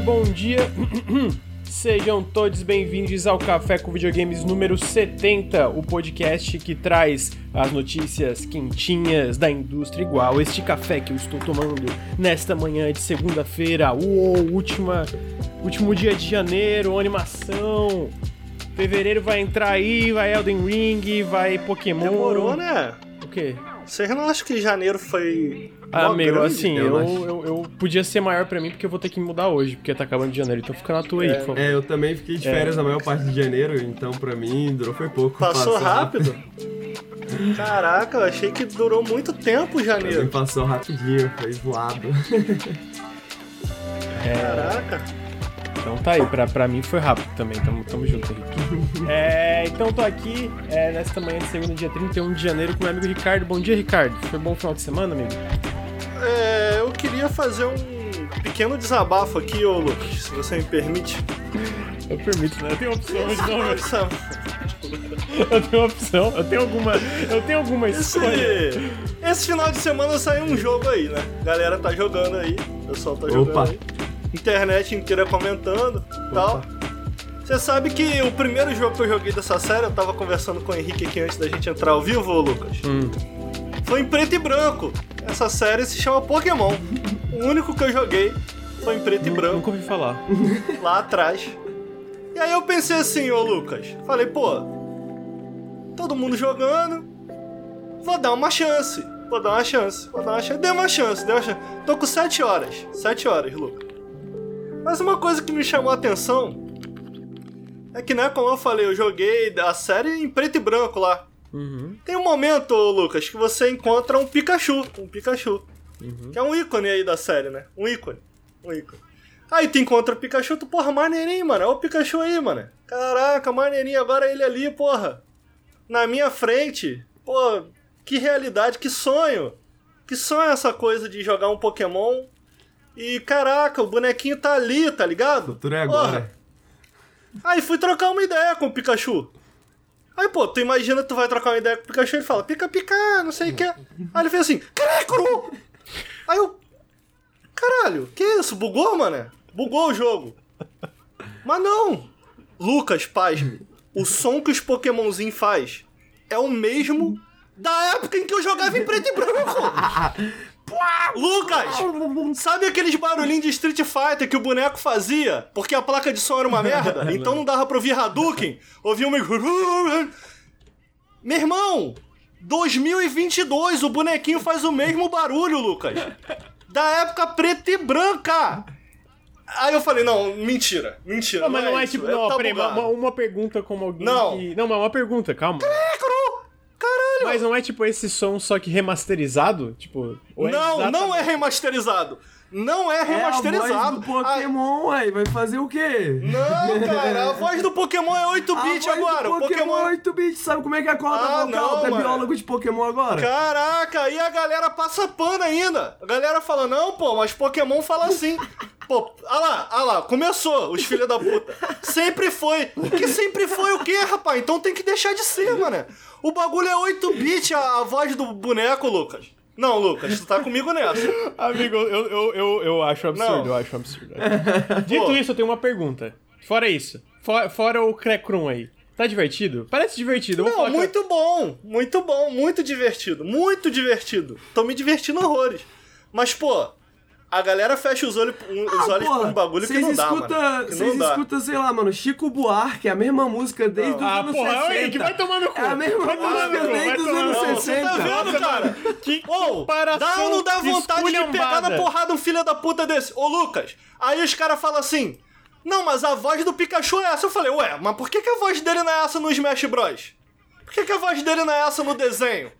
bom dia. Sejam todos bem-vindos ao Café com Videogames número 70, o podcast que traz as notícias quentinhas da indústria igual este café que eu estou tomando nesta manhã de segunda-feira. Uou, última, último dia de janeiro, animação. Fevereiro vai entrar aí, vai Elden Ring, vai Pokémon. Demorou, né? O quê? Vocês não acham que janeiro foi. Ah, amigo, grande? assim, eu eu, eu, eu podia ser maior pra mim porque eu vou ter que mudar hoje, porque tá acabando de janeiro, então fica na tua aí, por favor. É, eu também fiquei de férias a maior parte de janeiro, então pra mim durou foi pouco. Passou rápido? Caraca, eu achei que durou muito tempo janeiro. passou rapidinho, foi voado. Caraca. Então tá aí, pra, pra mim foi rápido também, tamo, tamo junto, Henrique. é, então tô aqui é, nesta manhã de segunda, dia 31 de janeiro, com meu amigo Ricardo. Bom dia, Ricardo. Foi bom final de semana, amigo? É, eu queria fazer um pequeno desabafo aqui, ô Lucas, se você me permite. Eu permito, né? Eu tenho opção de. Essa- Eu tenho opção, eu tenho alguma. Eu tenho alguma escolha. Esse, esse final de semana saiu um jogo aí, né? Galera tá jogando aí, o pessoal tá jogando Opa. aí. Internet inteira comentando e tal. Você sabe que o primeiro jogo que eu joguei dessa série, eu tava conversando com o Henrique aqui antes da gente entrar ao vivo, ô Lucas. Hum. Foi em preto e branco. Essa série se chama Pokémon. O único que eu joguei foi em preto e branco, Nunca ouvi falar. lá atrás. E aí eu pensei assim, ô Lucas. Falei, pô, todo mundo jogando, vou dar uma chance. Vou dar uma chance, vou dar uma chance. Dei uma chance, dei uma chance. Tô com 7 horas. 7 horas, Lucas. Mas uma coisa que me chamou a atenção é que, né, como eu falei, eu joguei a série em preto e branco lá. Uhum. Tem um momento, Lucas, que você encontra um Pikachu. Um Pikachu. Que é um ícone aí da série, né? Um ícone. Um ícone. Aí tu encontra o Pikachu, tu, porra, maneirinho, mano. Olha o Pikachu aí, mano. Caraca, maneirinho. Agora ele ali, porra. Na minha frente. Pô, que realidade, que sonho. Que sonho essa coisa de jogar um Pokémon. E caraca, o bonequinho tá ali, tá ligado? Futuro é Porra. agora. Aí fui trocar uma ideia com o Pikachu. Aí, pô, tu imagina que tu vai trocar uma ideia com o Pikachu e ele fala, pica, pica, não sei o que. Aí ele fez assim, caraca! Aí eu. Caralho, que isso? Bugou, mano? Bugou o jogo. Mas não! Lucas, pasme. O som que os Pokémonzinhos faz é o mesmo da época em que eu jogava em preto e branco. Lucas! Sabe aqueles barulhinhos de Street Fighter que o boneco fazia? Porque a placa de som era uma merda? Então não dava pra ouvir Hadouken? Ouvia um... Meu irmão! 2022, o bonequinho faz o mesmo barulho, Lucas. Da época preta e branca. Aí eu falei, não, mentira, mentira. Não, mas não é tipo. Não, tá peraí, uma, uma pergunta como alguém Não. que. Não, mas uma pergunta, calma. Caralho! Mas não é tipo esse som só que remasterizado? Tipo. é não, não é exatamente- remasterizado. Não é É a remasterizado. voz do Pokémon, aí vai fazer o quê? Não, cara, a voz do Pokémon é 8 A bit voz do agora. O Pokémon Pokémon. é 8 bits, sabe como é que é a corda Ah, vocal? não, é biólogo de Pokémon agora? Caraca, e a galera passa pano ainda. A galera fala, não, pô, mas Pokémon fala assim. Pô, ah lá, ah lá, começou, os filhos da puta. Sempre foi. Que sempre foi o quê, rapaz? Então tem que deixar de ser, mano. O bagulho é 8-bit, a, a voz do boneco, Lucas. Não, Lucas, tu tá comigo nessa. Amigo, eu, eu, eu, eu acho absurdo, Não. eu acho absurdo. Dito Pô. isso, eu tenho uma pergunta. Fora isso, fora, fora o Crecrum aí. Tá divertido? Parece divertido. Não, falar que- muito bom, muito bom, muito divertido, muito divertido. Tô me divertindo horrores. Mas, pô, a galera fecha os olhos, os olhos pra um bagulho que não dá, escuta, mano. Que Vocês não dá. escutam, sei lá, mano, Chico Buarque, a mesma música desde os Ah, anos porra, 60. aí, que vai tomar no cu. É a mesma Vai música cu, desde os anos no cu. Não, você 60. tá vendo, cara? Que dá ou não dá vontade de pegar na porrada um filho da puta desse? Ô, Lucas, aí os caras falam assim, não, mas a voz do Pikachu é essa. Eu falei, ué, mas por que, que a voz dele não é essa no Smash Bros? Por que, que a voz dele não é essa no desenho?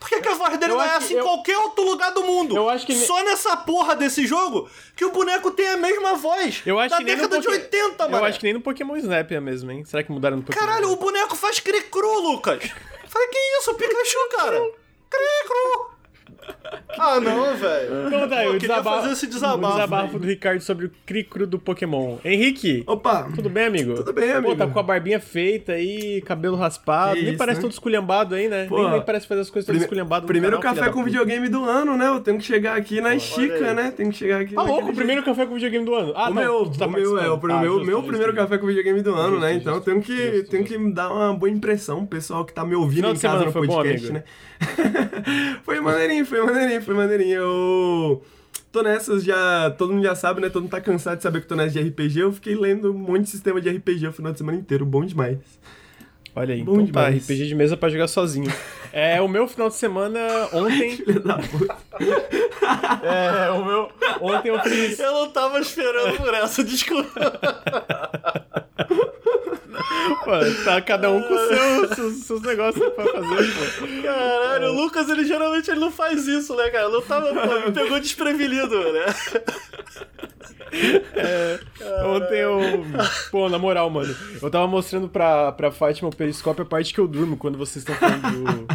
Por que, que a voz dele Eu não é que em eu- qualquer outro lugar do mundo? Eu acho que Só nessa porra desse jogo que o boneco tem a mesma voz. Eu acho da que nem no década de Poké- 80, mano. Eu acho que nem no Pokémon Snap é mesmo, hein? Será que mudaram no Pokémon? Caralho, o boneco faz cri-cru, Lucas. Falei, que isso, Pikachu, cara? Cri-cru. Ah, não, velho. Então tá aí, Pô, o desabafo, fazer esse desabafo o desabafo do Ricardo sobre o Cricro do Pokémon. Henrique, Opa! tudo bem, amigo? Tudo bem, amigo. Pô, tá com a barbinha feita aí, cabelo raspado, Que nem isso, parece né? todo esculhambado aí, né? Pô, nem, nem parece fazer as coisas todo esculhambado Primeiro canal, café com videogame do ano, né? Eu tenho que chegar aqui na estica, aí. né? Tem que chegar aqui Tá louco, o primeiro café com videogame do ano. Ah, o não, meu, tá o meu, é, o. Ah, meu, justo, meu primeiro café com videogame do ano, né? Então eu tenho que, tenho que dar uma boa impressão pro pessoal que tá me ouvindo em casa no podcast, né? foi maneirinho, foi maneirinho, foi maneirinho. Eu tô nessas já, todo mundo já sabe, né? Todo mundo tá cansado de saber que eu tô nessa de RPG. Eu fiquei lendo um monte de sistema de RPG o final de semana inteiro, bom demais. Olha aí, Bom então tá, demais. RPG de mesa pra jogar sozinho. É, o meu final de semana, ontem... Filha da puta. é, o meu... Ontem eu fiz... Eu não tava esperando por essa, desculpa. Pô, tá cada um com seus, seus, seus negócios pra fazer, pô. Caralho, o Lucas, ele geralmente ele não faz isso, né, cara? Não tava, pô, me pegou desprevenido, né? Ontem eu. Pô, na moral, mano. Eu tava mostrando pra, pra Fátima o periscópio a parte que eu durmo quando vocês estão falando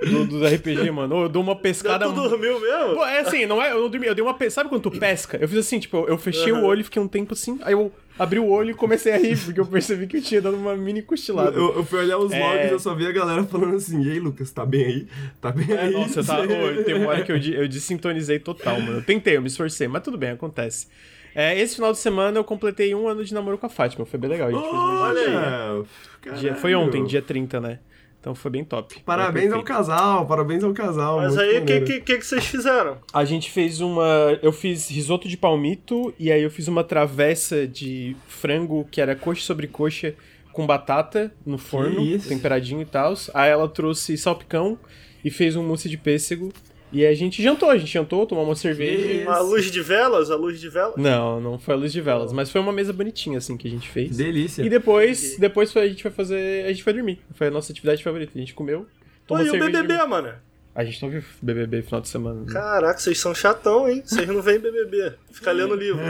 do, do, do RPG, mano. Eu dou uma pescada. Tu dormiu mesmo? Pô, é assim, não é, eu não dormi, eu dei uma Sabe quando tu pesca? Eu fiz assim, tipo, eu, eu fechei o olho e fiquei um tempo assim, aí eu abri o olho e comecei a rir, porque eu percebi que eu tinha dado uma mini cochilada. Eu, eu fui olhar os É. logs e eu só vi a galera falando assim, e aí, Lucas, tá bem aí? Tá bem É, aí? nossa, tava, ô, tem uma hora que eu, eu desintonizei total, mano. Eu tentei, eu me esforcei, mas tudo bem, acontece. É, esse final de semana eu completei um ano de namoro com a Fátima, foi bem legal. A gente fez uma Olha. Olha, Dia, foi ontem, dia 30, né? Então foi bem top. Parabéns ao casal, parabéns ao casal. Mas aí, o que, que, que, que vocês fizeram? A gente fez uma. Eu fiz risoto de palmito e aí eu fiz uma travessa de frango que era coxa sobre coxa com batata no forno, temperadinho e tal. Aí ela trouxe salpicão e fez um mousse de pêssego. E a gente jantou, a gente jantou, tomou uma cerveja. A luz de velas? A luz de velas? Não, não foi a luz de velas, mas foi uma mesa bonitinha assim que a gente fez. Delícia. E depois, depois foi- a gente vai fazer. A gente vai dormir. Foi a nossa atividade favorita. A gente comeu. Pô, Tomou e o cerveja e BBB, mano? A gente não viu BBB final de semana. né? Caraca, vocês são chatão, hein? Vocês não veem BBB. Fica lendo livro.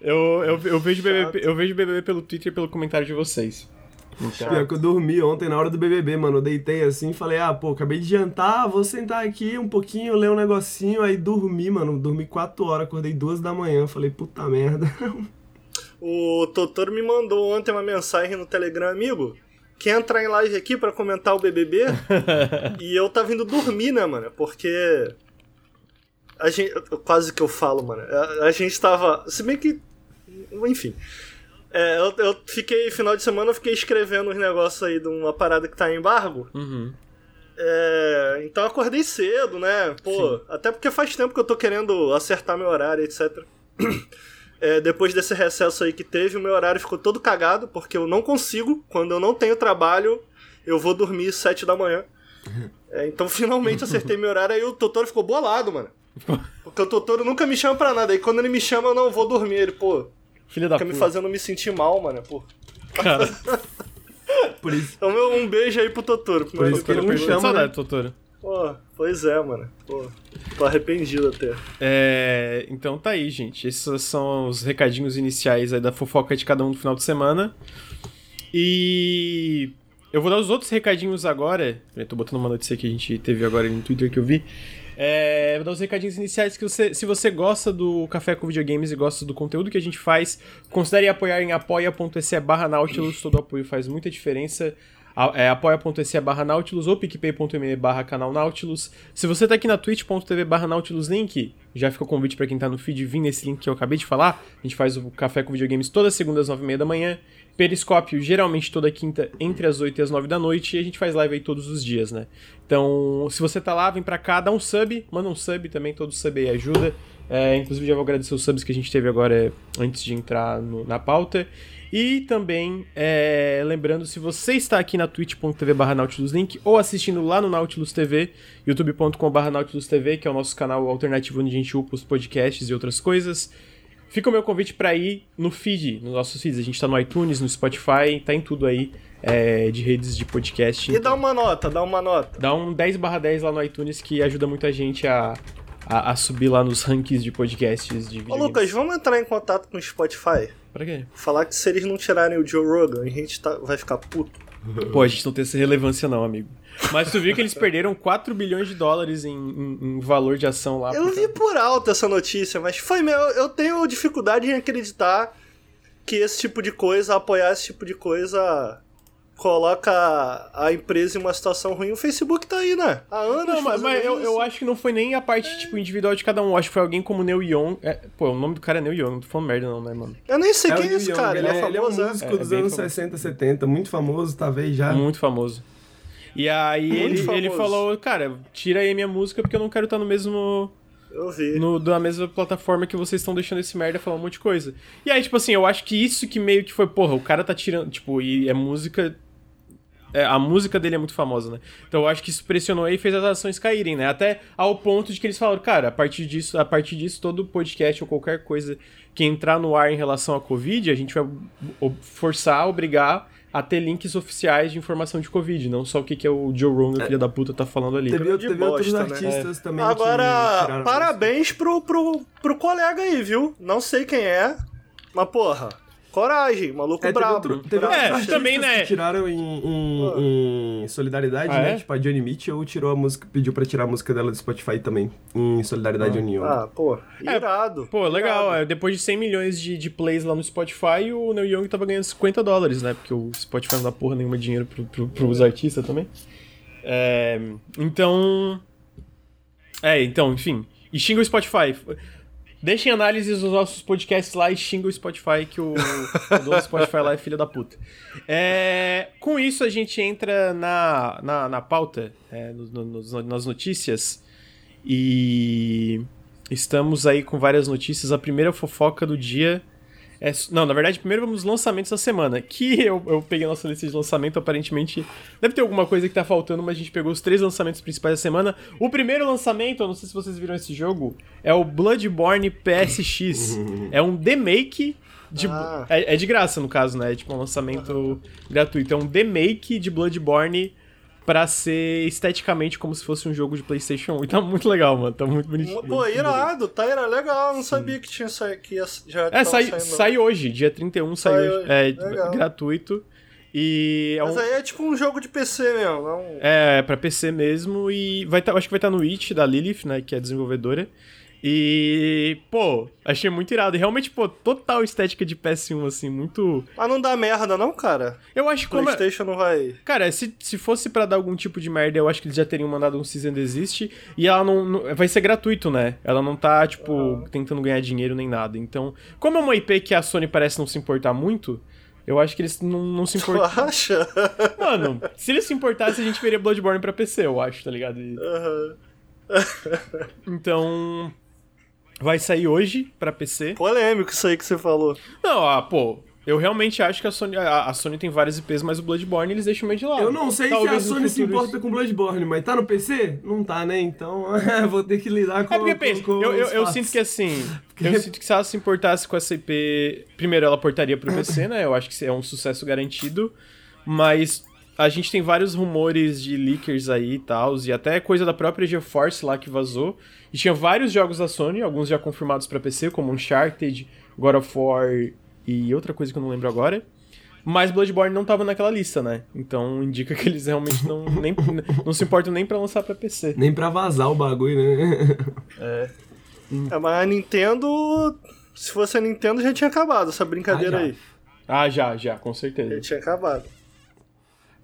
Eu, eu, eu, vejo BBB, eu vejo BBB pelo Twitter e pelo comentário de vocês. Pior que eu dormi ontem na hora do BBB, mano. Eu deitei assim e falei, ah, pô, acabei de jantar, vou sentar aqui um pouquinho, ler um negocinho, aí dormi, mano. Dormi 4 horas, acordei 2 da manhã. Falei, puta merda. O Totoro me mandou ontem uma mensagem no Telegram, amigo. Quer entrar em live aqui pra comentar o BBB? e eu tava indo dormir, né, mano? Porque. A gente. Quase que eu falo, mano. A, a gente tava. Se bem que. Enfim. É, eu, eu fiquei. Final de semana eu fiquei escrevendo uns negócios aí de uma parada que tá em embargo. Uhum. É, então acordei cedo, né? Pô, até porque faz tempo que eu tô querendo acertar meu horário, etc. É, depois desse recesso aí que teve, o meu horário ficou todo cagado, porque eu não consigo, quando eu não tenho trabalho, eu vou dormir sete da manhã. É, então finalmente acertei meu horário, aí o Totoro ficou bolado, mano. Porque o Totoro nunca me chama pra nada, aí quando ele me chama eu não vou dormir. Ele, pô, Filha da fica me puta. fazendo me sentir mal, mano, pô. Cara, Por isso. Então meu- um beijo aí pro Totoro. Por isso que ele não não chama, Saudade, né? Totoro. Pô, pois é, mano. Pô, tô arrependido até. É, então tá aí, gente. Esses são os recadinhos iniciais aí da fofoca de cada um do final de semana. E eu vou dar os outros recadinhos agora. Eu tô botando uma notícia que a gente teve agora no Twitter que eu vi. É, vou dar os recadinhos iniciais que você, se você gosta do Café com Videogames e gosta do conteúdo que a gente faz, considere apoiar em apoia.se barra Nautilus, todo apoio faz muita diferença. É apoia.se barra Nautilus ou picpay.me barra canal Nautilus. Se você tá aqui na twitch.tv barra Nautilus Link, já fica o convite pra quem tá no feed vir nesse link que eu acabei de falar. A gente faz o Café com Videogames toda segunda às nove e meia da manhã. Periscópio, geralmente toda quinta, entre as 8 e as 9 da noite, e a gente faz live aí todos os dias, né? Então, se você tá lá, vem pra cá, dá um sub, manda um sub também, todo sub aí ajuda. É, inclusive, já vou agradecer os subs que a gente teve agora antes de entrar no- na pauta. E também, é, lembrando, se você está aqui na twitch.tv barra Nautilus Link ou assistindo lá no Nautilus TV, youtube.com barra Nautilus TV, que é o nosso canal alternativo onde a gente upa os podcasts e outras coisas, Fica o meu convite pra ir no feed, nos nossos feeds. A gente tá no iTunes, no Spotify, tá em tudo aí é, de redes de podcast. E dá uma nota, dá uma nota. Dá um 10 barra 10 lá no iTunes que ajuda muita gente a, a, a subir lá nos rankings de podcasts de Ô. Lucas, vamos entrar em contato com o Spotify? Pra quê? Falar que se eles não tirarem o Joe Rogan, a gente tá, vai ficar puto. Pô, a gente não tem essa relevância não, amigo. Mas tu viu que eles perderam 4 bilhões de dólares em, em, em valor de ação lá. Eu vi por alto essa notícia, mas foi meu. Eu tenho dificuldade em acreditar que esse tipo de coisa, apoiar esse tipo de coisa, coloca a empresa em uma situação ruim. O Facebook tá aí, né? Há anos. Não, mas, mas eu, eu, acho que não foi nem a parte, tipo, individual de cada um. Eu acho que foi alguém como Neil Young. É, pô, o nome do cara é Neil Young, não tô falando merda, não, né, mano? Eu nem sei é quem é esse Young, cara. Ele, é, ele é famoso, ele é um músico é, dos anos famoso. 60, 70, muito famoso, talvez já. Muito famoso. E aí ele, ele falou, cara, tira aí minha música porque eu não quero estar no mesmo. Eu vi. No, na mesma plataforma que vocês estão deixando esse merda falar um monte de coisa. E aí, tipo assim, eu acho que isso que meio que foi, porra, o cara tá tirando, tipo, e é música. É, a música dele é muito famosa, né? Então eu acho que isso pressionou e fez as ações caírem, né? Até ao ponto de que eles falaram, cara, a partir disso, a partir disso, todo podcast ou qualquer coisa que entrar no ar em relação à Covid, a gente vai forçar, obrigar a ter links oficiais de informação de Covid, não só o que, que é o Joe Rogan, é. filho da puta, tá falando ali. Teve, teve bosta, outros artistas né? também Agora, parabéns pro, pro, pro colega aí, viu? Não sei quem é, mas porra, Coragem, maluco é, brabo. Teve outro, teve é, também, né? Que tiraram em, em, em solidariedade, ah, né? É? Tipo, a Johnny Mitchell tirou a música, pediu pra tirar a música dela do Spotify também, em solidariedade ah. União. Ah, pô, é, irado. É, pô, legal. Irado. Depois de 100 milhões de, de plays lá no Spotify, o Neil Young tava ganhando 50 dólares, né? Porque o Spotify não dá porra nenhuma dinheiro pro, pro, pros artistas também. É, então... É, então, enfim. E xinga o Spotify. Deixem análises dos nossos podcasts lá e xinga o Spotify, que o, o dono do Spotify lá é filha da puta. É, com isso, a gente entra na, na, na pauta, é, no, no, nas notícias. E estamos aí com várias notícias. A primeira fofoca do dia é, não, na verdade, primeiro vamos aos lançamentos da semana. Que eu, eu peguei a nossa lista de lançamento, aparentemente. Deve ter alguma coisa que tá faltando, mas a gente pegou os três lançamentos principais da semana. O primeiro lançamento, eu não sei se vocês viram esse jogo, é o Bloodborne PSX. é um demake de, ah. é, é, de graça, no caso, né? É tipo um lançamento uhum. gratuito. É um demake de Bloodborne pra ser esteticamente como se fosse um jogo de PlayStation 1. E tá muito legal, mano. Tá muito bonitinho. Pô, irado, tá irado. Legal, não sabia que tinha. Que ia, já é, sai, sai hoje, dia 31 sai, sai hoje. É legal. gratuito. E é Mas aí é tipo um jogo de PC mesmo, não? É, é pra PC mesmo. E vai tá, acho que vai estar tá no It da Lilith, né? Que é a desenvolvedora. E, pô, achei muito irado. E realmente, pô, total estética de PS1, assim, muito. Mas não dá merda, não, cara? Eu acho que. É- PlayStation não vai. Cara, se, se fosse para dar algum tipo de merda, eu acho que eles já teriam mandado um Season Desist. E ela não, não. vai ser gratuito, né? Ela não tá, tipo, uhum. tentando ganhar dinheiro nem nada. Então, como é uma IP que a Sony parece não se importar muito. Eu acho que eles não, não se importam. Tu acha? Mano, se eles se importassem, a gente veria Bloodborne pra PC, eu acho, tá ligado? E... Uhum. então, Vai sair hoje pra PC. Polêmico isso aí que você falou. Não, ah, pô. Eu realmente acho que a Sony, a, a Sony tem várias IPs, mas o Bloodborne eles deixam meio de lado. Eu não sei Talvez se a Sony se importa com Bloodborne, mas tá no PC? Não tá, né? Então vou ter que lidar com É porque, pensa, eu, eu, eu, sinto que assim. Porque... Eu sinto que se ela se importasse com essa IP. Primeiro, ela portaria pro PC, né? Eu acho que é um sucesso garantido. Mas a gente tem vários rumores de leakers aí e tal, e até coisa da própria GeForce lá que vazou. E tinha vários jogos da Sony, alguns já confirmados para PC, como Uncharted, God of War e outra coisa que eu não lembro agora. Mas Bloodborne não tava naquela lista, né? Então indica que eles realmente não, nem, não se importam nem para lançar para PC. Nem para vazar o bagulho, né? É. é. Mas a Nintendo. Se fosse a Nintendo, já tinha acabado essa brincadeira ah, aí. Ah, já, já, com certeza. Já tinha acabado.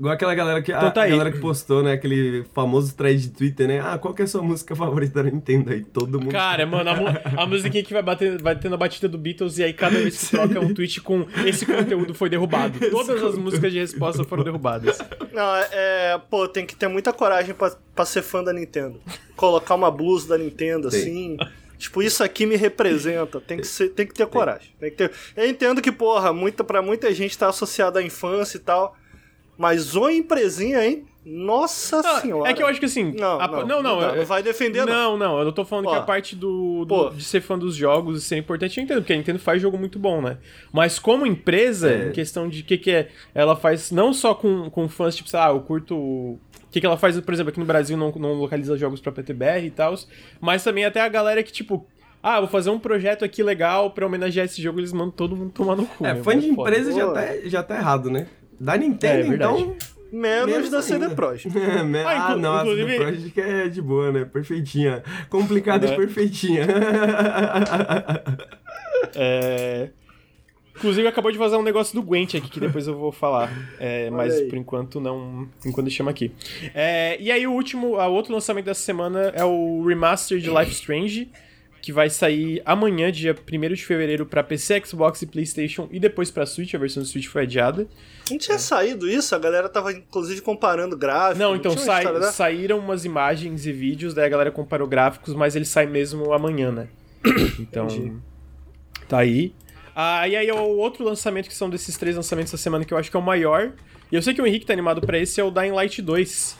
Igual aquela galera que, então a, tá a galera que postou, né? Aquele famoso thread de Twitter, né? Ah, qual que é a sua música favorita da Nintendo? Aí todo mundo. Cara, mano, a, a musiquinha que vai, bater, vai tendo a batida do Beatles e aí cada vez que troca um tweet com esse conteúdo foi derrubado. Todas as músicas de resposta foram derrubadas. Não, é, é. Pô, tem que ter muita coragem pra, pra ser fã da Nintendo. Colocar uma blusa da Nintendo, assim. Tipo, isso aqui me representa. Tem que, ser, tem que ter coragem. Tem que ter... Eu entendo que, porra, muita, pra muita gente tá associado à infância e tal. Mas o empresinha, hein? Nossa não, senhora. É que eu acho que assim. Não, a, não, não, não, não, vai defender, não. Não, não, eu não tô falando Ó, que a parte do, do de ser fã dos jogos e ser importante, eu entendo, porque a Nintendo faz jogo muito bom, né? Mas como empresa, é. em questão de o que, que é. Ela faz não só com, com fãs, tipo, sei lá, eu curto. O que, que ela faz, por exemplo, aqui no Brasil não, não localiza jogos pra PTBR e tal. Mas também até a galera que, tipo, ah, vou fazer um projeto aqui legal pra homenagear esse jogo, eles mandam todo mundo tomar no cu. É, fã de empresa já tá, já tá errado, né? Da Nintendo, é, é então. Menos, Menos da CD. Projekt. É? Ah, ah, não, a CD Projekt é de boa, né? Perfeitinha. Complicada É. e perfeitinha. É... Inclusive, acabou de vazar um negócio do Gwent aqui, que depois eu vou falar. É, mas por enquanto não. Por enquanto deixamos aqui. É, e aí, o último, o outro lançamento dessa semana é o Remaster de Life Strange, que vai sair amanhã, dia 1 de fevereiro, pra PC, Xbox e PlayStation, e depois pra Switch. A versão do Switch foi adiada. Não tinha saído isso? A galera tava inclusive comparando gráficos. Não, então uma sai- história dessa? saíram umas imagens e vídeos, daí a galera comparou gráficos, mas ele sai mesmo amanhã, né? Então, Entendi. tá aí. Ah, e aí é o outro lançamento que são desses três lançamentos essa semana que eu acho que é o maior. E eu sei que o Henrique tá animado pra esse, é o Dying Light 2.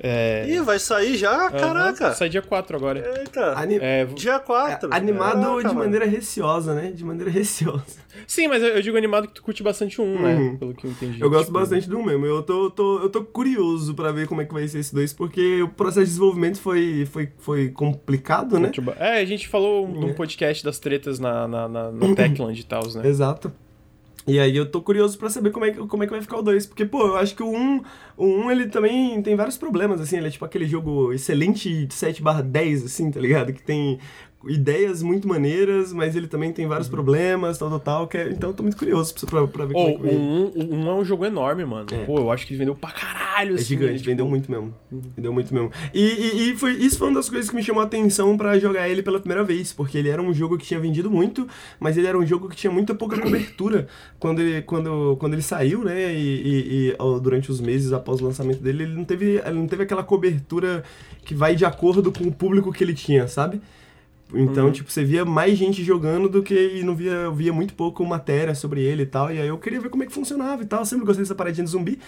É. Ih, vai sair já? Caraca! Aham, sai dia 4 agora. Eita! Ani- É, Dia 4. Animado Caraca, de mano. maneira receosa, né? De maneira receosa. Sim, mas eu, eu digo animado que tu curte bastante o 1, né? Uhum. Pelo que eu entendi. Eu gosto Tipo, bastante do 1 mesmo. Eu tô, tô, eu tô curioso pra ver como é que vai ser esse 2, porque o processo de desenvolvimento foi, foi, foi complicado, né? É, a gente falou num É. podcast das tretas na, na, na, no Techland e tal, né? Exato. E aí eu tô curioso pra saber como é, como é que vai ficar o 2. Porque, pô, eu acho que o 1, o 1 ele também tem vários problemas, assim. Ele é tipo aquele jogo excelente de 7 barra 10, assim, tá ligado? Que tem ideias muito maneiras, mas ele também tem Uhum. vários problemas, tal, tal, tal. que é- então eu tô muito curioso pra, pra ver como Ô, é que vai. o 1, o 1 é um jogo enorme, mano. É. Pô, eu acho que vendeu pra caralho, É assim. gigante, tipo, vendeu muito mesmo. Vendeu muito mesmo. E, e, e foi, isso foi uma das coisas que me chamou a atenção pra jogar ele pela primeira vez, porque ele era um jogo que tinha vendido muito, mas ele era um jogo que tinha muita pouca cobertura quando ele, quando, quando ele saiu, né? E, e- e, ó, durante os meses após o lançamento dele, ele não, teve, ele não teve aquela cobertura que vai de acordo com o público que ele tinha, sabe? Então, tipo, você via mais gente jogando do que e não via, via muito pouco matéria sobre ele e tal. E aí eu queria ver como é que funcionava e tal. Eu sempre gostei dessa paradinha de zumbi.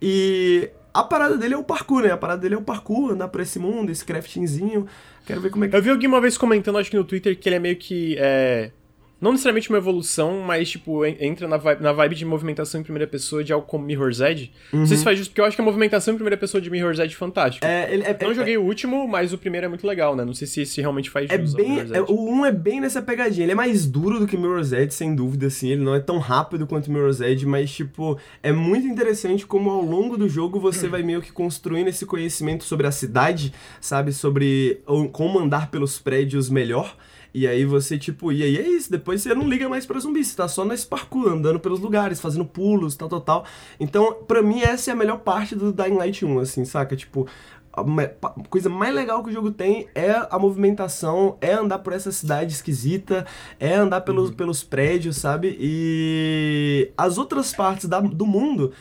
E a parada dele é o parkour, né? A parada dele é o parkour, andar por esse mundo, esse craftingzinho. Quero ver como é que. Eu vi alguém uma vez comentando, acho que no Twitter, que ele é meio que. É... Não necessariamente uma evolução, mas, tipo, en- entra na vibe, na vibe de movimentação em primeira pessoa de algo como Mirror's Edge. Não sei se faz justo, porque eu acho que a movimentação em primeira pessoa de Mirror's Edge é fantástico. É, ele, é, Não é- joguei o último, mas o primeiro é muito legal, né? Não sei se esse realmente faz É bem. É- o 1 é bem nessa pegadinha. Ele é mais duro do que Mirror's Edge, sem dúvida, assim. Ele não é tão rápido quanto Mirror's Edge, mas, tipo, é muito interessante como ao longo do jogo você vai meio que construindo esse conhecimento sobre a cidade, sabe? Sobre como andar pelos prédios melhor. E aí você, tipo, e aí é isso, depois você não liga mais pra zumbi, você tá só nesse parkour, andando pelos lugares, fazendo pulos, tal, tal, tal. Então, pra mim, essa é a melhor parte do Dying Light 1, assim, saca? Tipo, a coisa mais legal que o jogo tem é a movimentação, é andar por essa cidade esquisita, é andar pelos, pelos prédios, sabe? E as outras partes da- do mundo,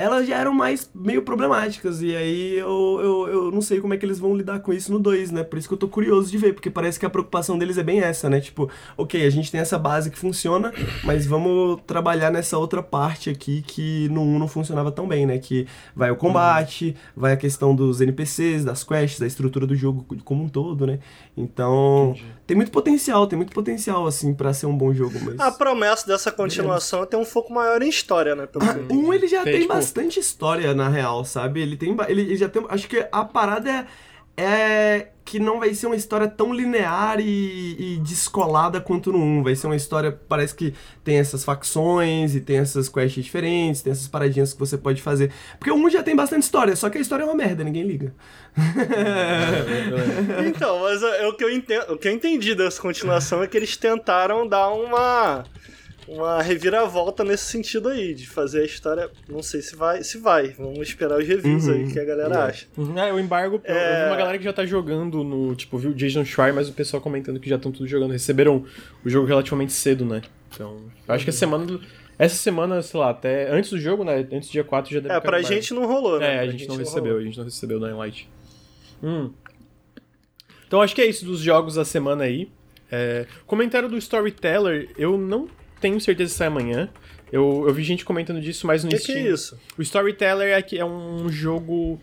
elas já eram mais meio problemáticas. E aí eu, eu, eu não sei como é que eles vão lidar com isso no 2, né? Por isso que eu tô curioso de ver, porque parece que a preocupação deles é bem essa, né? Tipo, ok, a gente tem essa base que funciona, mas vamos trabalhar nessa outra parte aqui que no 1 não funcionava tão bem, né? Que vai o combate, vai a questão dos NPCs, das quests, da estrutura do jogo como um todo, né? Então, tem muito potencial, tem muito potencial, assim, pra ser um bom jogo, mas... A promessa dessa continuação é ter um foco maior em história, né? Pelo entendi. Um ele já Tem, tem, tipo- bastante história, na real, sabe? Ele tem. Ele, ele já tem. Acho que a parada é. É que não vai ser uma história tão linear e, e descolada quanto no 1. Vai ser uma história, parece que tem essas facções e tem essas quests diferentes, tem essas paradinhas que você pode fazer. Porque o 1 já tem bastante história, só que a história é uma merda, ninguém liga. Então, mas é, o que eu entendo, o que eu entendi dessa continuação é que eles tentaram dar uma uma reviravolta nesse sentido aí, de fazer a história, não sei se vai, se vai. Vamos esperar os reviews Uhum. aí que a galera acha. Uhum, É, o embargo, eu- eu É. vi uma galera que já tá jogando no, tipo, viu o Jason Schreier, mas o pessoal comentando que já estão tudo jogando. Receberam o jogo relativamente cedo, né? Então, eu acho que a semana, do- essa semana, sei lá, até antes do jogo, né? Antes do dia 4 já deve É, pra embargo. gente não rolou, né? É, a Pra gente não recebeu, rolou. a gente não recebeu o Dying Light. Hum. Então acho que é isso dos jogos da semana aí. É, comentário do Storyteller, eu não tenho certeza se sai amanhã. Eu, eu vi gente comentando disso mais no O que, que Steam. é isso? O Storyteller é, que é um jogo.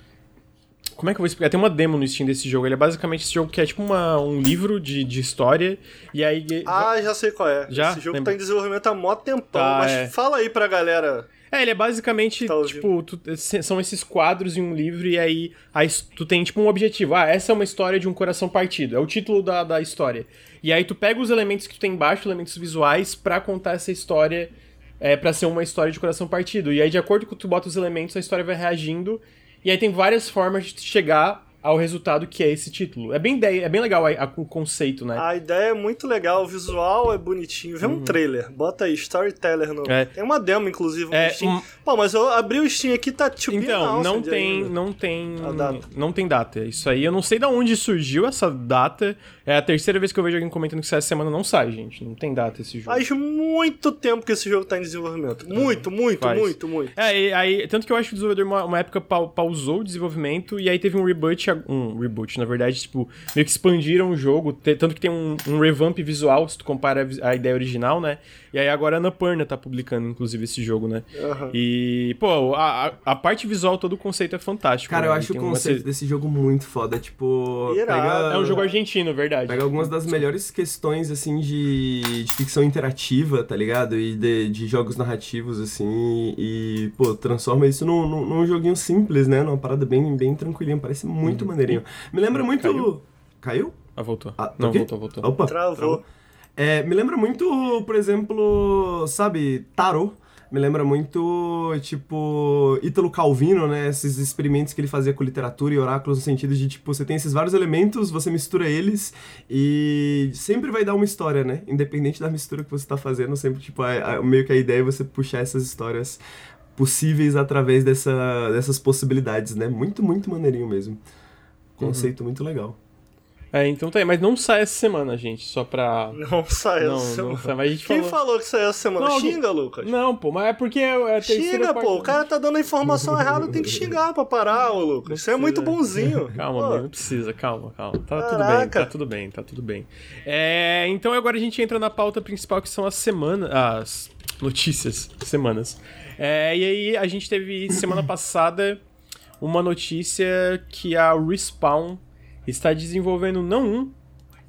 Como é que eu vou explicar? Tem uma demo no Steam desse jogo. Ele é basicamente esse jogo que é tipo uma, um livro de, de história. E aí. Ah, já sei qual é. Já? Esse jogo Lembra? tá em desenvolvimento há mó tempão, Tá, mas é. fala aí pra galera. É, ele é basicamente, Tá tipo, tu- são esses quadros em um livro e aí, aí tu tem, tipo, um objetivo. Ah, essa é uma história de um coração partido. É o título da, da história. E aí tu pega os elementos que tu tem embaixo, elementos visuais, pra contar essa história é para ser uma história de coração partido. E aí, de acordo com que tu bota os elementos, a história vai reagindo. E aí tem várias formas de chegar ao resultado que é esse título. É bem ideia, é bem legal a, a, o conceito, né? A ideia é muito legal, o visual é bonitinho. Vê um trailer, bota aí, Storyteller no. É. Tem uma demo, inclusive, É, Steam. um- Pô, mas eu abri o Steam aqui, tá tipo. Então, não tem, não tem, não tem data. Isso aí, eu não sei de onde surgiu essa data. É a terceira vez que eu vejo alguém comentando que essa semana não sai, gente. Não tem data esse jogo. Faz muito tempo que esse jogo tá em desenvolvimento. Muito, muito, Faz. muito, muito. É, e aí, tanto que eu acho que o desenvolvedor uma, uma época pau- pausou o desenvolvimento e aí teve um reboot, um reboot, na verdade, tipo, meio que expandiram o jogo, tanto que tem um, um revamp visual, se tu compara a, ideia original, né? E aí agora a Annapurna tá publicando, inclusive, esse jogo, né? Aham. E, pô, a, a- a parte visual, todo o conceito é fantástico. Cara, eu né? acho o Tem uma- conceito desse jogo muito foda. Tipo, Irado. pega, É um jogo argentino, verdade. Pega algumas das melhores questões, assim, de, de ficção interativa, tá ligado? E de, de jogos narrativos, assim, e, pô, transforma isso num, num, num joguinho simples, né? Numa parada bem, bem tranquilinha. Parece muito maneirinho. Me lembra muito. Caiu? Caiu? Ah, voltou. Ah, não, voltou, voltou. Opa! Travou. É, me lembra muito, por exemplo, sabe, tarô. Me lembra muito, tipo, Ítalo Calvino, né? Esses experimentos que ele fazia com literatura e oráculos, no sentido de, tipo, você tem esses vários elementos, você mistura eles e sempre vai dar uma história, né? Independente da mistura que você tá fazendo, sempre, tipo, a- a- meio que a ideia é você puxar essas histórias possíveis através dessa, dessas possibilidades, né? Muito, muito maneirinho mesmo. Conceito muito legal. É, então tá aí, mas não sai essa semana, gente, só pra... Não sai Não, essa não semana. sai, mas a gente Quem falou... falou que saiu essa semana? Não, Xinga, Lucas. Não, pô, mas é porque é a Xinga, parte- pô. O cara tá dando a informação errada, tem que xingar pra parar, ô Lucas. Você é muito bonzinho. Calma, Pô, não precisa, calma, calma. Tá tudo bem, Caraca. tá tudo bem, tá tudo bem. É, então agora a gente entra na pauta principal, que são as semanas. As notícias, semanas. É, e aí a gente teve semana passada uma notícia que a Respawn está desenvolvendo não um,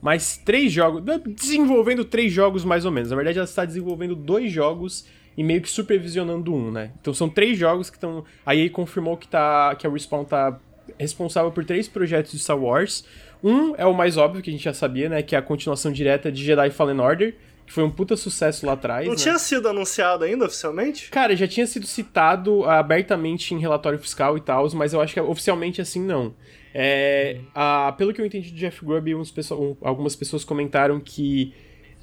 mas três jogos. Desenvolvendo três jogos mais ou menos. Na verdade, ela está desenvolvendo dois jogos e meio que supervisionando um, né? Então são três jogos que estão. A EA confirmou que, tá, que a Respawn tá responsável por três projetos de Star Wars. Um é o mais óbvio, que a gente já sabia, né? Que é a continuação direta de Jedi Fallen Order, que foi um puta sucesso lá atrás. Não né? tinha sido anunciado ainda oficialmente? Cara, já tinha sido citado abertamente em relatório fiscal e tal, mas eu acho que oficialmente assim não. É, ah, pelo que eu entendi de Jeff Grubb, pessoa- um- algumas pessoas comentaram que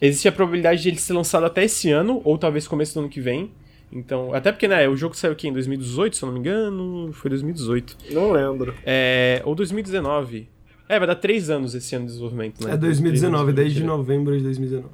existe a probabilidade de ele ser lançado até esse ano, ou talvez começo do ano que vem. Então, até porque, né, o jogo saiu aqui em 2018, se eu não me engano, foi 2018. Não lembro. É, ou 2019. É, vai dar três anos esse ano de desenvolvimento, né? É 2019, Três anos, desde novembro de 2019.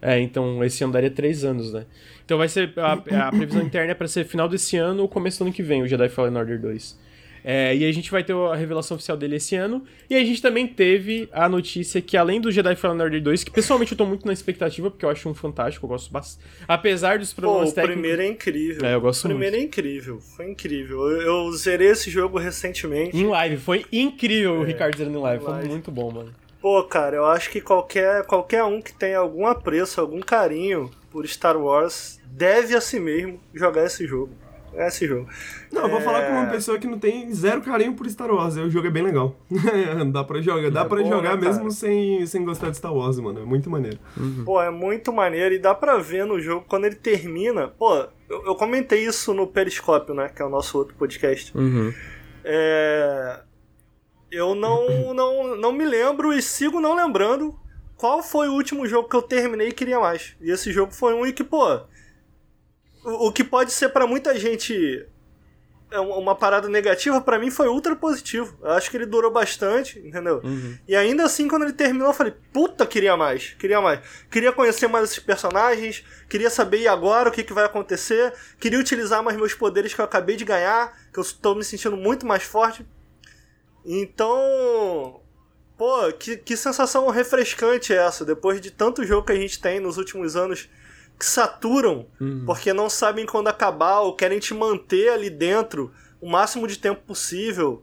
É, então esse ano daria três anos, né? Então vai ser. A, a previsão interna é pra ser final desse ano ou começo do ano que vem, o Jedi Fallen Order 2. É, e a gente vai ter a revelação oficial dele esse ano. E a gente também teve a notícia que, além do Jedi Fallen Order 2, que pessoalmente eu tô muito na expectativa, porque eu acho um fantástico, eu gosto bastante. Apesar dos Pô, problemas o técnicos. primeiro é incrível. É, eu gosto O primeiro é incrível. Foi incrível. Eu, eu zerei esse jogo recentemente. Em live, foi incrível o Ricardo zerando em live, foi live. muito bom, mano. Pô, cara, eu acho que qualquer, qualquer um que tenha algum apreço, algum carinho por Star Wars deve a si mesmo jogar esse jogo. É esse jogo. Não, eu vou É. falar com uma pessoa que não tem zero carinho por Star Wars. O jogo é bem legal. dá pra jogar, dá É pra bom, jogar né, mesmo sem, sem gostar de Star Wars, mano. É muito maneiro. Pô, é muito maneiro e dá pra ver no jogo quando ele termina. Pô, eu, eu comentei isso no Periscópio, né? Que é o nosso outro podcast. Uhum. É. Eu não, não, não me lembro e sigo não lembrando qual foi o último jogo que eu terminei e queria mais. E esse jogo foi um e que, pô. O, o que pode ser pra muita gente é uma parada negativa, pra mim foi ultra positivo. Eu acho que ele durou bastante, entendeu? Uhum. E ainda assim, quando ele terminou, eu falei, puta, queria mais, queria mais. Queria conhecer mais esses personagens, queria saber e agora o que, que vai acontecer, queria utilizar mais meus poderes que eu acabei de ganhar, que eu estou me sentindo muito mais forte. Então, pô, que, que sensação refrescante é essa, depois de tanto jogo que a gente tem nos últimos anos que saturam, porque não sabem quando acabar ou querem te manter ali dentro o máximo de tempo possível.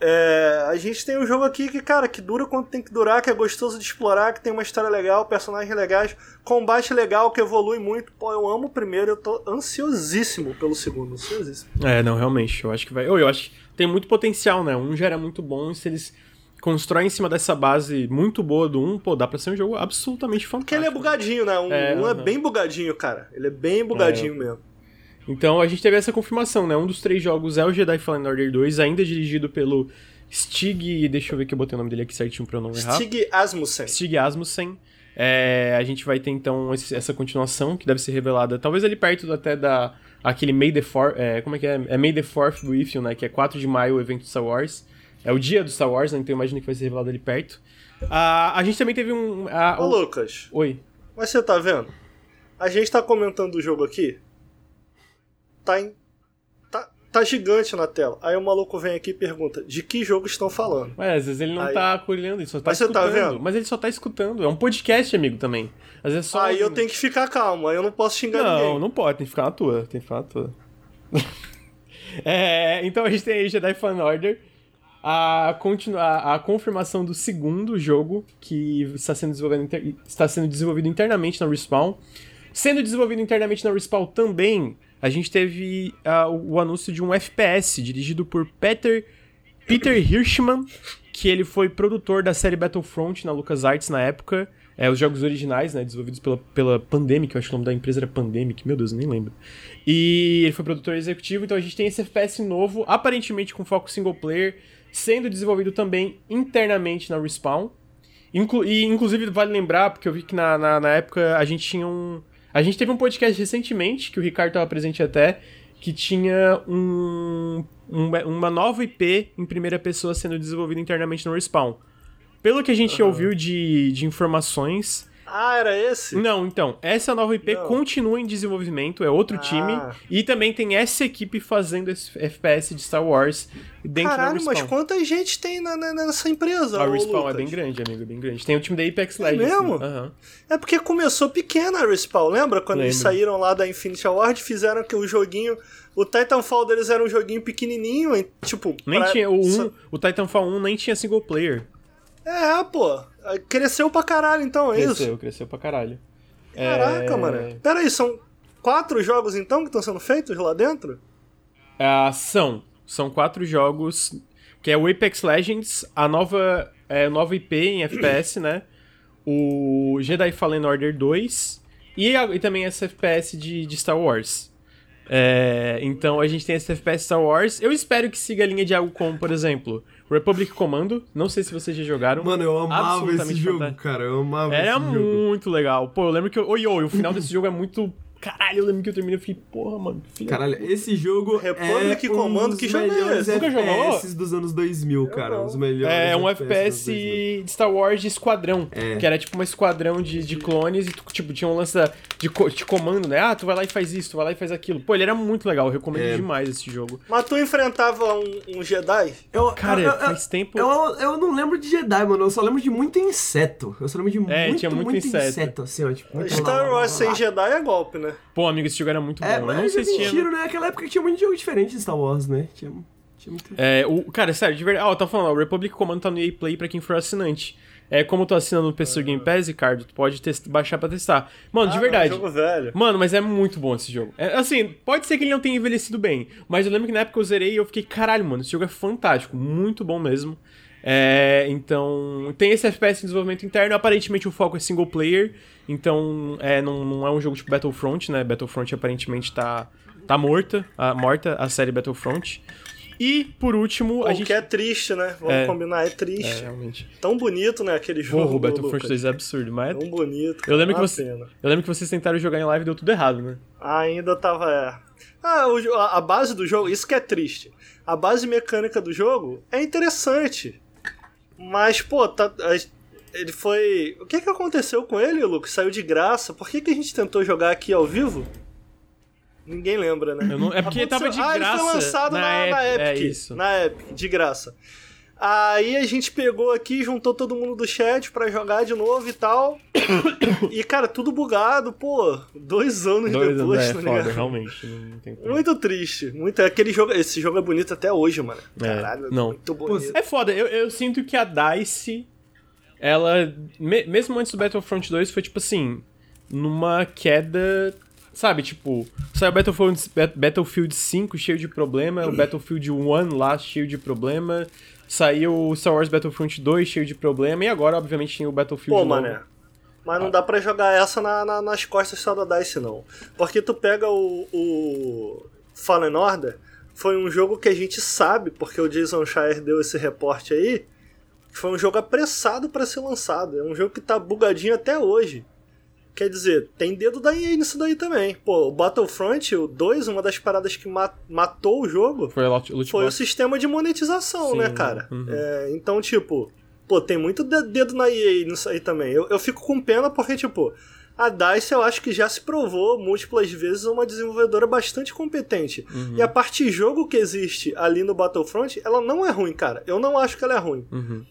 É, a gente tem um jogo aqui que, cara, que dura quanto tem que durar, que é gostoso de explorar, que tem uma história legal, personagens legais, combate legal, que evolui muito. Pô, eu amo o primeiro, eu tô ansiosíssimo pelo segundo, ansiosíssimo. É, não, realmente, eu acho que vai. Eu, eu acho que tem muito potencial, né? Um já era muito bom, e se eles constrói em cima dessa base muito boa do 1, pô, dá pra ser um jogo absolutamente fantástico. Porque ele é bugadinho, né? Um, É, um é bem bugadinho, cara. Ele é bem bugadinho mesmo. Então a gente teve essa confirmação, né? Um dos três jogos é o Jedi Fallen Order 2, ainda dirigido pelo Stig. Deixa eu ver que eu botei o nome dele aqui certinho pra eu não errar. Stig Asmussen. Stig Asmussen. É, a gente vai ter então esse- essa continuação que deve ser revelada, talvez ali perto até da aquele May the Fourth, é, como é que é? É May the Fourth with you, né? Que é 4 de maio o evento Star Wars. É o dia do Star Wars, né? Então eu imagino que vai ser revelado ali perto. Ah, a gente também teve um. ah, Ô, o- Lucas, Oi. mas você tá vendo? A gente tá comentando o jogo aqui. Tá em. Tá, tá gigante na tela. Aí o maluco vem aqui e pergunta: de que jogo estão falando? Ué, às vezes ele não Aí- tá olhando, ele só tá Mas você tá escutando. vendo? Mas ele só tá escutando. É um podcast, amigo, também. Às vezes é só. Aí eu tenho que ficar calmo, aí eu não posso xingar Não, ninguém. não pode, tem que ficar na tua. Tem que ficar na tua. É, então a gente tem aí Jedi Fallen Order. A, a, a confirmação do segundo jogo que está sendo, desenvolvido está sendo desenvolvido internamente na Respawn. Sendo desenvolvido internamente na Respawn também, a gente teve o, o anúncio de um FPS dirigido por Peter, Peter Hirschman, que ele foi produtor da série Battlefront na LucasArts na época. É, os jogos originais, né, desenvolvidos pela, pela Pandemic, eu acho que o nome da empresa era Pandemic, meu Deus, eu nem lembro. E ele foi produtor executivo, então a gente tem esse FPS novo, aparentemente com foco single player, sendo desenvolvido também internamente na Respawn. Inclu e inclusive vale lembrar, porque eu vi que na, na, na época a gente tinha um. A gente teve um podcast recentemente, que o Ricardo estava presente até, que tinha um, um- uma nova IP em primeira pessoa sendo desenvolvida internamente no Respawn. Pelo que a gente ouviu de, de informações. Ah, era esse? Não, então, essa nova IP Não. continua em desenvolvimento, é outro Ah. time. E também tem essa equipe fazendo esse FPS de Star Wars dentro da Caralho, Respawn. mas quanta gente tem na- na- nessa empresa? A Respawn é Lucas? bem grande, amigo, é bem grande. Tem o time da Apex É Legends. mesmo? né? Aham. É porque começou pequena a Respawn, lembra? Quando eles Lembro. saíram lá da Infinity Ward, fizeram que o joguinho. O Titanfall deles era um joguinho pequenininho, tipo. Nem pra- tinha, o, só- 1, o Titanfall 1 nem tinha single player. É, pô. Cresceu pra caralho, então, é Cresceu, isso? cresceu pra caralho. Caraca, É, mano. Pera aí, são quatro jogos então que estão sendo feitos lá dentro? Ah, são. São quatro jogos. Que é o Apex Legends, a nova, é, nova IP em FPS, né? O Jedi Fallen Order 2 e, a- e também esse FPS de, de Star Wars. É, então a gente tem esse FPS Star Wars. Eu espero que siga a linha de algo como, por exemplo, Republic Commando. Não sei se vocês já jogaram. Mano, eu amava esse jogo, fantástico. cara. Eu amava Era esse jogo. muito legal. Pô, eu lembro que. Oi, oi, o final desse jogo é muito. Caralho, eu lembro que eu terminei e fiquei, porra, mano. filha Caralho, esse jogo Republic é Commando, um que jogo é esse? Nunca jogou? FPS dos anos 2000, cara. Um dos melhores É um FPS 2000. de Star Wars de esquadrão. É. Que era tipo uma esquadrão de, de clones e tu, tipo, tinha um lance da- de, de comando, né? Ah, tu vai lá e faz isso, tu vai lá e faz aquilo. Pô, ele era muito legal, eu recomendo É. demais esse jogo. Mas tu enfrentava um, um Jedi? Eu, Cara, eu, eu, faz tempo. eu, eu não lembro de Jedi, mano. Eu só lembro de muito inseto. Eu só lembro de É, muito, tinha muito muito inseto. inseto. assim, ó. Tipo, Star lá, Wars lá, sem lá. Jedi é golpe, né? Pô, amigo, esse jogo era muito bom. É, eu mas não sei se tinha. mentiram, né? Naquela época tinha muito jogo diferente de Star Wars, né? Tinha, tinha muito... É, o, cara, sério, de verdade. Ah, eu tava falando, ó, o Republic Commando tá no EA Play pra quem for assinante. É, como eu tô assinando no PC Game Pass, Ricardo, tu pode test- baixar pra testar. Mano, de Ah, verdade. não, jogo velho. Mano, mas é muito bom esse jogo. É, assim, pode ser que ele não tenha envelhecido bem, mas eu lembro que na época eu zerei e eu fiquei, caralho, mano, esse jogo é fantástico, muito bom mesmo. É, então, tem esse FPS em desenvolvimento interno, aparentemente o foco é single player, então é, não, não é um jogo tipo Battlefront, né? Battlefront aparentemente tá, tá morta, a, morta a série Battlefront. E, por último, Pô, a o gente... que é triste, né? Vamos É. combinar, é É, triste. realmente. Tão bonito, né, aquele jogo. Porra, o Battlefront Lucas. 2 é absurdo, mas... Tão bonito. Eu lembro, que uma você, pena. eu lembro que vocês tentaram jogar em live e deu tudo errado, né? Ainda tava. É. Ah, o a base do jogo, isso que é triste. A base mecânica do jogo é interessante. Mas, pô, tá, ele foi. O que que aconteceu com ele, Lucas? Saiu de graça. Por que, que a gente tentou jogar aqui ao vivo? Ninguém lembra, né? Não- é porque tava de ah, graça ele foi lançado na na, na Epic, Epic. é isso. Na Epic, de graça. Aí a gente pegou aqui, juntou todo mundo do chat pra jogar de novo e tal. e, cara, tudo bugado, pô. Dois anos Dois anos, depois, é tá foda, ligado? realmente. Não tem como. Muito triste. Muito, aquele jogo, esse jogo é bonito até hoje, mano. É, Caralho, não. muito bonito. É foda, eu, eu sinto que a DICE, ela, me- mesmo antes do Battlefront 2, foi tipo assim, numa queda, sabe, tipo, saiu Battlefield, Bat- Battlefield 5 cheio de problema, o Battlefield 1 lá cheio de problema, Saiu o Star Wars Battlefront 2 cheio de problema, e agora, obviamente, tem o Battlefield Pô, novo. mané. Mas não dá pra jogar essa na- na- nas costas só da DICE, não. Porque tu pega o, o Fallen Order, foi um jogo que a gente sabe, porque o Jason Schreier deu esse reporte aí, que foi um jogo apressado pra ser lançado. É um jogo que tá bugadinho até hoje. Quer dizer, tem dedo da EA nisso daí também. Pô, o Battlefront, o 2, uma das paradas que ma- matou o jogo Foi foi o sistema de monetização, Sim, né, cara? uhum. É, então, tipo, pô, tem muito de- dedo na EA nisso aí também. Eu, eu fico com pena porque, tipo, a DICE eu acho que já se provou múltiplas vezes uma desenvolvedora bastante competente. Uhum. E a parte de jogo que existe ali no Battlefront, ela não é ruim, cara. Eu não acho que ela é ruim. Uhum.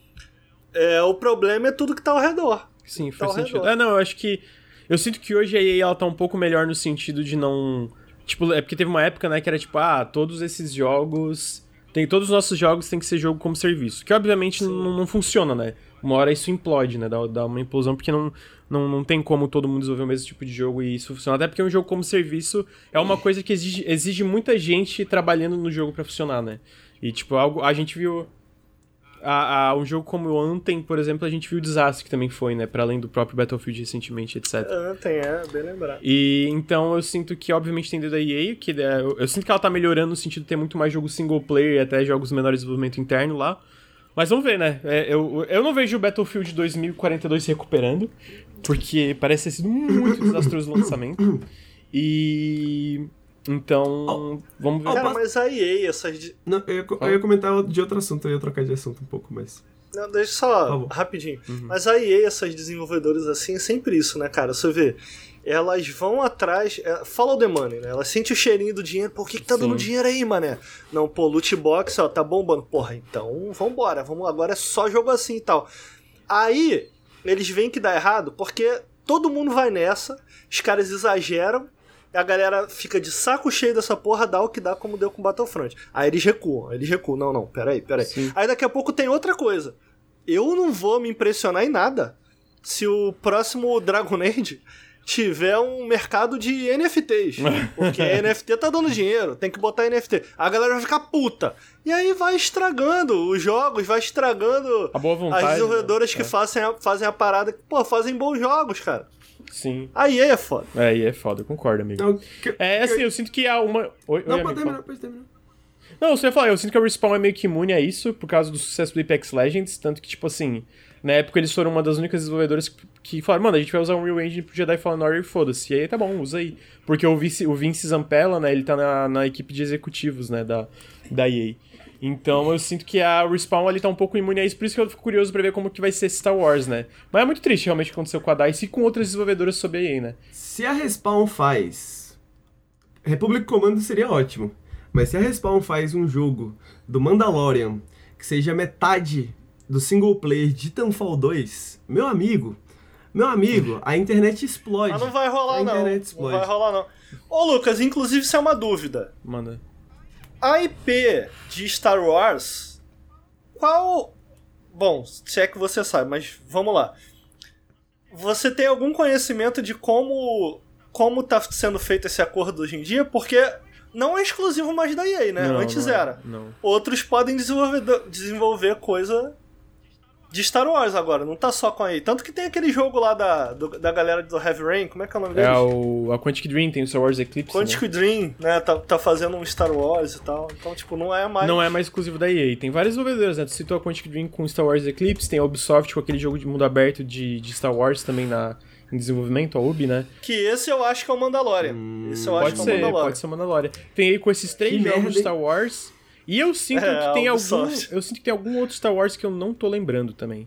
É, o problema é tudo que tá ao redor. Sim, Tá faz ao sentido. redor. É, não, eu acho que. Eu sinto que hoje a EA ela tá um pouco melhor no sentido de não. Tipo, é porque teve uma época, né, que era tipo, ah, todos esses jogos. Tem, todos os nossos jogos tem que ser jogo como serviço. Que obviamente não, não funciona, né? Uma hora isso implode, né? Dá, dá uma implosão, porque não, não, não tem como todo mundo desenvolver o mesmo tipo de jogo e isso funcionar. Até porque um jogo como serviço é uma coisa que exige, exige muita gente trabalhando no jogo pra funcionar, né? E, tipo, algo, a gente viu a, a- um jogo como o Anthem, por exemplo, a gente viu o desastre que também foi, né? Pra além do próprio Battlefield recentemente, etc. Tem, é, bem lembrado. E então eu sinto que, obviamente, tem dedo da EA, que é, eu, eu sinto que ela tá melhorando no sentido de ter muito mais jogo single player e até jogos menores de desenvolvimento interno lá. Mas vamos ver, né? É, eu, eu não vejo o Battlefield 2042 se recuperando, porque parece ter sido muito desastroso o lançamento. E. Então. Vamos ver. Oh, Cara, mas a EA, essas. Não, eu, ia, eu ia comentar de outro assunto, eu ia trocar de assunto um pouco, mas. Não, deixa só, rapidinho. Uhum. Mas a EA, essas desenvolvedoras assim, é sempre isso, né, cara? Você vê, elas vão atrás. É, follow the money, né? Elas sentem o cheirinho do dinheiro. Por que, que tá Sim. dando dinheiro aí, mané? Não, pô, loot box, ó, tá bombando. Porra, então vambora, vamos agora é só jogo assim e tal. Aí, eles veem que dá errado porque todo mundo vai nessa, os caras exageram. A galera fica de saco cheio dessa porra, dá o que dá, como deu com Battlefront. Aí eles recuam, eles recuam. Não, não, peraí, peraí. Sim. Aí daqui a pouco tem outra coisa. Eu não vou me impressionar em nada se o próximo Dragon Age tiver um mercado de NFTs. Porque NFT tá dando dinheiro, tem que botar NFT. A galera vai ficar puta. E aí vai estragando os jogos, vai estragando vontade. as desenvolvedoras né? que É. fazem, a, fazem a parada pô, fazem bons jogos, cara. Sim. Aí é foda. É, e é foda, eu concordo, amigo. Não, que- É, assim, que- eu sinto que há uma. Oi, Não, oi, pode amigo, terminar, pode terminar. Não, você ia falar, eu sinto que a Respawn é meio que imune a isso por causa do sucesso do Apex Legends, tanto que, tipo assim, na época eles foram uma das únicas desenvolvedoras que, que falaram, mano, a gente vai usar um Real Engine pro Jedi Fallen Order e foda-se. E aí tá bom, usa aí. Porque o Vince, o Vince Zampella, né, ele tá na, na equipe de executivos, né, da, da EA. Então eu sinto que a Respawn ali tá um pouco imune a isso, por isso que eu fico curioso pra ver como que vai ser Star Wars, né. Mas é muito triste realmente o que aconteceu com a DICE e com outras desenvolvedoras sobre a EA, né. Se a Respawn faz. Republic Commando seria ótimo. Mas se a Respawn faz um jogo do Mandalorian que seja metade do single player de Titanfall 2, meu amigo, meu amigo, a internet explode. Mas não vai rolar, a não. internet Não explode. vai rolar, não. Ô, Lucas, inclusive isso é uma dúvida. Manda. A IP de Star Wars, qual. Bom, se é que você sabe, mas vamos lá. Você tem algum conhecimento de como como tá sendo feito esse acordo hoje em dia? Porque não é exclusivo mais da EA, né? Não, Antes não é, era. Não. Outros podem desenvolver, desenvolver coisa de Star Wars agora, não tá só com a EA. Tanto que tem aquele jogo lá da, do- da galera do Heavy Rain, como é que é o nome deles? É o, a Quantic Dream, tem o Star Wars Eclipse, né? Quantic Dream, né? Tá, tá fazendo um Star Wars e tal. Então, tipo, não é mais. Não é mais exclusivo da EA. Tem várias desenvolvedoras, né? Tu citou a Quantic Dream com Star Wars Eclipse, tem a Ubisoft com aquele jogo de mundo aberto de, de Star Wars também na, em desenvolvimento, a Ubi, né? Que esse eu acho que é o Mandalorian. esse eu acho que é o ser, Mandalorian. pode ser o Mandalorian. Tem aí com esses três Que jogos de? Star Wars. E eu sinto É, que tem algum. Eu sinto que tem algum outro Star Wars que eu não tô lembrando também.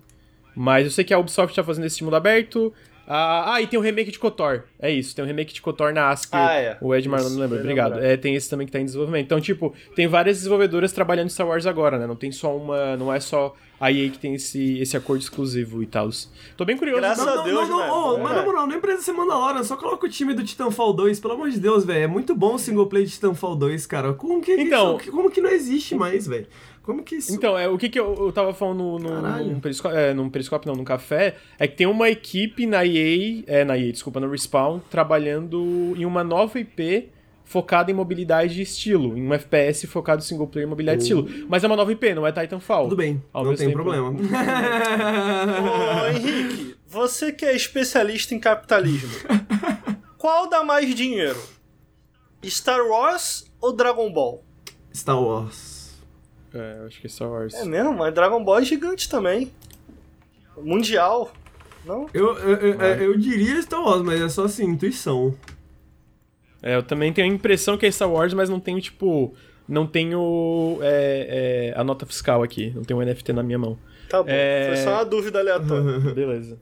Mas eu sei que a Ubisoft tá fazendo esse mundo aberto. Ah, ah, e tem o remake de KOTOR. É isso, tem o remake de KOTOR na ASCII. Ah, é. O Ed Marlon Isso, não lembra, obrigado. É, tem esse também que tá em desenvolvimento. Então, tipo, tem várias desenvolvedoras trabalhando em Star Wars agora, né? Não tem só uma. Não é só a EA que tem esse, esse acordo exclusivo e tal. Tô bem curioso. Graças pra- a Não, Deus, não, não, né? É. mas na moral, nem precisa ser Mandalorian, só coloca o time do Titanfall 2, pelo amor de Deus, velho. É muito bom o single play de Titanfall 2, cara. Como que, Então- isso- como que não existe mais, velho? Como que isso. Então, é, o que, que eu, eu tava falando no, no, num, periscópio, é, num periscópio, não, num café, é que tem uma equipe na EA, é, na EA, desculpa, no Respawn, trabalhando em uma nova IP focada em mobilidade e estilo, em um FPS focado em single player e mobilidade e estilo. Mas é uma nova IP, não é Titanfall. Tudo bem, Ao não tem tempo- problema. Ô, Henrique, você que é especialista em capitalismo, qual dá mais dinheiro? Star Wars ou Dragon Ball? Star Wars. É, eu acho que é Star Wars. É mesmo, mas Dragon Ball é gigante também. Mundial. Não? Eu, eu, eu, eu diria Star Wars, mas é só assim, intuição. É, eu também tenho a impressão que é Star Wars, mas não tenho, tipo. Não tenho é, é, a nota fiscal aqui. Não tenho o NFT na minha mão. Tá bom. É. Foi só uma dúvida aleatória. Beleza.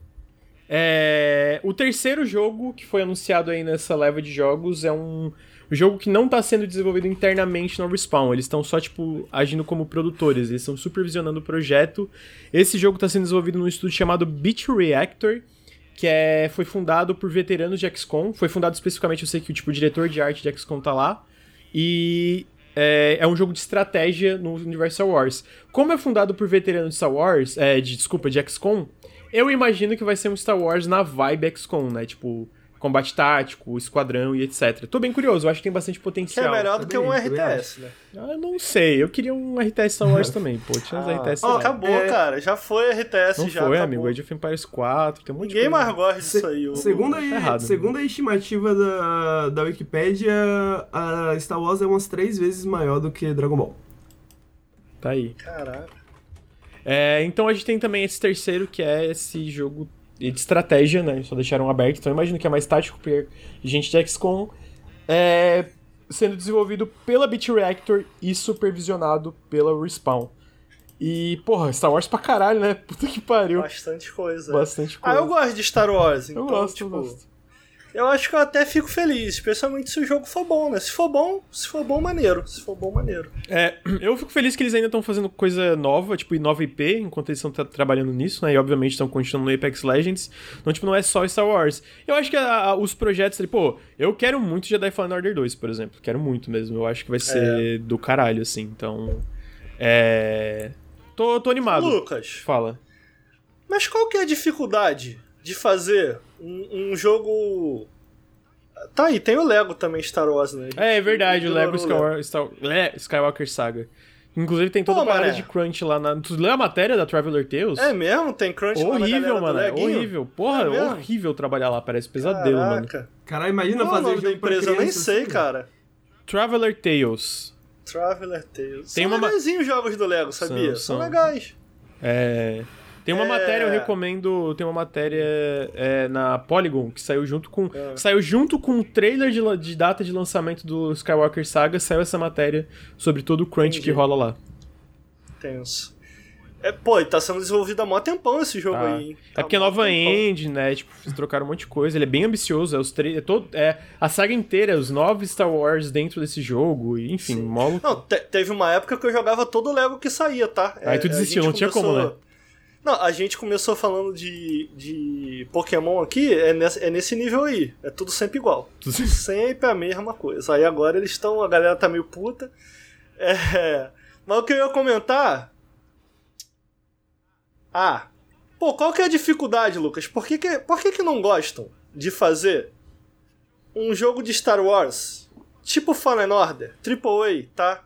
É, o terceiro jogo que foi anunciado aí nessa leva de jogos é um jogo que não está sendo desenvolvido internamente no Respawn. Eles estão só, tipo, agindo como produtores. Eles estão supervisionando o projeto. Esse jogo está sendo desenvolvido num estúdio chamado Beat Reactor, que é, foi fundado por veteranos de XCOM. Foi fundado especificamente, eu sei que tipo, o diretor de arte de XCOM tá lá. E é, é um jogo de estratégia no universo Star Wars. Como é fundado por veteranos de Star Wars, é, de, desculpa, de XCOM, eu imagino que vai ser um Star Wars na vibe XCOM, né? Tipo, combate tático, esquadrão e etc. Tô bem curioso, eu acho que tem bastante Que é potencial. melhor do que um RTS, né? Ah, eu não sei, eu queria um RTS Star Wars também, pô. Tinha uns Ah, RTS ó, lá. acabou, É. cara. Já foi RTS, Não já foi, acabou. amigo. Age of Empires 4, tem um monte Ninguém de coisa. mais gosta disso aí. o- Segundo a, Tá errado, né? segundo a estimativa da, da Wikipédia, a Star Wars é umas três vezes maior do que Dragon Ball. Tá aí. Caraca. É, então a gente tem também esse terceiro, que é esse jogo de estratégia, né? Só deixaram aberto. Então eu imagino que é mais tático, porque gente de XCOM. É, sendo desenvolvido pela Beat Reactor e supervisionado pela Respawn. E, porra, Star Wars pra caralho, né? Puta que pariu. Bastante coisa. Bastante Ah, coisa. eu gosto de Star Wars, Eu então, gosto, tipo, eu gosto. Eu acho que eu até fico feliz, especialmente se o jogo for bom, né? Se for bom, se for bom, maneiro. Se for bom, maneiro. É, eu fico feliz que eles ainda estão fazendo coisa nova, tipo, nova IP, enquanto eles estão tra- trabalhando nisso, né? E obviamente estão continuando no Apex Legends. Então, tipo, não é só Star Wars. Eu acho que a- a- os projetos ali, pô, eu quero muito Jedi Fallen Order 2, por exemplo. Quero muito mesmo. Eu acho que vai ser do caralho, assim. Então. É. Tô, tô animado. Lucas, Fala. mas qual que é a dificuldade de fazer um, um jogo... Tá aí, tem o Lego também, Star Wars, né? É, é verdade, o Lego Skywalker, Star- Le- Skywalker Saga. Inclusive tem toda Pô, a parada mané. de crunch lá na. Tu leu a matéria da Traveler Tales? É mesmo? Tem crunch lá na Horrível, do mano. É horrível. Porra, É horrível trabalhar lá. Parece pesadelo, mano. Caraca. Caralho, imagina Qual é o fazer nome da empresa? Eu nem sei, assim. cara. Traveler Tales. Traveler Tales. Tem São uma ma- legaisinhos os jogos do Lego, sabia? São, São, são. legais. É. Tem uma É. matéria, eu recomendo. Tem uma matéria é, na Polygon que saiu junto com. É. Saiu junto com o trailer de, de data de lançamento do Skywalker Saga. Saiu essa matéria sobre todo o crunch Entendi. que rola lá. Tenso. É, pô, e tá sendo desenvolvido há mó tempão esse jogo Ah, aí. hein? É Tá porque é nova tempão. engine, né? Tipo, eles trocaram um monte de coisa. Ele é bem ambicioso. É os três. É todo, é a saga inteira, os nove Star Wars dentro desse jogo. E, enfim, molo. Não, te- teve uma época que eu jogava todo o Lego que saía, tá? Aí tu a desistiu, não tinha como, né? Não, a gente começou falando de, de Pokémon aqui, é nesse, é nesse nível aí. É tudo sempre igual. Sempre a mesma coisa. Aí agora eles estão. A galera tá meio puta. É, mas o que eu ia comentar. Ah. Pô, qual que é a dificuldade, Lucas? Por que, que, por que, que não gostam de fazer um jogo de Star Wars tipo Fallen Order, AAA, tá?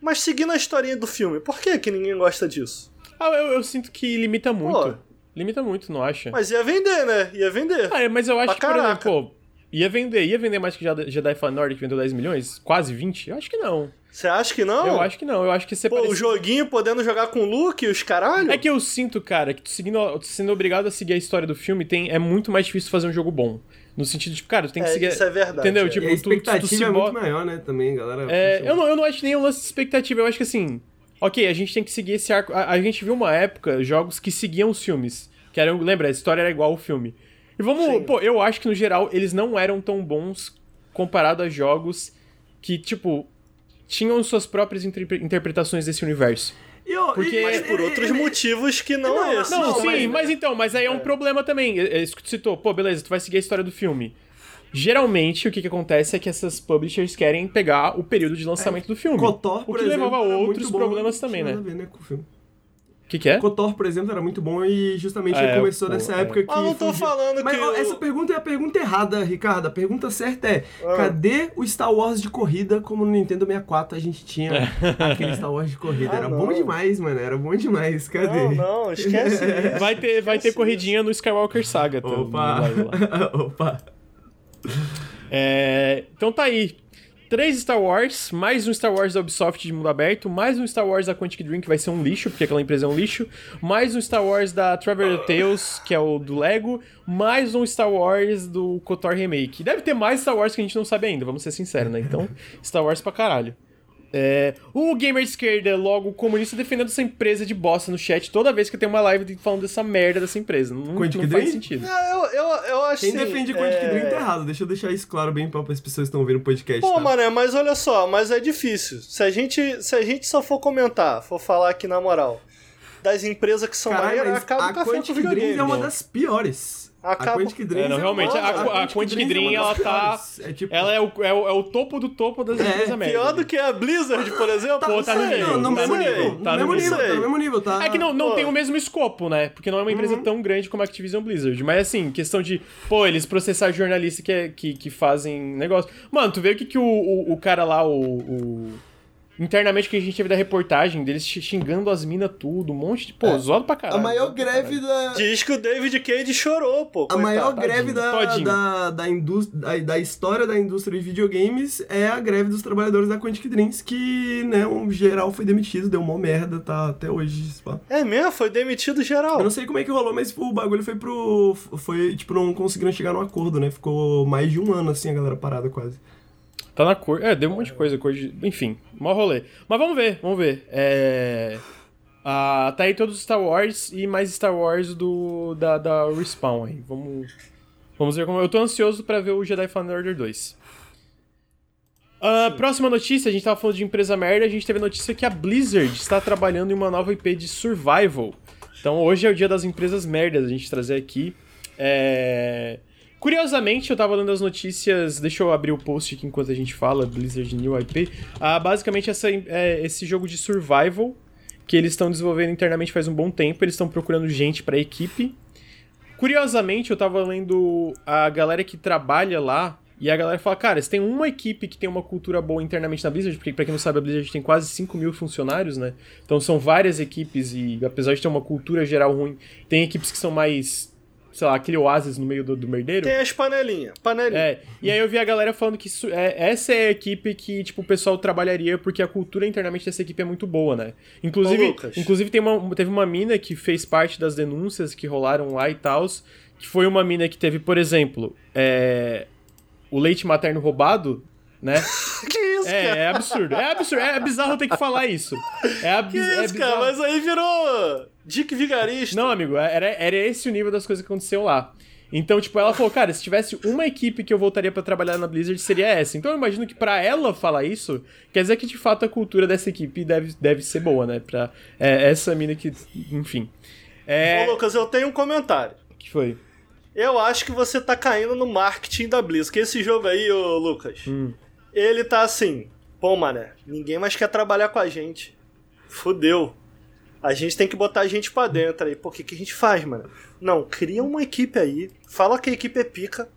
Mas seguindo a historinha do filme. Por que, que ninguém gosta disso? Ah, eu, eu sinto que limita muito. Pô. Limita muito, não acha? Mas ia vender, né? Ia vender. Ah, é, mas eu acho Pra que, por caraca. exemplo, pô, ia vender, ia vender mais que Jedi Jedi Fallen Order, que vendeu 10 milhões? Quase 20? Eu acho que não. Você acha que não? Eu acho que não. Eu acho que você Pô, o joguinho podendo jogar com o Luke e os caralho? É que eu sinto, cara, que tu seguindo, tu sendo obrigado a seguir a história do filme, tem, é muito mais difícil fazer um jogo bom. No sentido de, cara, tu tem que É, seguir. isso é verdade, Entendeu? é. Tipo, E a tu, tu, tu expectativa se é muito bota- maior, né, também, galera. É, eu, não, eu não acho nem um lance de expectativa, eu acho que assim. Ok, a gente tem que seguir esse arco. A, a gente viu uma época jogos que seguiam os filmes. Que eram. Lembra, a história era igual ao filme. E vamos. Sim. Pô, eu acho que no geral eles não eram tão bons comparado a jogos que, tipo, tinham suas próprias interpre- interpretações desse universo. E eu- porque- Mas por outros motivos que não, Não, é esse. Não, Não, sim, mas, mas- então, mas aí é um problema também. É é isso que tu citou. Pô, beleza, tu vai seguir a história do filme. Geralmente, o que, que acontece é que essas publishers querem pegar o período de lançamento do filme. Kotor, o por que exemplo, levava a outros bom, problemas não também, né? nada a ver, com o filme. que, que é? Kotor, por exemplo, era muito bom e justamente Ah, é, começou pô, nessa é. época que. Mas não tô fugia- falando Mas que. ó, o- essa pergunta é a pergunta errada, Ricardo. A pergunta certa é: Ah. cadê o Star Wars de corrida como no Nintendo 64 a gente tinha aquele Star Wars de corrida? Ah, era não. bom demais, mano. Era bom demais. Cadê? Não, não, esquece. Vai ter, vai ter corridinha no Skywalker Saga. tá? Opa! Opa! É, então tá aí. Três Star Wars, mais um Star Wars da Ubisoft de mundo aberto, mais um Star Wars da Quantic Dream, que vai ser um lixo, porque aquela empresa é um lixo, mais um Star Wars da Traveler Tales, que é o do Lego, mais um Star Wars do KOTOR Remake. Deve ter mais Star Wars que a gente não sabe ainda, vamos ser sinceros, né? Então, Star Wars pra caralho. É, o gamer de esquerda, logo comunista, defendendo essa empresa de bosta no chat toda vez que tem uma live falando dessa merda dessa empresa. Não, Quantic não faz Dream? sentido. É, Eu, eu, eu acho Quem assim, defende Quantic é... Dream tá errado. Deixa eu deixar isso claro bem para as pessoas que estão vendo o podcast. Pô, tá? mané, mas olha só, mas é difícil. Se a gente, se a gente só for comentar, for falar aqui na moral, das empresas que são Caralho, maneiras, mas acaba o a café com Quantic videogame. Dream é uma das piores. Acaba- A Quantic Dream É, não, realmente, a- a Quantic Dream, é ela tá-. É tipo... Ela é o, é o, é o topo do topo das É, empresas merda. Pior do que a Blizzard, por exemplo. Pô, tá no sei, nível, Não, no tá mesmo no nível. No tá no mesmo nível. tá no mesmo nível, tá? É que não, não Pô. tem o mesmo escopo, né? Porque não é uma empresa Uhum. tão grande como a Activision Blizzard. Mas assim, questão de, pô, eles processar jornalistas que, é- que, que fazem negócio. Mano, tu vê o que, que o, o, o cara lá, o, o- Internamente que a gente teve da reportagem deles xingando as minas tudo, um monte de. Pô, zoado pra A caralho. maior zoado pra greve da... Diz que o David Cage chorou, pô. A coitado. maior tadinho, greve da, todinho. da, da, da, da história da indústria de videogames é a greve dos trabalhadores da Quantic Dreams, que, né, um geral foi demitido, deu uma merda, tá até hoje. pá. É mesmo? Foi demitido geral. Eu não sei como é que rolou, mas o bagulho foi pro. Foi, tipo, não conseguiram chegar num acordo, né? Ficou mais de um ano assim a galera parada quase. Tá na cor. É, deu um monte de coisa, cor de... Enfim, mó rolê. Mas vamos ver, vamos ver. É. Ah, tá aí todos os Star Wars e mais Star Wars do da, da Respawn aí. Vamos, vamos ver como. Eu tô ansioso pra ver o Jedi Fallen Order 2. Ah, próxima notícia, a gente tava falando de empresa merda, a gente teve a notícia que a Blizzard está trabalhando em uma nova IP de Survival. Então hoje é o dia das empresas merdas a gente trazer aqui. É... Curiosamente, eu tava lendo as notícias. Deixa eu abrir o post aqui enquanto a gente fala, Blizzard New IP. Ah, basicamente, essa, é, esse jogo de survival que eles estão desenvolvendo internamente faz um bom tempo. Eles estão procurando gente pra equipe. Curiosamente, eu tava lendo a galera que trabalha lá. E a galera fala, cara, se tem uma equipe que tem uma cultura boa internamente na Blizzard, porque pra quem não sabe, a Blizzard tem quase 5 mil funcionários, né? Então são várias equipes e apesar de ter uma cultura geral ruim, tem equipes que são mais, sei lá, aquele oásis no meio do, do merdeiro. Tem as panelinhas. Panelinha. É, e aí eu vi a galera falando que isso, é, essa é a equipe que, tipo, o pessoal trabalharia porque a cultura internamente dessa equipe é muito boa, né? Inclusive, Ô, inclusive tem uma, teve uma mina que fez parte das denúncias que rolaram lá e tal, que foi uma mina que teve, por exemplo, é, o leite materno roubado, né? Que isso, cara? É, é absurdo. É absurdo. É bizarro ter que falar isso. É, ab Que é isso, cara? bizarro. Mas aí virou Dick Vigarista. Não, amigo, era, era esse o nível das coisas que aconteceu lá. Então, tipo, ela falou, cara, se tivesse uma equipe que eu voltaria pra trabalhar na Blizzard, seria essa. Então eu imagino que pra ela falar isso, quer dizer que de fato a cultura dessa equipe deve, deve ser boa, né? Pra é, essa mina que. Enfim. É. Ô, Lucas, eu tenho um comentário. O que foi? Eu acho que você tá caindo no marketing da Blizzard. Que esse jogo aí, ô Lucas, Hum. ele tá assim, pô, mané, ninguém mais quer trabalhar com a gente. Fudeu. A gente tem que botar a gente pra dentro aí. Pô, o que, que a gente faz, mano? Não, cria uma equipe aí. Fala que a equipe é pica.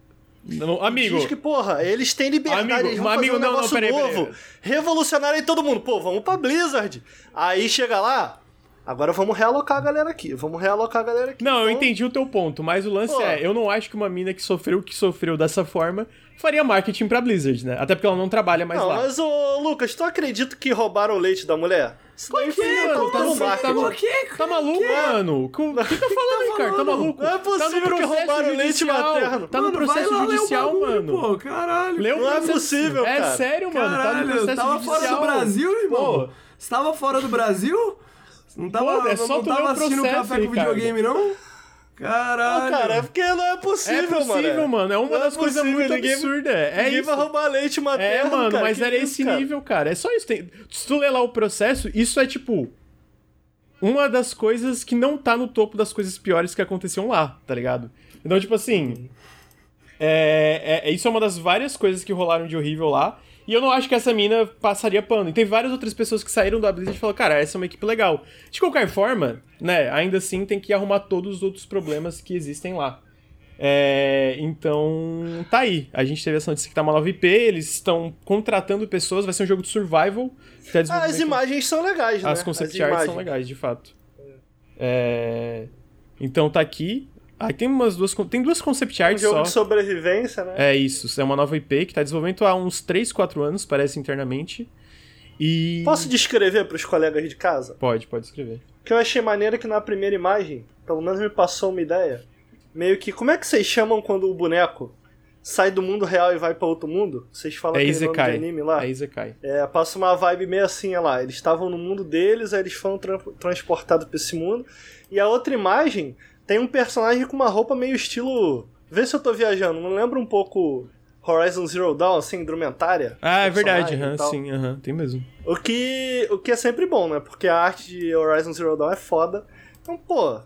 Não, amigo. Diz que, porra, eles têm liberdade, Amigo, eles vão mas fazer amigo, um não, não, negócio peraí, peraí, novo. Revolucionário aí todo mundo. Pô, vamos pra Blizzard. Aí chega lá, agora vamos realocar a galera aqui. Vamos realocar a galera aqui. Não, eu Então, entendi o teu ponto, mas o lance Pô. é, eu não acho que uma mina que sofreu o que sofreu dessa forma faria marketing pra Blizzard, né? Até porque ela não trabalha mais Não, lá. mas ô Lucas, tu acredita que roubaram o leite da mulher? Isso foi mano? Tá no tá Por quê? Tá maluco, mano? O que tá falando, Ricardo? Tá maluco? Não é possível tá que roubaram leite judicial. materno. Tá no Mano, processo lá ler o judicial, bagulho, mano. Pô, caralho. O Não é processo- possível, É cara. sério, mano. tá no Caralho, processo tava judicial. fora do Brasil, irmão? Pô, Você tava fora do Brasil? Não tava, Pô, é só não tava o assistindo processo, café com videogame, não? Caralho. Não, cara, é porque não é possível, é possível, mano. mano. É uma Não é das coisas possível, muito ninguém- absurdas. É Ninguém isso. vai roubar leite É, materno, mano, cara. mas era isso, esse cara? nível, cara. É só isso. Tem... Se tu ler lá o processo, isso é tipo. Uma das coisas que não tá no topo das coisas piores que aconteciam lá, tá ligado? Então, tipo assim. É, é- é- isso é uma das várias coisas que rolaram de horrível lá. E eu não acho que essa mina passaria pano. E tem várias outras pessoas que saíram da Blizzard e falaram, cara, essa é uma equipe legal. De qualquer forma, né, ainda assim tem que arrumar todos os outros problemas que existem lá. É, então, tá aí. A gente teve essa notícia que tá uma nova IP, eles estão contratando pessoas, vai ser um jogo de survival. Ah, as imagens são legais, né? As concept as arts são legais, de fato. É... Então tá aqui. Aí tem umas duas. Tem duas concept arts um jogo só. de sobrevivência, né? É isso. É uma nova IP que tá desenvolvendo há uns 3, 4 anos, parece internamente. E. Posso descrever para os colegas de casa? Pode, pode escrever. Que eu achei maneiro que na primeira imagem, pelo menos me passou uma ideia. Meio que. Como é que vocês chamam quando o boneco sai do mundo real e vai para outro mundo? Vocês falam é aquele Izekai. nome de anime lá? É Izekai. É, passa uma vibe meio assim, olha lá. Eles estavam no mundo deles, aí eles foram tra transportados para esse mundo. E a outra imagem tem um personagem com uma roupa meio estilo. Vê se eu tô viajando, não lembra um pouco Horizon Zero Dawn, assim, indumentária? Ah, é verdade, uhum, sim, uhum, tem mesmo. O que, o que é sempre bom, né? Porque a arte de Horizon Zero Dawn é foda. Então, pô,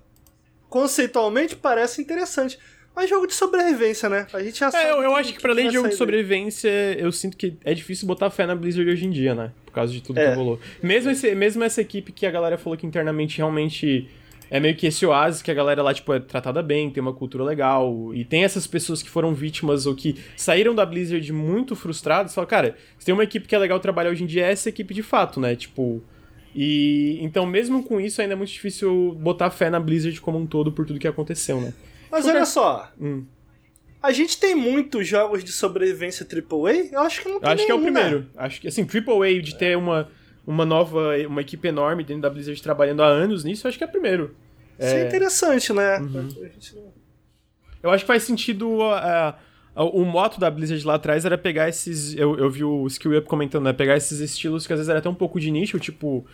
conceitualmente parece interessante. Mas jogo de sobrevivência, né? A gente já é, eu, eu acho que, para além de jogo de sobrevivência, eu sinto que é difícil botar fé na Blizzard hoje em dia, né? Por causa de tudo é. que rolou. Mesmo, esse, mesmo essa equipe que a galera falou que internamente realmente é meio que esse oásis que a galera lá, tipo, é tratada bem, tem uma cultura legal. E tem essas pessoas que foram vítimas ou que saíram da Blizzard muito frustradas. Fala, cara, se tem uma equipe que é legal trabalhar hoje em dia, é essa equipe de fato, né? Tipo. E então, mesmo com isso, ainda é muito difícil botar fé na Blizzard como um todo por tudo que aconteceu, né? Mas Qualquer... olha só. Hum. A gente tem muitos jogos de sobrevivência AAA? Eu acho que não tem Acho nenhum, que é o primeiro. Né? Acho que, assim, AAA de ter uma uma nova, uma equipe enorme dentro da Blizzard trabalhando há anos nisso, eu acho que é o primeiro. Isso é, é interessante, né? Uhum. Eu acho que faz sentido. Uh, o moto da Blizzard lá atrás era pegar esses. Eu, eu vi o Skill Up comentando, né? Pegar esses estilos que às vezes era até um pouco de nicho, tipo.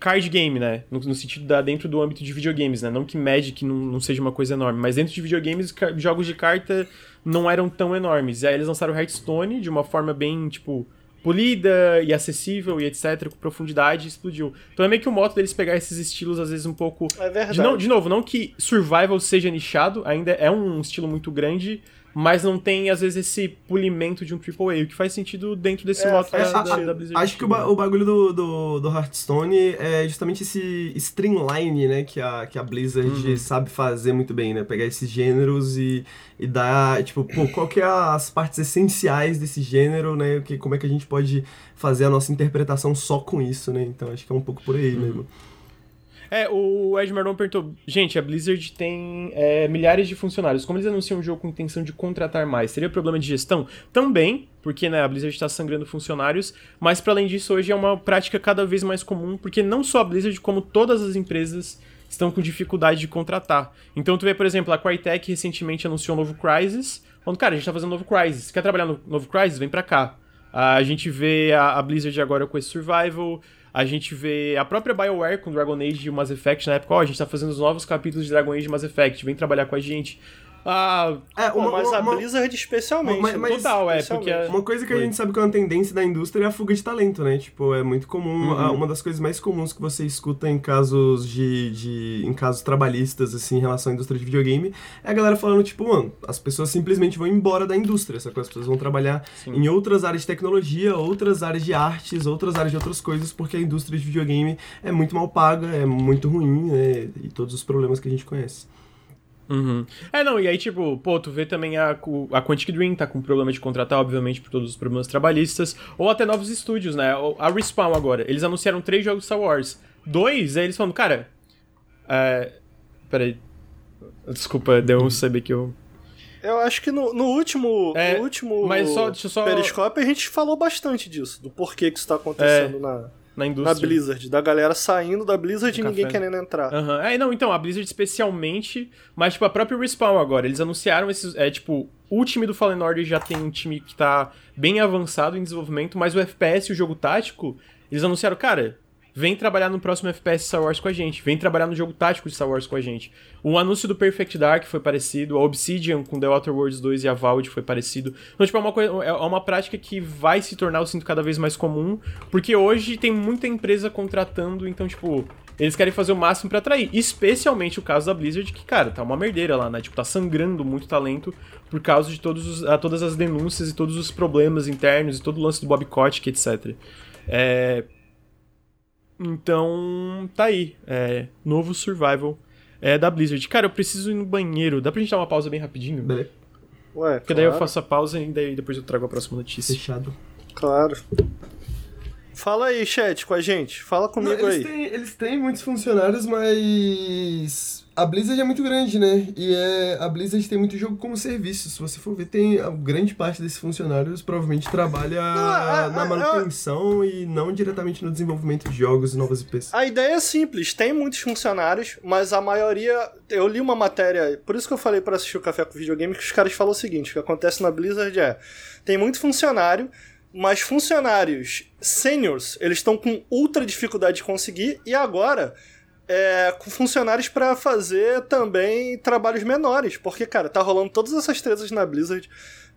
Card game, né? No, no sentido da dentro do âmbito de videogames, né? Não que Magic não, não seja uma coisa enorme, mas dentro de videogames, jogos de carta não eram tão enormes. E aí eles lançaram Hearthstone de uma forma bem, tipo, polida e acessível e etc, com profundidade, explodiu. Então é meio que o moto deles pegar esses estilos, às vezes, um pouco. É verdade. De, não, de novo, não que survival seja nichado, ainda é um estilo muito grande, mas não tem, às vezes, esse polimento de um AAA, o que faz sentido dentro desse é, modo da, da, da, Blizzard. Acho que o, ba o bagulho do, do, do, Hearthstone é justamente esse streamline, né, que a, que a Blizzard uhum. sabe fazer muito bem, né? Pegar esses gêneros e, e dar, tipo, pô, qual que é as partes essenciais desse gênero, né? Que, como é que a gente pode fazer a nossa interpretação só com isso, né? Então acho que é um pouco por aí uhum. mesmo. É, o Ed Mardon perguntou: gente, a Blizzard tem é, milhares de funcionários. Como eles anunciam um jogo com intenção de contratar mais? Seria problema de gestão? Também, porque né, a Blizzard está sangrando funcionários, mas para além disso, hoje é uma prática cada vez mais comum, porque não só a Blizzard, como todas as empresas estão com dificuldade de contratar. Então tu vê, por exemplo, a Crytek recentemente anunciou um novo Crysis, falando, cara, a gente tá fazendo um novo Crysis. Quer trabalhar no novo Crysis? Vem pra cá. A gente vê a, a Blizzard agora com esse Survival, a gente vê a própria BioWare com Dragon Age e Mass Effect na época, ó, oh, a gente tá fazendo os novos capítulos de Dragon Age e Mass Effect, vem trabalhar com a gente. Ah, é, uma, mas a Blizzard especialmente. Mas, mas, total, é, porque... Uma coisa que a gente sabe que é uma tendência da indústria é a fuga de talento, né? Tipo, é muito comum, uhum. uma das coisas mais comuns que você escuta em casos de, de... em casos trabalhistas, assim, em relação à indústria de videogame, é a galera falando, tipo, mano, as pessoas simplesmente vão embora da indústria, coisa, as pessoas vão trabalhar Sim. em outras áreas de tecnologia, outras áreas de artes, outras áreas de outras coisas, porque a indústria de videogame é muito mal paga, é muito ruim, né? E todos os problemas que a gente conhece. Uhum. É, não, e aí, tipo, pô, tu vê também a, a Quantic Dream tá com problema de contratar, obviamente, por todos os problemas trabalhistas, ou até novos estúdios, né? A Respawn agora, eles anunciaram três jogos Star Wars. Dois, aí eles falam, cara. É. Peraí. Desculpa, deu um saber que eu. Eu acho que no, no último, é, no último mas só, só... Periscope a gente falou bastante disso, do porquê que isso tá acontecendo é. na na indústria. Na Blizzard, da galera saindo da Blizzard e ninguém querendo entrar. Uhum. É, não, então, a Blizzard especialmente, mas tipo, a própria Respawn agora, eles anunciaram esses, é tipo, o time do Fallen Order já tem um time que tá bem avançado em desenvolvimento, mas o FPS e o jogo tático, eles anunciaram, cara, vem trabalhar no próximo FPS Star Wars com a gente, vem trabalhar no jogo tático de Star Wars com a gente. O anúncio do Perfect Dark foi parecido, a Obsidian com The Outer Worlds 2 e a Valve foi parecido. Então, tipo, é uma, coisa, é uma prática que vai se tornar, eu sinto, cada vez mais comum, porque hoje tem muita empresa contratando, então, tipo, eles querem fazer o máximo para atrair. Especialmente o caso da Blizzard, que, cara, tá uma merdeira lá, né? Tipo, tá sangrando muito talento por causa de todos os, a, todas as denúncias e todos os problemas internos e todo o lance do Bob etc. É, então, tá aí. É, novo Survival é, da Blizzard. Cara, eu preciso ir no banheiro. Dá pra gente dar uma pausa bem rapidinho? Beleza. Ué, Porque daí eu faço a pausa e daí depois eu trago a próxima notícia. Fechado. Claro. Fala aí, chat, com a gente. Fala comigo Não, eles aí. Têm, eles têm muitos funcionários, mas a Blizzard é muito grande, né? E é, a Blizzard tem muito jogo como serviço. Se você for ver, tem a grande parte desses funcionários provavelmente trabalha a- na a- manutenção e não diretamente no desenvolvimento de jogos e novas IPs. A ideia é simples, tem muitos funcionários, mas a maioria. Eu li uma matéria, por isso que eu falei pra assistir o Café com Videogame, que os caras falam o seguinte: o que acontece na Blizzard é. Tem muito funcionário, mas funcionários seniors, eles estão com ultra dificuldade de conseguir, e agora. É, com funcionários pra fazer também trabalhos menores, porque, cara, tá rolando todas essas tretas na Blizzard.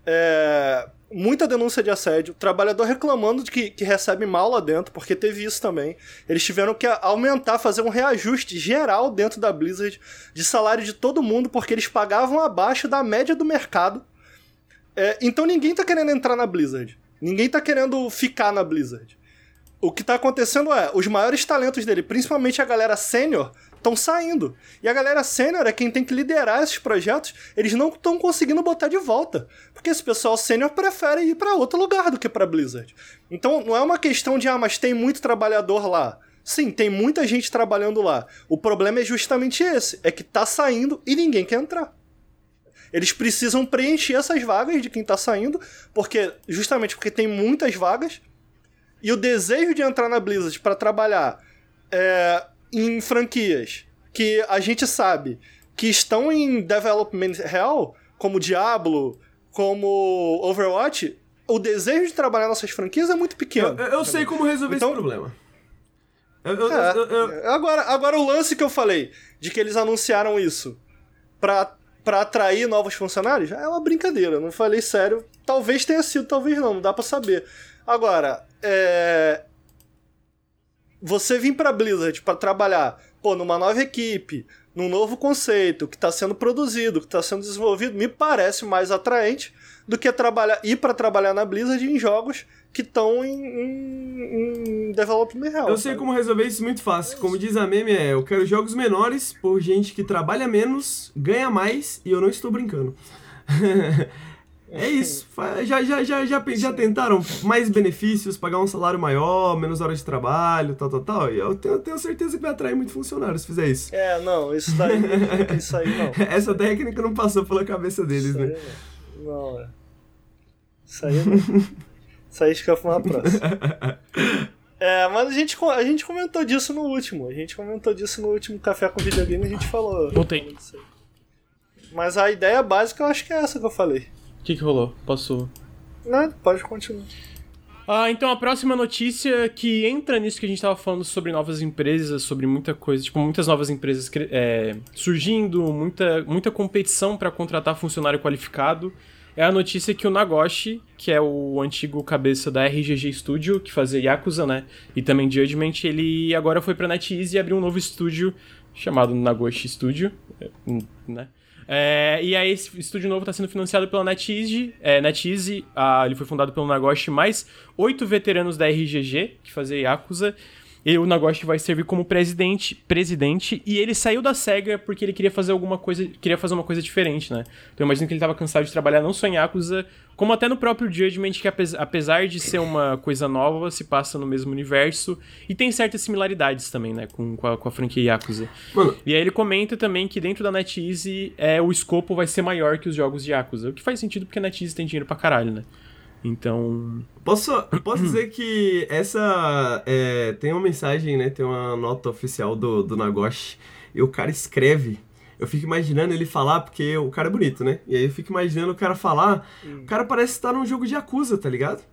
É, muita denúncia de assédio, trabalhador reclamando de que, que recebe mal lá dentro, porque teve isso também. Eles tiveram que aumentar, fazer um reajuste geral dentro da Blizzard de salário de todo mundo, porque eles pagavam abaixo da média do mercado. É, então ninguém tá querendo entrar na Blizzard. Ninguém tá querendo ficar na Blizzard. O que tá acontecendo é, os maiores talentos dele, principalmente a galera sênior, estão saindo. E a galera sênior é quem tem que liderar esses projetos, eles não estão conseguindo botar de volta. Porque esse pessoal sênior prefere ir para outro lugar do que para Blizzard. Então não é uma questão de, ah, mas tem muito trabalhador lá. Sim, tem muita gente trabalhando lá. O problema é justamente esse, é que tá saindo e ninguém quer entrar. Eles precisam preencher essas vagas de quem tá saindo, porque justamente porque tem muitas vagas e o desejo de entrar na Blizzard para trabalhar é, em franquias que a gente sabe que estão em development real, como Diablo, como Overwatch, o desejo de trabalhar nessas franquias é muito pequeno. Eu, eu sei como resolver Então- esse problema. Eu, eu- É, agora, agora o lance que eu falei, de que eles anunciaram isso pra, pra atrair novos funcionários, é uma brincadeira, não falei sério. Talvez tenha sido, talvez não, não dá pra saber. Agora, é. Você vir pra Blizzard pra trabalhar, pô, numa nova equipe, num novo conceito que tá sendo produzido, que tá sendo desenvolvido, me parece mais atraente do que trabalhar, ir pra trabalhar na Blizzard em jogos que estão em, em, em development real. Eu sei sabe? como resolver isso muito fácil. Como diz a meme, é eu quero jogos menores por gente que trabalha menos, ganha mais e eu não estou brincando. é isso. Já, já, já, já, já tentaram mais benefícios, pagar um salário maior, menos horas de trabalho, tal, tal, tal. E eu tenho, eu tenho certeza que vai atrair muito funcionário se fizer isso. É, não, isso daí, isso aí não. Essa técnica não passou pela cabeça deles, Isso aí né? não. Não, é. Isso aí não. Isso aí fica pra uma próxima. É, mas a gente, a gente comentou disso no último. A gente comentou disso no último Café com Videogame, a gente falou. Voltei. aí. Mas a ideia básica eu acho que é essa que eu falei. O que, que rolou? Posso. Não, pode continuar. Ah, então a próxima notícia que entra nisso que a gente tava falando sobre novas empresas, sobre muita coisa, tipo, muitas novas empresas é, surgindo, muita, muita competição para contratar funcionário qualificado. É a notícia que o Nagoshi, que é o antigo cabeça da RGG Studio, que fazia Yakuza, né? E também Judgment, ele agora foi pra NetEase e abriu um novo estúdio chamado Nagoshi Studio, é, né? É, e aí esse estúdio novo está sendo financiado pela NetEase. É, NetEase, ah, ele foi fundado pelo Nagoshi, mais oito veteranos da RGG, que fazia Yakuza. E o Nagoshi vai servir como presidente, presidente, e ele saiu da SEGA porque ele queria fazer alguma coisa, queria fazer uma coisa diferente, né? Então eu imagino que ele estava cansado de trabalhar não só em Yakuza, como até no próprio Judgment, que apes- apesar de ser uma coisa nova, se passa no mesmo universo, e tem certas similaridades também, né, com, com, a, com a franquia Yakuza. Mano, E aí ele comenta também que dentro da NetEase é, o escopo vai ser maior que os jogos de Yakuza. O que faz sentido porque a NetEase tem dinheiro pra caralho, né? Então. Posso, posso dizer que essa. é, tem uma mensagem, né? Tem uma nota oficial do, do Nagoshi. E o cara escreve. Eu fico imaginando ele falar, porque o cara é bonito, né? E aí eu fico imaginando o cara falar. O cara parece estar num jogo de Yakuza, tá ligado?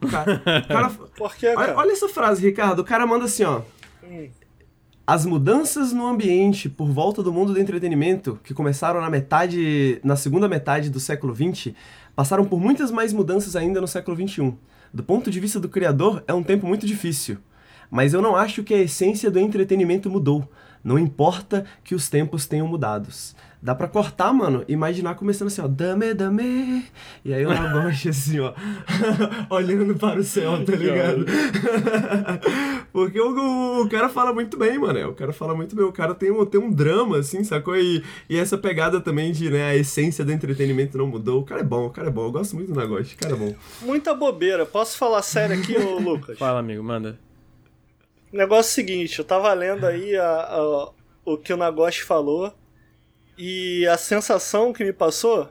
O cara. o cara Por que, olha, cara? olha essa frase, Ricardo. O cara manda assim, ó. As mudanças no ambiente por volta do mundo do entretenimento, que começaram na metade, na segunda metade do século XX, passaram por muitas mais mudanças ainda no século XXI. Do ponto de vista do criador, é um tempo muito difícil. Mas eu não acho que a essência do entretenimento mudou. Não importa que os tempos tenham mudados. Dá pra cortar, mano, imaginar começando assim, ó, dame, dame. E aí o Nagoshi assim, ó, olhando para o céu, tá ligado? Porque o, o, cara fala muito bem, mano. O cara fala muito bem. O cara tem um, tem um drama, assim, sacou? E, e essa pegada também de, né, a essência do entretenimento não mudou. O cara é bom, o cara é bom. Eu gosto muito do Nagoshi, o cara é bom. Muita bobeira. Posso falar sério aqui, ô Lucas? Fala, amigo, manda. O negócio é o seguinte, eu tava lendo aí a, a, o que o Nagoshi falou e a sensação que me passou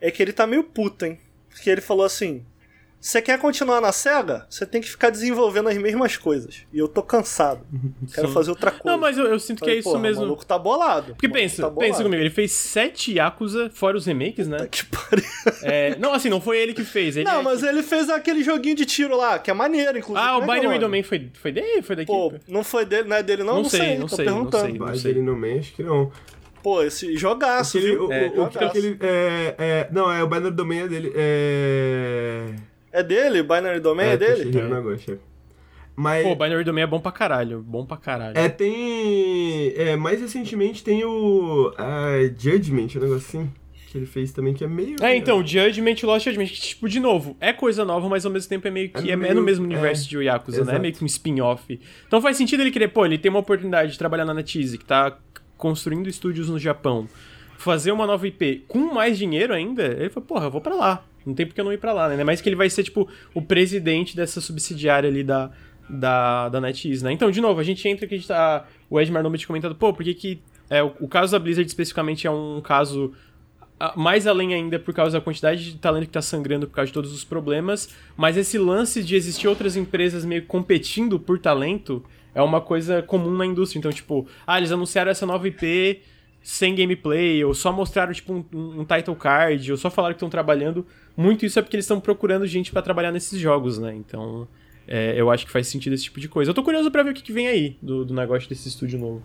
é que ele tá meio puto, hein? Porque ele falou assim: você quer continuar na SEGA? Você tem que ficar desenvolvendo as mesmas coisas. E eu tô cansado. Quero Sim. fazer outra coisa. Não, mas eu, eu sinto Falei, que é isso mesmo. O maluco tá bolado. Porque pensa, tá bolado. pensa comigo, ele fez sete Yakuza, fora os remakes, né? Que pariu. É, não, assim, não foi ele que fez. Ele Não, é mas que- ele fez aquele joguinho de tiro lá, que é maneiro, inclusive. Ah, o é é Binary? Domain foi, foi dele? Foi da Pô, não foi dele, não é dele não? Não sei, não tô sei, não perguntando. sei. Mas sei. ele no meio, acho que não. Pô, esse jogaço, Aquele, viu? o, É, o, o, jogaço. aquele, é, é, não, é o Banner Domain é dele. É. É dele? Binary Domain é, dele? Toshihiro Nagoshi. Mas. Pô, o Binary Domain é bom pra caralho. Bom pra caralho. É, tem. É, mais recentemente tem o. ah, Judgment, um negócio assim. Que ele fez também, que é meio. É, então, Judgment e Lost Judgment, que, tipo, de novo, é coisa nova, mas ao mesmo tempo é meio que. É É, meio- no mesmo é, universo de Yakuza, né? É exato. meio que um spin-off. Então faz sentido ele querer, pô, ele tem uma oportunidade de trabalhar na NetEase, que tá construindo estúdios no Japão, fazer uma nova IP com mais dinheiro ainda, ele falou, porra, eu vou pra lá. Não tem porque eu não ir pra lá, né? Ainda mais que ele vai ser, tipo, o presidente dessa subsidiária ali da, da, da NetEase, né? Então, de novo, a gente entra que a gente tá. O Ed Marnobit comentando, pô, por que que. É, o, o caso da Blizzard especificamente é um caso mais além ainda por causa da quantidade de talento que tá sangrando por causa de todos os problemas, mas esse lance de existir outras empresas meio competindo por talento é uma coisa comum na indústria. Então, tipo, ah, eles anunciaram essa nova IP sem gameplay, ou só mostraram, tipo, um, um title card, ou só falaram que estão trabalhando. Muito isso é porque eles estão procurando gente pra trabalhar nesses jogos, né? Então, é, eu acho que faz sentido esse tipo de coisa. Eu tô curioso pra ver o que, que vem aí do, do negócio desse estúdio novo.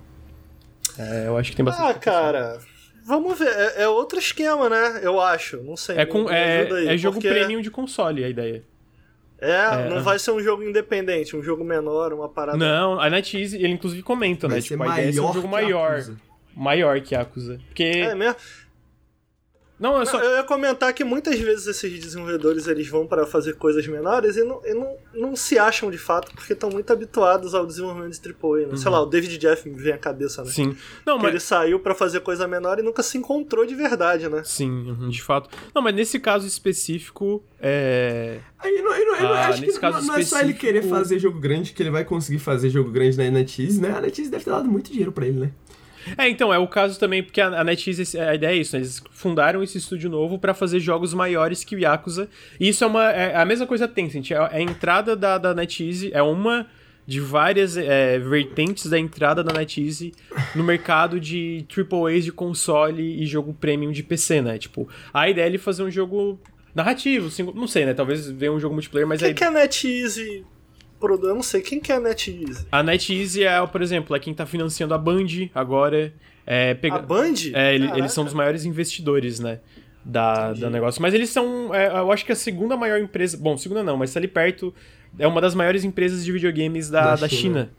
É, eu acho que tem bastante Ah, cara. Vamos ver. É, é outro esquema, né? Eu acho. Não sei. É, com, é, é jogo porque- premium de console, a ideia. É, É, não vai ser um jogo independente, um jogo menor, uma parada. Não, a NetEase, ele inclusive comenta, Vai né? Tipo, a ideia é ser um maior jogo que maior. Yakuza. Maior que Yakuza. Porque. É mesmo? Não, é só. Eu ia comentar que muitas vezes esses desenvolvedores eles vão para fazer coisas menores e não, e não, não se acham de fato porque estão muito habituados ao desenvolvimento de AAA, né? Sei lá, o David Jeff me vem à cabeça, né? Sim. Não, Que mas. ele saiu para fazer coisa menor e nunca se encontrou de verdade, né? Sim, uhum, de fato. Não, mas nesse caso específico, é. Aí não, eu não, eu não- Ah, acho que nesse caso não, não é só ele específico- querer fazer jogo grande que ele vai conseguir fazer jogo grande na NetEase, né? A NetEase deve ter dado muito dinheiro pra ele, né? É, então, é o caso também, porque a a NetEase, a ideia é isso, né? Eles fundaram esse estúdio novo pra fazer jogos maiores que o Yakuza. E isso é uma. É a mesma coisa Tencent. É a entrada da, da NetEase, é uma de várias é, vertentes da entrada da NetEase no mercado de AAAs de console e jogo premium de PC, né? Tipo, a ideia é ele fazer um jogo narrativo, single- não sei, né? Talvez venha um jogo multiplayer, mas Quem aí. que é a NetEase? Eu não sei, quem que é a NetEase? A NetEase é, por exemplo, é quem tá financiando a Band agora. É, pega... A Band? É, Caraca. eles são dos maiores investidores, né? Da, da negócio. Mas eles são. é, eu acho que a segunda maior empresa. Bom, segunda não, mas tá ali perto. É uma das maiores empresas de videogames da, Da da China. China.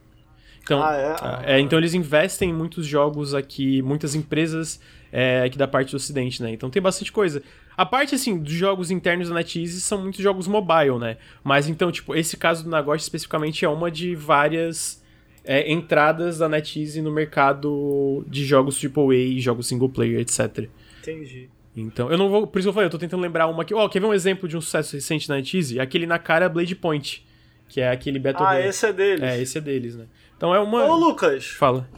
Então, Ah, é? Ah. é, então eles investem em muitos jogos aqui, muitas empresas é, aqui da parte do ocidente, né? Então tem bastante coisa. A parte, assim, dos jogos internos da NetEase são muitos jogos mobile, né? Mas então, tipo, esse caso do negócio especificamente é uma de várias é, entradas da NetEase no mercado de jogos AAA, jogos single player, etc. Entendi. Então, eu não vou. Por isso que eu falei, eu tô tentando lembrar uma aqui. Ó, quer ver um exemplo de um sucesso recente na NetEase? Aquele na cara Blade Point. Que é aquele Battle Ah, Royale. esse é deles. É, esse é deles, né? Então é uma. Ô, Lucas. Fala.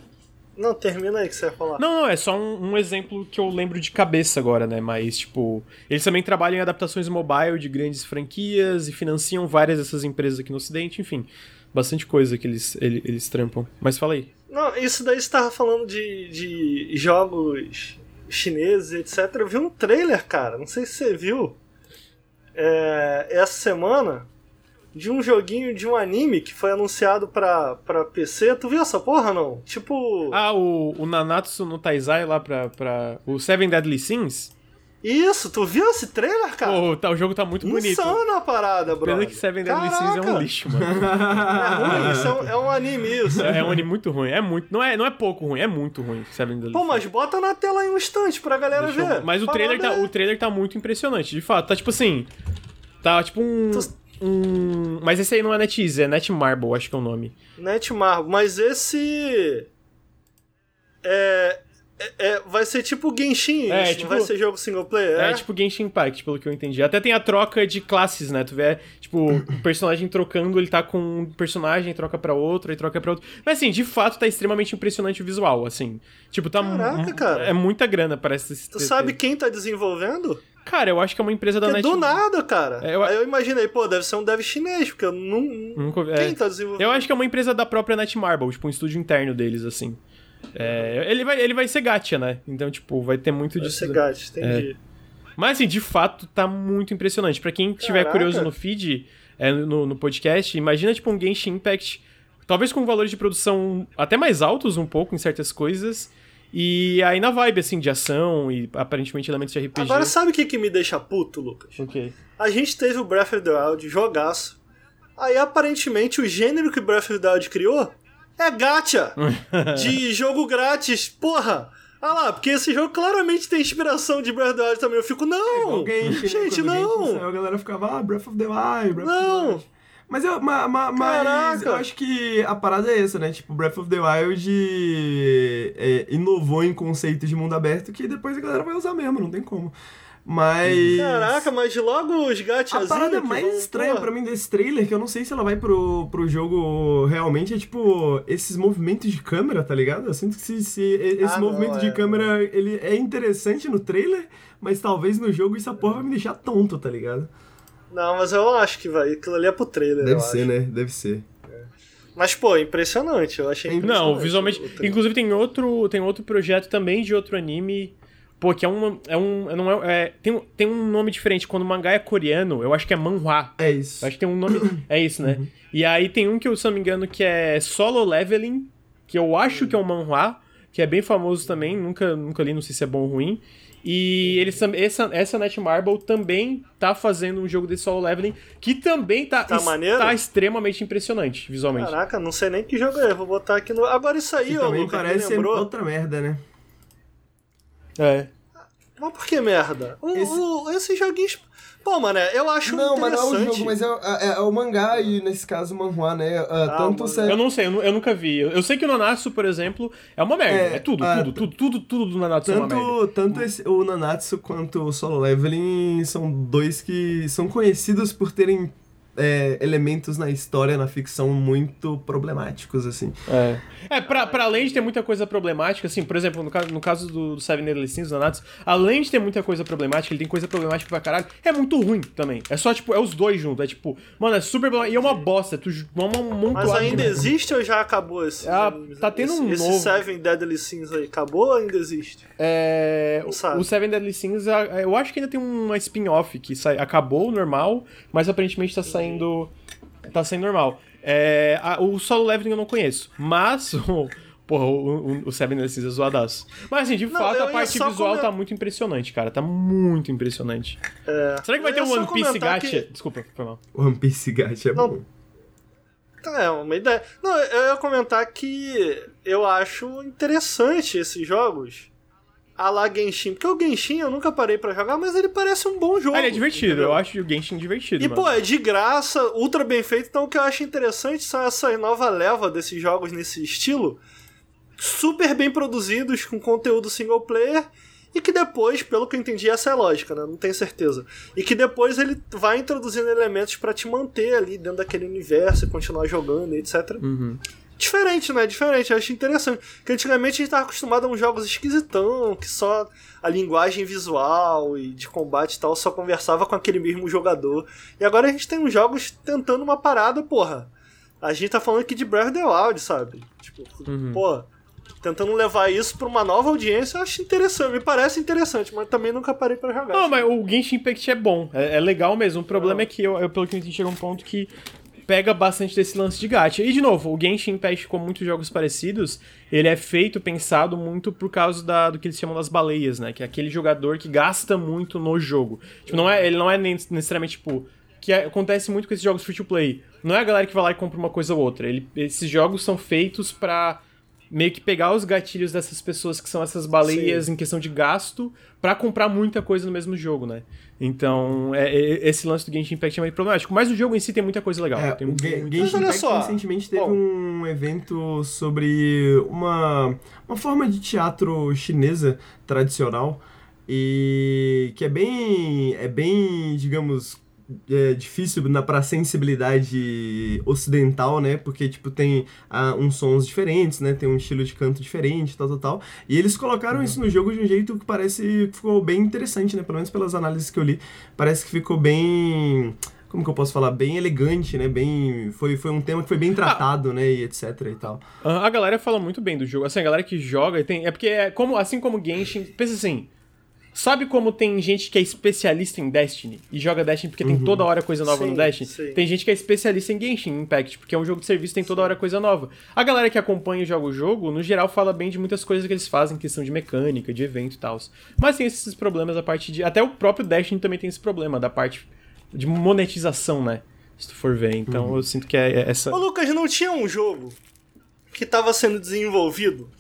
Não, termina aí que você ia falar. Não, não, é só um, um exemplo que eu lembro de cabeça agora, né? Mas, tipo, eles também trabalham em adaptações mobile de grandes franquias e financiam várias dessas empresas aqui no Ocidente, enfim. Bastante coisa que eles, eles, eles trampam. Mas fala aí. Não, isso daí você tava falando de, de jogos chineses, etc. Eu vi um trailer, cara. Não sei se você viu. É, essa semana de um joguinho de um anime que foi anunciado pra, pra PC. Tu viu essa porra, não? Tipo. Ah, o, o Nanatsu no Taizai lá pra, pra. O Seven Deadly Sins? Isso, tu viu esse trailer, cara? Pô, tá, o jogo tá muito bonito. Insana a parada, bro. Pena que Seven Deadly Sins é um lixo, mano. É ruim, isso é um, é um anime, isso. É, é um anime muito ruim. É muito. Não é, não é pouco ruim, é muito ruim. Seven Deadly Pô, mas bota na tela aí um instante pra galera Deixa eu- ver. Mas o trailer, tá, o trailer tá muito impressionante, de fato. Tá tipo assim. Tá tipo um. Um mas esse aí não é NetEase, é Netmarble, acho que é o nome. Netmarble, mas esse. É, é, é- Vai ser tipo Genshin, É, tipo- não vai ser jogo single player. É, tipo Genshin Impact, pelo que eu entendi. Até tem a troca de classes, né? Tu vê, tipo, o personagem trocando, ele tá com um personagem, troca pra outro, aí troca pra outro. Mas assim, de fato tá extremamente impressionante o visual, assim. Tipo, tá. Caraca, cara. É muita grana, parece. esse- Tu sabe quem tá desenvolvendo? Cara, eu acho que é uma empresa da Porque Net. do nada, cara. É, eu- Aí eu imaginei, pô, deve ser um dev chinês, porque eu não. Nunca- Quem é. tá desenvolvendo? Eu acho que é uma empresa da própria Netmarble, tipo, um estúdio interno deles, assim. É, ele, vai, ele vai ser gacha, né? Então, tipo, vai ter muito Vai disso. ser gato, entendi. Mas, assim, de fato, tá muito impressionante. Pra quem tiver Caraca. curioso no feed, é, no, no podcast, imagina, tipo, um Genshin Impact, talvez com valores de produção até mais altos um pouco em certas coisas, e aí na vibe, assim, de ação e aparentemente elementos de RPG. Agora, sabe o que, que me deixa puto, Lucas? Ok. A gente teve o Breath of the Wild, jogaço. Aí, aparentemente, o gênero que o Breath of the Wild criou é gacha. de jogo grátis. Porra! Ah lá, porque esse jogo claramente tem inspiração de Breath of the Wild também. Eu fico, não! Genshin, né? gente, Genshin não! saiu, a galera ficava, ah, Breath of the Wild, Breath of the Não! Wild. Mas, eu, ma, ma- mas eu acho que a parada é essa, né? Tipo, Breath of the Wild é, inovou em conceitos de mundo aberto que depois a galera vai usar mesmo, não tem como. Mas. Caraca, mas logo os A gachazinhos. parada mais vão- estranha porra. pra mim desse trailer, que eu não sei se ela vai pro, pro jogo realmente, é tipo, esses movimentos de câmera, tá ligado? Eu sinto que se, se esse Ah, não, movimento de é. câmera, ele é interessante no trailer, mas talvez no jogo essa porra vai me deixar tonto, tá ligado? Não, mas eu acho que vai. Aquilo ali é pro trailer. eu acho. né? Deve ser. Mas, pô, impressionante. Eu achei impressionante. Não, visualmente. Inclusive tem outro, tem outro projeto também de outro anime. Pô, que é um. É um não é, é- tem, um- tem um nome diferente. Quando o mangá é coreano, eu acho que é manhwa. É isso. Eu acho que tem um nome. É isso, né? E aí tem um que eu, se não me engano, que é Solo Leveling, que eu acho que é um manhwa, que é bem famoso também, nunca, nunca li, não sei se é bom ou ruim. E eles, essa, essa Netmarble também tá fazendo um jogo de Solo Leveling, que também tá, Tá tá extremamente impressionante, visualmente. Caraca, não sei nem que jogo é. Vou botar aqui no. Agora isso aí, Que ó, me parece lembrou. outra merda, né? É. Mas por que merda? O, Esse- o- esses joguinhos. Pô, mano, eu acho Não, mas não é o interessante. jogo, mas é, é- é o mangá e nesse caso o manhwa, né? Ah, Ah, tanto o o mangá. Eu não sei, eu, eu nunca vi. Eu, eu sei que o Nanatsu, por exemplo, é uma merda. É, É, tudo, ah, tudo, tudo, tudo, tudo do Nanatsu é uma merda. Tanto, tanto esse- o Nanatsu quanto o Solo Leveling são dois que são conhecidos por terem é, elementos na história, na ficção, muito problemáticos, assim. É, é pra, pra além de ter muita coisa problemática, assim, por exemplo, no caso, no caso do, do Seven Deadly Sins, do Nanatsu, além de ter muita coisa problemática, ele tem coisa problemática pra caralho, é muito ruim também. É só, tipo, é os dois juntos. É tipo, mano, é super. E é uma bosta, tu uma, um monte Mas ainda existe ou já acabou esse? Ah, tá tendo um esse, novo. Esse Seven Deadly Sins aí, acabou ou ainda existe? É, sabe. o Seven Deadly Sins, a- eu acho que ainda tem uma spin-off que sai, acabou normal, mas aparentemente tá saindo. Tá saindo normal. É, a- o Solo Leveling eu não conheço, mas. o- Porra, o, o, o Seven Deadly Sins é zoadaço. Mas assim, de Não, fato, a parte visual tá muito impressionante, cara. Tá muito impressionante. É, Será que vai ter um One Piece Gacha? que- Desculpa, foi mal. One Piece Gacha é Não. bom. É, uma ideia. Não, eu ia comentar que eu acho interessante esses jogos a la Genshin. Porque o Genshin eu nunca parei pra jogar, mas ele parece um bom jogo. Ah, ele é divertido, entendeu? eu acho o Genshin divertido. E, mano. pô, é de graça, ultra bem feito. Então, o que eu acho interessante são essa nova leva desses jogos nesse estilo, super bem produzidos, com conteúdo single player, e que depois, pelo que eu entendi, essa é a lógica, né? Não tenho certeza. E que depois ele vai introduzindo elementos pra te manter ali dentro daquele universo e continuar jogando, e etc. Uhum. Diferente, né? Diferente, eu acho interessante. Porque antigamente a gente tava acostumado a uns jogos esquisitão, que só a linguagem visual e de combate e tal só conversava com aquele mesmo jogador. E agora a gente tem uns jogos tentando uma parada, porra. A gente tá falando aqui de Breath of the Wild, sabe? Tipo, Uhum. porra. Tentando levar isso pra uma nova audiência, eu acho interessante. Me parece interessante, mas também nunca parei pra jogar. Não, mas o Genshin Impact é bom, é, é legal mesmo. O problema é que, eu, eu, pelo que eu entendi, chega um ponto que pega bastante desse lance de gacha. E, de novo, o Genshin Impact, como muitos jogos parecidos, ele é feito, pensado muito por causa da, do que eles chamam das baleias, né? Que é aquele jogador que gasta muito no jogo. Tipo, não é, ele não é necessariamente, tipo... Que acontece muito com esses jogos free-to-play. Não é a galera que vai lá e compra uma coisa ou outra. Ele, esses jogos são feitos para meio que pegar os gatilhos dessas pessoas que são essas baleias Sim. em questão de gasto para comprar muita coisa no mesmo jogo, né? Então, é, é, esse lance do Genshin Impact é meio problemático. Mas o jogo em si tem muita coisa legal. É, tem o muito, muito... Genshin Impact só. recentemente teve Bom. um evento sobre uma, uma forma de teatro chinesa tradicional e que é bem, é bem, digamos, é, difícil na, pra sensibilidade ocidental, né? Porque, tipo, tem ah, uns sons diferentes, né? Tem um estilo de canto diferente, tal, tal, tal. E eles colocaram isso no jogo de um jeito que parece que ficou bem interessante, né? Pelo menos pelas análises que eu li, parece que ficou bem como que eu posso falar, bem elegante, né? Bem, foi, foi um tema que foi bem tratado, ah, né? E etc e tal. A galera fala muito bem do jogo. Assim, a galera que joga tem, é porque é como assim como Genshin, pensa assim, Sabe como tem gente que é especialista em Destiny e joga Destiny porque uhum. tem toda hora coisa nova sim, no Destiny? Sim. Tem gente que é especialista em Genshin Impact, porque é um jogo de serviço tem toda hora coisa nova. A galera que acompanha e joga o jogo, no geral, fala bem de muitas coisas que eles fazem, questão de mecânica, de evento e tal. Mas tem esses problemas a parte de. Até o próprio Destiny também tem esse problema, da parte de monetização, né? Se tu for ver. Então uhum. eu sinto que é essa. Ô, Lucas, não tinha um jogo que tava sendo desenvolvido?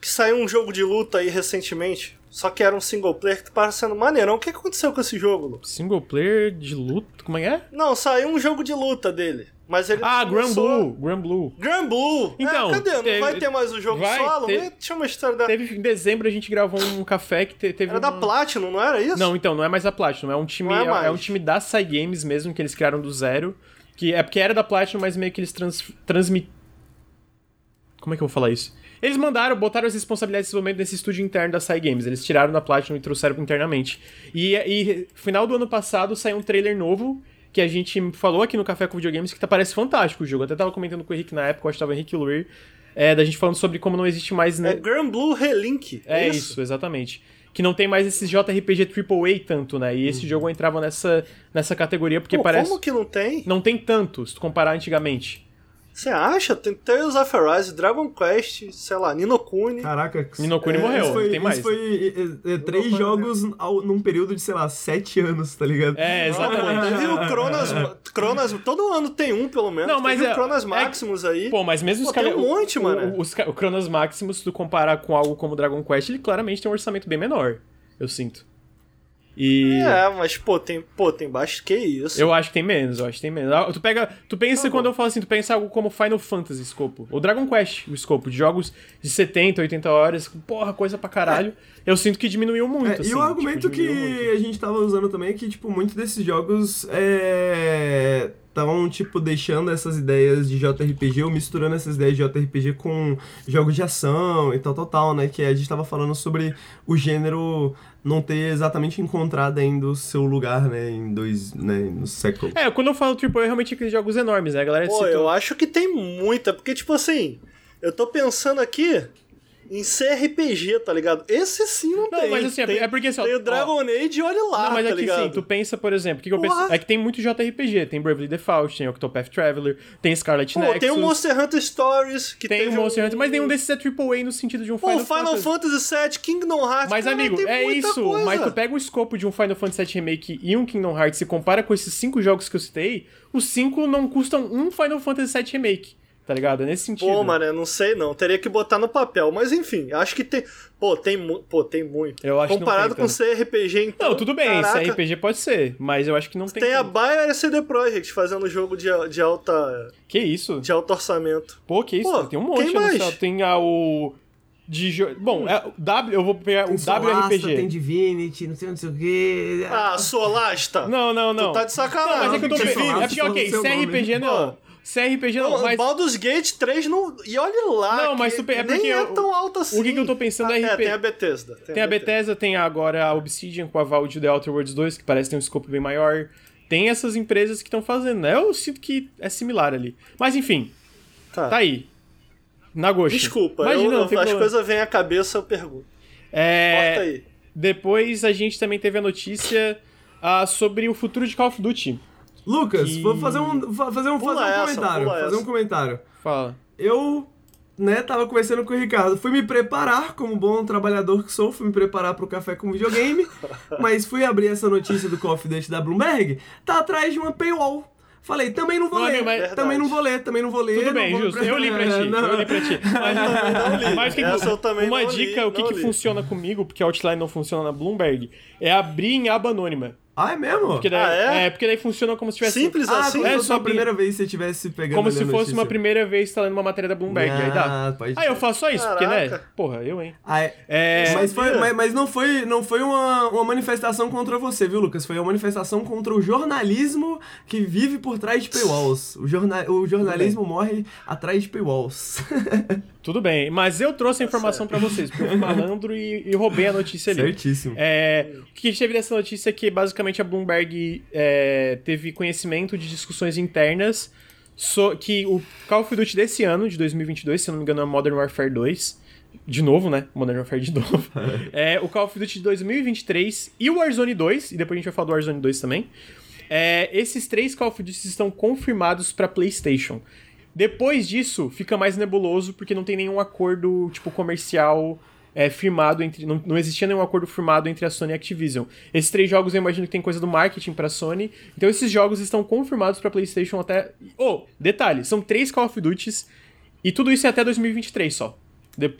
Que saiu um jogo de luta aí recentemente? Só que era um single player que tá parecendo maneirão. O que aconteceu com esse jogo, Lu? Single player de luta? Como é que é? Não, saiu um jogo de luta dele. Mas ele Ah, Grand Blue. Grand Blue. Grand Blue. Então, é, cadê? Não teve, vai ter mais o jogo vai, solo? Teve, Tinha uma história da... Teve em dezembro a gente gravou um café que te, teve Era um... da Platinum, não era isso? Não, então, não é mais a Platinum, é um time é, é, é, um time da Cygames mesmo que eles criaram do zero, que é porque era da Platinum, mas meio que eles trans, transmit Como é que eu vou falar isso? Eles mandaram, botaram as responsabilidades de desenvolvimento nesse estúdio interno da Sai Games. Eles tiraram da Platinum e trouxeram internamente. E, e final do ano passado saiu um trailer novo que a gente falou aqui no Café com Videogames que tá, parece fantástico o jogo. Eu até tava comentando com o Henrique na época, eu acho que tava o Henrique Luir, é, da gente falando sobre como não existe mais. Né? É Grand Blue Relink. É, é isso? isso, exatamente. Que não tem mais esses JRPG AAA tanto, né? E esse uhum. jogo entrava nessa, nessa categoria porque Pô, parece. Como que não tem? Não tem tanto, se tu comparar antigamente. Você acha? Tem Tales of Arise, Dragon Quest, sei lá, Ninokuni. Caraca, Ninokuni é, morreu, foi, tem mais. Isso foi é, é, três jogos ao, num período de, sei lá, sete anos, tá ligado? É, exatamente. Teve o Cronas, Cronas, todo ano tem um, pelo menos. Não, mas Teve é, o Cronas Maximus é, aí. Pô, mas mesmo pô, os caras... Tem um monte, o, mano. O, o, o Cronas Maximus, se tu comparar com algo como Dragon Quest, ele claramente tem um orçamento bem menor, eu sinto. E... É, mas, pô, tem, pô, tem baixo que isso. Eu acho que tem menos, eu acho que tem menos. Ah, tu pega. Tu pensa, tá quando eu falo assim, tu pensa algo como Final Fantasy escopo. Ou Dragon Quest, o escopo, de jogos de 70, 80 horas, porra, coisa pra caralho. É. Eu sinto que diminuiu muito. É, assim, e o argumento tipo, que muito. a gente tava usando também é que, tipo, muitos desses jogos é estavam, tipo, deixando essas ideias de JRPG ou misturando essas ideias de JRPG com jogos de ação e tal, tal, tal, né? Que a gente tava falando sobre o gênero não ter exatamente encontrado ainda o seu lugar, né, em dois, né, no século. É, quando eu falo AAA, é realmente aqueles jogos enormes, né? A galera Pô, citou... eu acho que tem muita, porque, tipo assim, eu tô pensando aqui, em CRPG, tá ligado? Esse sim não, não tem. mas assim, é tem, é porque assim, Tem o Dragon ó, Age, olha lá, Não, mas tá é que ligado? sim, tu pensa, por exemplo, que, que eu penso, é que tem muito JRPG, tem Bravely Default, tem Octopath Traveler, tem Scarlet Pô, Nexus. tem o Monster Hunter Stories, que tem o Monster um... Hunter, mas nenhum desses é AAA no sentido de um Pô, Final, Final Fantasy. Fantasy VII, Kingdom Hearts, Mas cara, amigo, é isso, coisa. mas tu pega o escopo de um Final Fantasy VII Remake e um Kingdom Hearts e compara com esses cinco jogos que eu citei, os cinco não custam um Final Fantasy VII Remake tá ligado? É nesse sentido. Pô, mano, eu não sei não. Teria que botar no papel. Mas enfim, acho que tem. Pô, tem, mu... Pô, tem muito. Eu acho Comparado que não tem, com CRPG, então. Não, tudo bem, caraca, CRPG pode ser, mas eu acho que não tem. Tem tanto. a Bayer CD Projekt fazendo jogo de, de alta. Que isso? De alto orçamento. Pô, que isso? Pô, tem um monte no céu. Tem a, o. De jo... Bom, é, W, eu vou pegar tem o Solasta, WRPG. Tem Divinity, não sei, não sei o quê. Ah, Solasta? Não, não, não. Tu tá de sacanagem. Não, mas é que eu tô pensando. É porque, ok, CRPG não. CRPG não, não mas... Baldur's Gate 3 não... E olha lá, Não, mas tu... é nem é tão alto assim. O que, que eu tô pensando é ah, RPG... É, tem a Bethesda. Tem, tem a Bethesda. Bethesda, tem agora a Obsidian com a Valve de The Outer Worlds 2, que parece ter um escopo bem maior. Tem essas empresas que estão fazendo, né? Eu sinto que é similar ali. Mas enfim, tá, tá aí. Nagoshi. Desculpa, Imagina, eu, eu, as coisas vêm à cabeça, eu pergunto. É... Corta aí. Depois a gente também teve a notícia uh, sobre o futuro de Call of Duty Lucas, Que- vou fazer um, fa- fazer um, Pula fazer um essa, comentário. Fazer um essa. comentário. Fala. Eu, né, tava conversando com o Ricardo. Fui me preparar, como bom trabalhador que sou, fui me preparar pro café com videogame. mas fui abrir essa notícia do of Duty da Bloomberg, tá atrás de uma paywall. Falei, também não vou Não, ler. amigo, mas-. Também não vou ler, também não vou ler. Tudo bem, justo. Eu li pra ti. Não. Eu li pra ti. Mas, não li. mas que- também uma não li, dica, o que, que funciona comigo, porque a Outline não funciona na Bloomberg, é abrir em aba anônima. Ah, é mesmo? Porque daí, Ah, é? porque daí funciona como se tivesse. Simples ah, assim? como é se fosse só a primeira vez que você estivesse pegando Como se fosse notícia. uma primeira vez que tá lendo uma matéria da Bloomberg. aí dá. Ah, pode Ah, eu faço só isso, porque, né? Caraca. Porra, eu, hein? Ah, é. É. Mas, foi, mas, mas não foi, não foi uma, uma manifestação contra você, viu, Lucas? Foi uma manifestação contra o jornalismo que vive por trás de paywalls. O, jorna, o jornalismo morre atrás de paywalls. Tudo bem, mas eu trouxe a informação pra vocês, porque eu fui malandro e, e roubei a notícia ali. Certíssimo. É, o que a gente teve dessa notícia é que basicamente a Bloomberg é, teve conhecimento de discussões internas so- que o Call of Duty desse ano, de 2022, se não me engano é Modern Warfare 2, de novo, né? Modern Warfare de novo. é, o Call of Duty de 2023 e o Warzone 2, e depois a gente vai falar do Warzone 2 também. É, esses três Call of Duty estão confirmados pra PlayStation. Depois disso, fica mais nebuloso porque não tem nenhum acordo tipo comercial é, firmado entre. Não, não existia nenhum acordo firmado entre a Sony e a Activision. Esses três jogos eu imagino que tem coisa do marketing pra Sony. Então esses jogos estão confirmados pra PlayStation até. Oh, detalhe, são três Call of Duties e tudo isso é até 2023 só.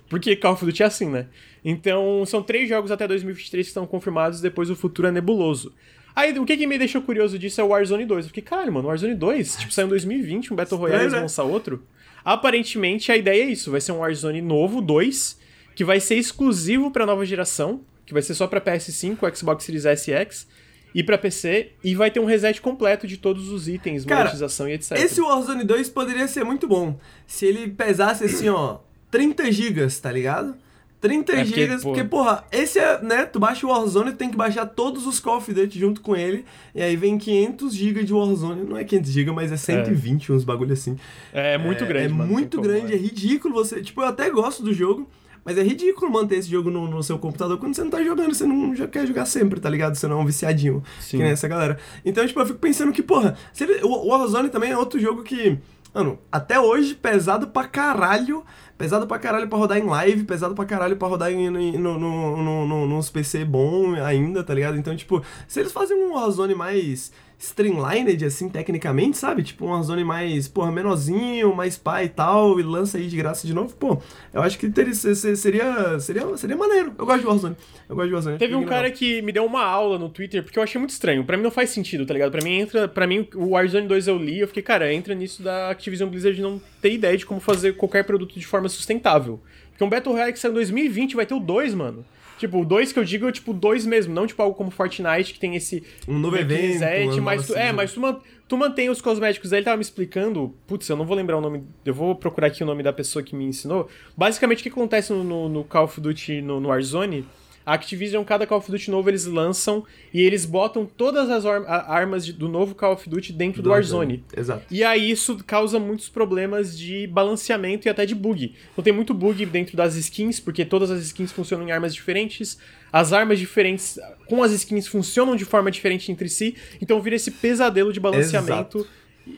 Porque Call of Duty é assim, né? Então, são três jogos até 2023 que estão confirmados, depois o futuro é nebuloso. Aí, o que, que me deixou curioso disso é o Warzone 2. Eu fiquei, caralho, mano, o Warzone 2, tipo, saiu em 2020, um Battle Royale, eles né? vão lançar outro. Aparentemente, a ideia é isso, vai ser um Warzone novo, 2, que vai ser exclusivo pra nova geração, que vai ser só pra PS5, Xbox Series S e X, e pra PC, e vai ter um reset completo de todos os itens, Cara, monetização e etc. Esse Warzone 2 poderia ser muito bom se ele pesasse assim, ó, 30 gigas, tá ligado? 30 É porque, gigas, pô- porque, porra, esse é, né, tu baixa o Warzone, tem que baixar todos os Call of Duty junto com ele, e aí vem 500 gigas de Warzone, não é 500 gigas, mas é 120, uns bagulho assim. É, muito grande, É mano, muito grande, é ridículo você, tipo, eu até gosto do jogo, mas é ridículo manter esse jogo no, no seu computador quando você não tá jogando, você não já quer jogar sempre, tá ligado? Você não é um viciadinho, Sim. que nem essa galera. Então, tipo, eu fico pensando que, porra, ele- o o Warzone também é outro jogo que, mano, até hoje, pesado pra caralho, pesado pra caralho pra rodar em live, pesado pra caralho pra rodar em, no, no, no, no- nos PC bom ainda, tá ligado? Então, tipo, se eles fazem um Warzone mais streamlined, assim, tecnicamente, sabe? Tipo, um Warzone mais, porra, menorzinho, mais pá e tal, e lança aí de graça de novo, pô, eu acho que teria, se- se- seria, seria, seria maneiro. Eu gosto de Warzone. Eu gosto de Warzone. Teve um cara que me deu uma aula no Twitter, porque eu achei muito estranho. Pra mim não faz sentido, tá ligado? Pra mim entra. para mim, o Warzone 2 eu li, eu fiquei, cara, entra nisso da Activision Blizzard não ter ideia de como fazer qualquer produto de forma sustentável. Porque um Battle Royale que saiu em 2020 vai ter o 2, mano. Tipo, o 2 que eu digo é tipo 2 mesmo, não tipo algo como Fortnite que tem esse Um novo evento, reset, uma mas tu, é, season. mas tu, man- tu mantém os cosméticos. Aí ele tava me explicando, putz, eu não vou lembrar o nome, eu vou procurar aqui o nome da pessoa que me ensinou. Basicamente, o que acontece no, no- no Call of Duty, no, no Warzone, a Activision, cada Call of Duty novo, eles lançam e eles botam todas as ar- armas de- do novo Call of Duty dentro do, Warzone. Exato. E aí isso causa muitos problemas de balanceamento e até de bug. Então tem muito bug dentro das skins, porque todas as skins funcionam em armas diferentes. As armas diferentes com as skins funcionam de forma diferente entre si. Então vira esse pesadelo de balanceamento.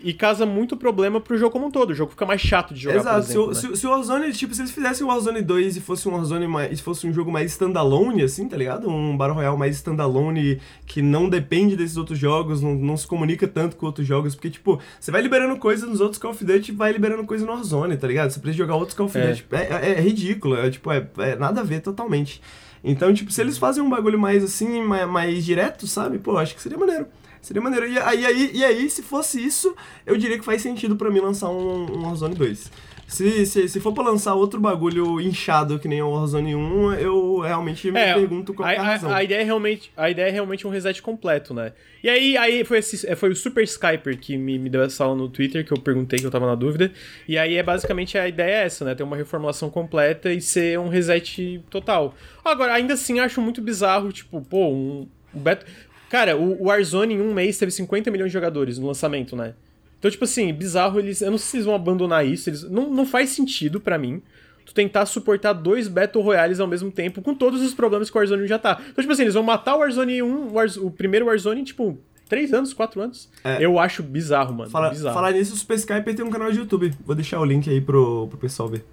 E causa muito problema pro jogo como um todo. O jogo fica mais chato de jogar, Exato, por exemplo. se, o- né? se, se o Warzone, tipo, se eles fizessem o Warzone 2 e fosse um Warzone mais. Se fosse um jogo mais standalone, assim, tá ligado? Um Battle Royale mais standalone que não depende desses outros jogos, não, não se comunica tanto com outros jogos, porque, tipo, você vai liberando coisa nos outros Call of Duty e vai liberando coisa no Warzone, tá ligado? Você precisa jogar outros Call of É. Duty. É, é- é ridículo, é tipo, é, é nada a ver totalmente. Então, tipo, se eles fazem um bagulho mais assim, mais, mais direto, sabe? Pô, acho que seria maneiro. Seria maneiro. E aí, aí, e aí, se fosse isso, eu diria que faz sentido pra mim lançar um, um Warzone 2. Se, se, se for pra lançar outro bagulho inchado que nem o Warzone 1, eu realmente me É, pergunto qual a, é a a- razão. a ideia é realmente, a ideia é realmente um reset completo, né? E aí, aí foi, esse, é, foi o Super Skyper que me, me deu essa aula no Twitter, que eu perguntei que eu tava na dúvida. E aí é basicamente a ideia é essa, né? Ter uma reformulação completa e ser um reset total. Agora, ainda assim, acho muito bizarro, tipo, pô, um, um Beto. Cara, o, Warzone em um mês teve 50 milhões de jogadores no lançamento, né? Então, tipo assim, bizarro eles. Eu não sei se eles vão abandonar isso. Eles, não, não faz sentido pra mim tu tentar suportar dois Battle Royales ao mesmo tempo, com todos os problemas que o Warzone 1 já tá. Então, tipo assim, eles vão matar o Warzone 1, o, primeiro Warzone, tipo, três anos, quatro anos. É. Eu acho bizarro, mano. Fala, bizarro. falar nisso, o Super Skype tem um canal de YouTube. Vou deixar o link aí pro, pro pessoal ver.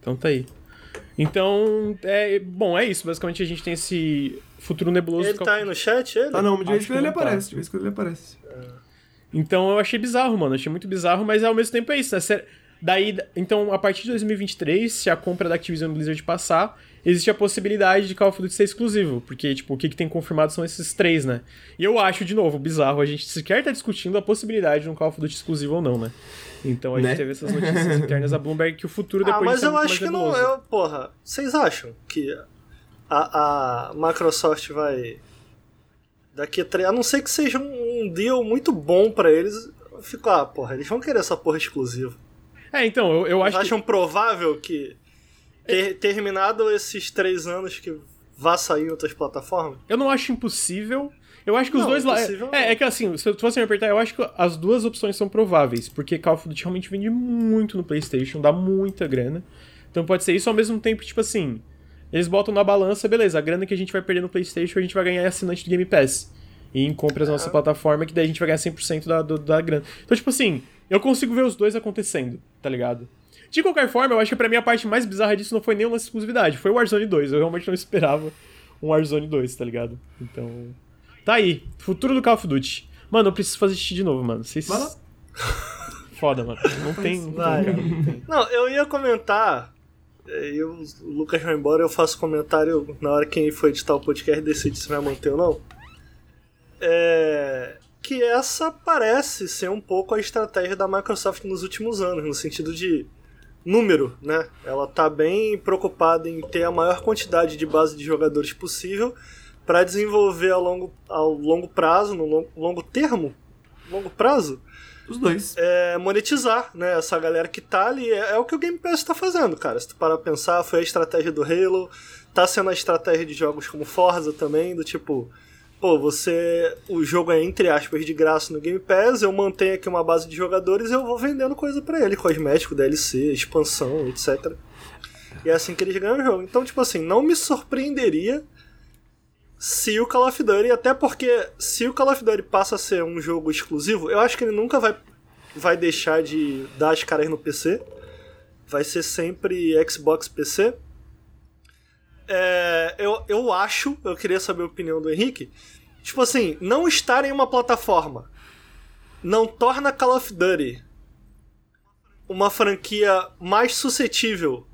Então tá aí. Então, é, bom, é isso. Basicamente a gente tem esse futuro nebuloso. Ele tá aí no chat, ele? Tá não, de vez em quando que ele tá. aparece, de vez em quando ele aparece. Então eu achei bizarro, mano. Achei muito bizarro, mas ao mesmo tempo é isso, né? Daí, então, a partir de 2023, se a compra da Activision Blizzard passar, existe a possibilidade de Call of Duty ser exclusivo. Porque, tipo, o que, que tem confirmado são esses três, né? E eu acho, de novo, bizarro. A gente sequer tá discutindo a possibilidade de um Call of Duty exclusivo ou não, né? Então a Né? gente teve essas notícias internas da Bloomberg que o futuro Ah, depois mas disso é eu acho que não. Eu, porra, vocês acham que a, a Microsoft vai. Daqui a três. A não ser que seja um, um deal muito bom pra eles. Eu fico, ah, porra, eles vão querer essa porra exclusiva. É, então, eu, eu Vocês acho que... acham provável que, ter, terminado esses três anos, que vá sair em outras plataformas? Eu não acho impossível. Eu acho que os Não, dois lados. É, é que assim, se eu fosse me apertar, eu acho que as duas opções são prováveis. Porque Call of Duty realmente vende muito no PlayStation, dá muita grana. Então pode ser isso ao mesmo tempo, tipo assim. Eles botam na balança, beleza, a grana que a gente vai perder no PlayStation a gente vai ganhar assinante do Game Pass. E em compras na nossa Ah. plataforma, que daí a gente vai ganhar 100% da, do- da grana. Então, tipo assim, eu consigo ver os dois acontecendo, tá ligado? De qualquer forma, eu acho que pra mim a parte mais bizarra disso não foi nem uma exclusividade, foi o Warzone 2. Eu realmente não esperava um Warzone 2, tá ligado? Então. Tá aí, futuro do Call of Duty. Mano, eu preciso fazer xixi de novo, mano. Vocês. Foda, mano. Não tem. Não Vai. tem, cara. Não tem. Não, eu ia comentar. eh, E o Lucas vai embora, eu faço comentário na hora que quem for editar o podcast decide se vai manter ou não. É, que essa parece ser um pouco a estratégia da Microsoft nos últimos anos, no sentido de número, né? Ela tá bem preocupada em ter a maior quantidade de base de jogadores possível para desenvolver ao longo, ao longo prazo, no longo, longo termo, longo prazo, Os dois. é, monetizar, né? Essa galera que tá ali. É, é o que o Game Pass tá fazendo, cara. Se tu parar pra pensar, foi a estratégia do Halo, tá sendo a estratégia de jogos como Forza também, do tipo. Pô, você. O jogo é entre aspas de graça no Game Pass, eu mantenho aqui uma base de jogadores e eu vou vendendo coisa pra ele, cosmético, DLC, expansão, etc. E é assim que eles ganham o jogo. Então, tipo assim, não me surpreenderia se o Call of Duty, até porque se o Call of Duty passa a ser um jogo exclusivo, eu acho que ele nunca vai, vai deixar de dar as caras no PC. Vai ser sempre Xbox PC. É, eu, eu acho, eu queria saber a opinião do Henrique. Tipo assim, não estar em uma plataforma não torna Call of Duty uma franquia mais suscetível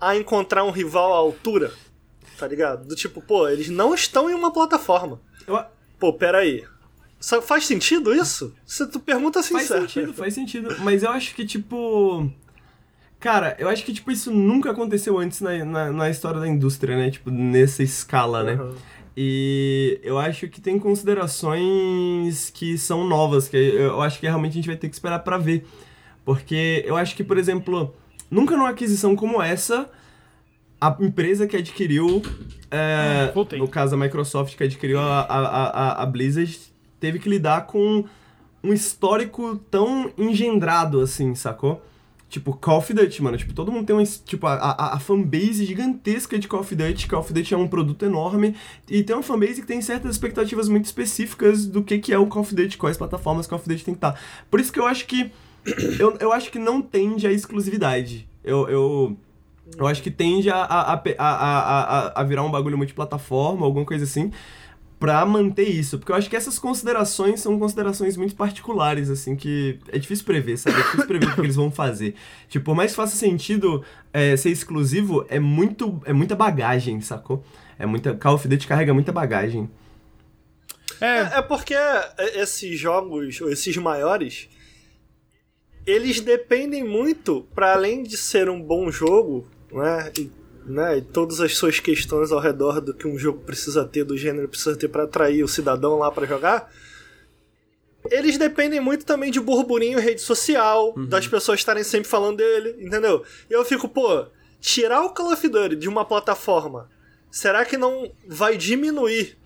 a encontrar um rival à altura, tá ligado? Do tipo, pô, eles não estão em uma plataforma. Eu- Pô, peraí. Faz sentido isso? Se tu pergunta assim, Faz certo. sentido, faz sentido. Mas eu acho que, tipo. Cara, eu acho que, tipo, isso nunca aconteceu antes na, na, na história da indústria, né? Tipo, nessa escala, né? Uhum. E eu acho que tem considerações que são novas, que eu acho que realmente a gente vai ter que esperar pra ver. Porque eu acho que, por exemplo, nunca numa aquisição como essa, a empresa que adquiriu, é, Voltei. no caso a Microsoft que adquiriu a, a, a, a Blizzard, teve que lidar com um histórico tão engendrado assim, sacou? Tipo, Call of Duty, mano. Tipo, todo mundo tem uma. Tipo, a, a, a fanbase gigantesca de Call of Duty. Call of Duty é um produto enorme. E tem uma fanbase que tem certas expectativas muito específicas do que, que é o Call of Duty, quais plataformas Call of Duty tem que estar. Por isso que eu acho que. Eu, eu acho que não tende à exclusividade. Eu. eu eu acho que tende a, a, a, a, a, a virar um bagulho multiplataforma, alguma coisa assim, pra manter isso. Porque eu acho que essas considerações são considerações muito particulares, assim, que é difícil prever, sabe? É difícil prever o que eles vão fazer. Tipo, por mais que faça sentido é, ser exclusivo, é, muito, é muita bagagem, sacou? É muita. Call of Duty carrega muita bagagem. É, É porque esses jogos, ou esses maiores, eles dependem muito, para além de ser um bom jogo, né, e, né, e todas as suas questões ao redor do que um jogo precisa ter, do gênero precisa ter para atrair o cidadão lá para jogar, eles dependem muito também de burburinho em rede social, das pessoas estarem sempre falando dele, entendeu? E eu fico, pô, tirar o Call of Duty de uma plataforma, será que não vai diminuir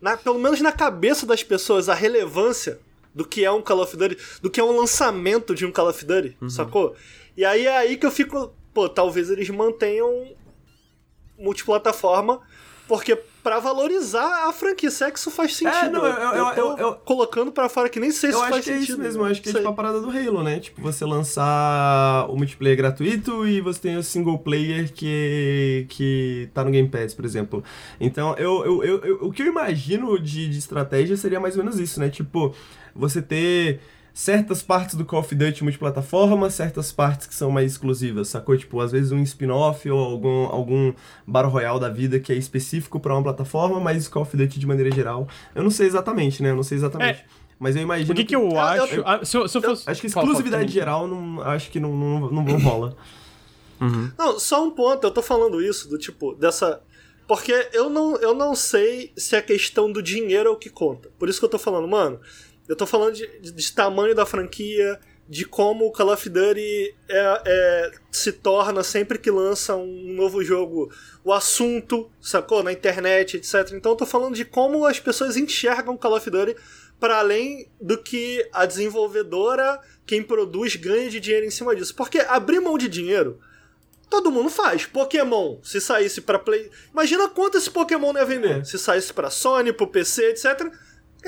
na- pelo menos na cabeça das pessoas, a relevância do que é um Call of Duty, do que é um lançamento de um Call of Duty, sacou? E aí é aí que eu fico, pô, talvez eles mantenham multiplataforma Porque pra valorizar a franquia, se é que isso faz sentido. É, não, eu- eu- tô eu- eu- colocando pra fora que nem sei se Eu faz acho que é sentido. isso mesmo, eu acho que é tipo a parada do Halo, né? Tipo, você lançar o multiplayer gratuito e você tem o single player que, que tá no Game Pass, por exemplo. Então, eu, eu, eu, eu- o que eu imagino de, de estratégia seria mais ou menos isso, né? Tipo, você ter certas partes do Call of Duty multiplataforma, certas partes que são mais exclusivas, sacou? Tipo, às vezes um spin-off ou algum, algum Battle Royale da vida que é específico pra uma plataforma, mas Call of Duty de maneira geral. Eu não sei exatamente, né? Eu não sei exatamente. Mas eu imagino O que, que eu eu- acho. ah, se, eu, se eu fosse. Acho que exclusividade geral, não, acho que não, não, não, não rola. Não, só um ponto, eu tô falando isso, do tipo, dessa. Porque eu não, eu não sei se a questão do dinheiro é o que conta. Por isso que eu tô falando, mano. Eu tô falando de, de- de tamanho da franquia, de como o Call of Duty é, é- se torna sempre que lança um novo jogo o assunto, sacou? Na internet, etc. Então eu tô falando de como as pessoas enxergam Call of Duty para além do que a desenvolvedora, quem produz, ganha de dinheiro em cima disso. Porque abrir mão de dinheiro Todo mundo faz. Pokémon, se saísse pra Play. Imagina quanto esse Pokémon não ia vender. É. Se saísse pra Sony, pro PC, etc.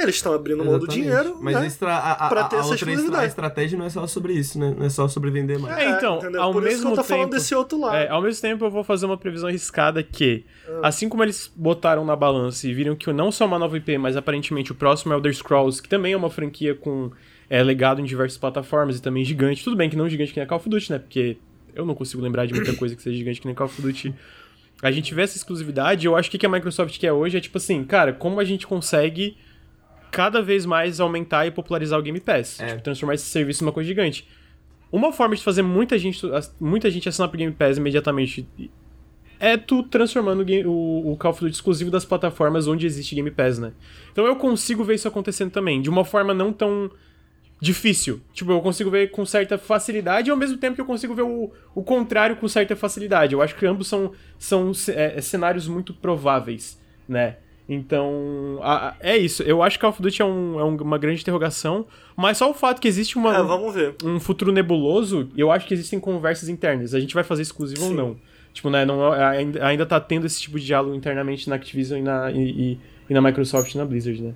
Eles estão abrindo mão do dinheiro. Mas né? a, estra- a, a, pra a ter essa outra a estratégia não é só sobre isso, né? Não é só sobre vender mais. É, então, entendeu? ao Por isso mesmo que eu tô tempo. falando desse outro lado. É, ao mesmo tempo, eu vou fazer uma previsão arriscada que, Ah. assim como eles botaram na balança e viram que não só uma nova IP, mas aparentemente o próximo Elder Scrolls, que também é uma franquia com é, legado em diversas plataformas e também gigante. Tudo bem que não gigante que nem a Call of Duty, né? Porque eu não consigo lembrar de muita coisa que seja gigante que nem Call of Duty. A gente vê essa exclusividade, eu acho que o que a Microsoft quer hoje é tipo assim, cara, como a gente consegue cada vez mais aumentar e popularizar o Game Pass. É. Tipo, transformar esse serviço numa coisa gigante. Uma forma de fazer muita gente, muita gente assinar pro Game Pass imediatamente é tu transformando o game- o, o Call of Duty exclusivo das plataformas onde existe Game Pass, né? Então eu consigo ver isso acontecendo também, de uma forma não tão difícil. Tipo, eu consigo ver com certa facilidade e ao mesmo tempo que eu consigo ver o, o contrário com certa facilidade. Eu acho que ambos são, são é, cenários muito prováveis, né? Então, a- a- é isso. Eu acho que Call of Duty é, um- é um- uma grande interrogação, mas só o fato que existe uma, É, um futuro nebuloso, eu acho que existem conversas internas. A gente vai fazer exclusivo ou Sim. não. Tipo, né, não, ainda, ainda tá tendo esse tipo de diálogo internamente na Activision e na, e, e- e na Microsoft e na Blizzard, né?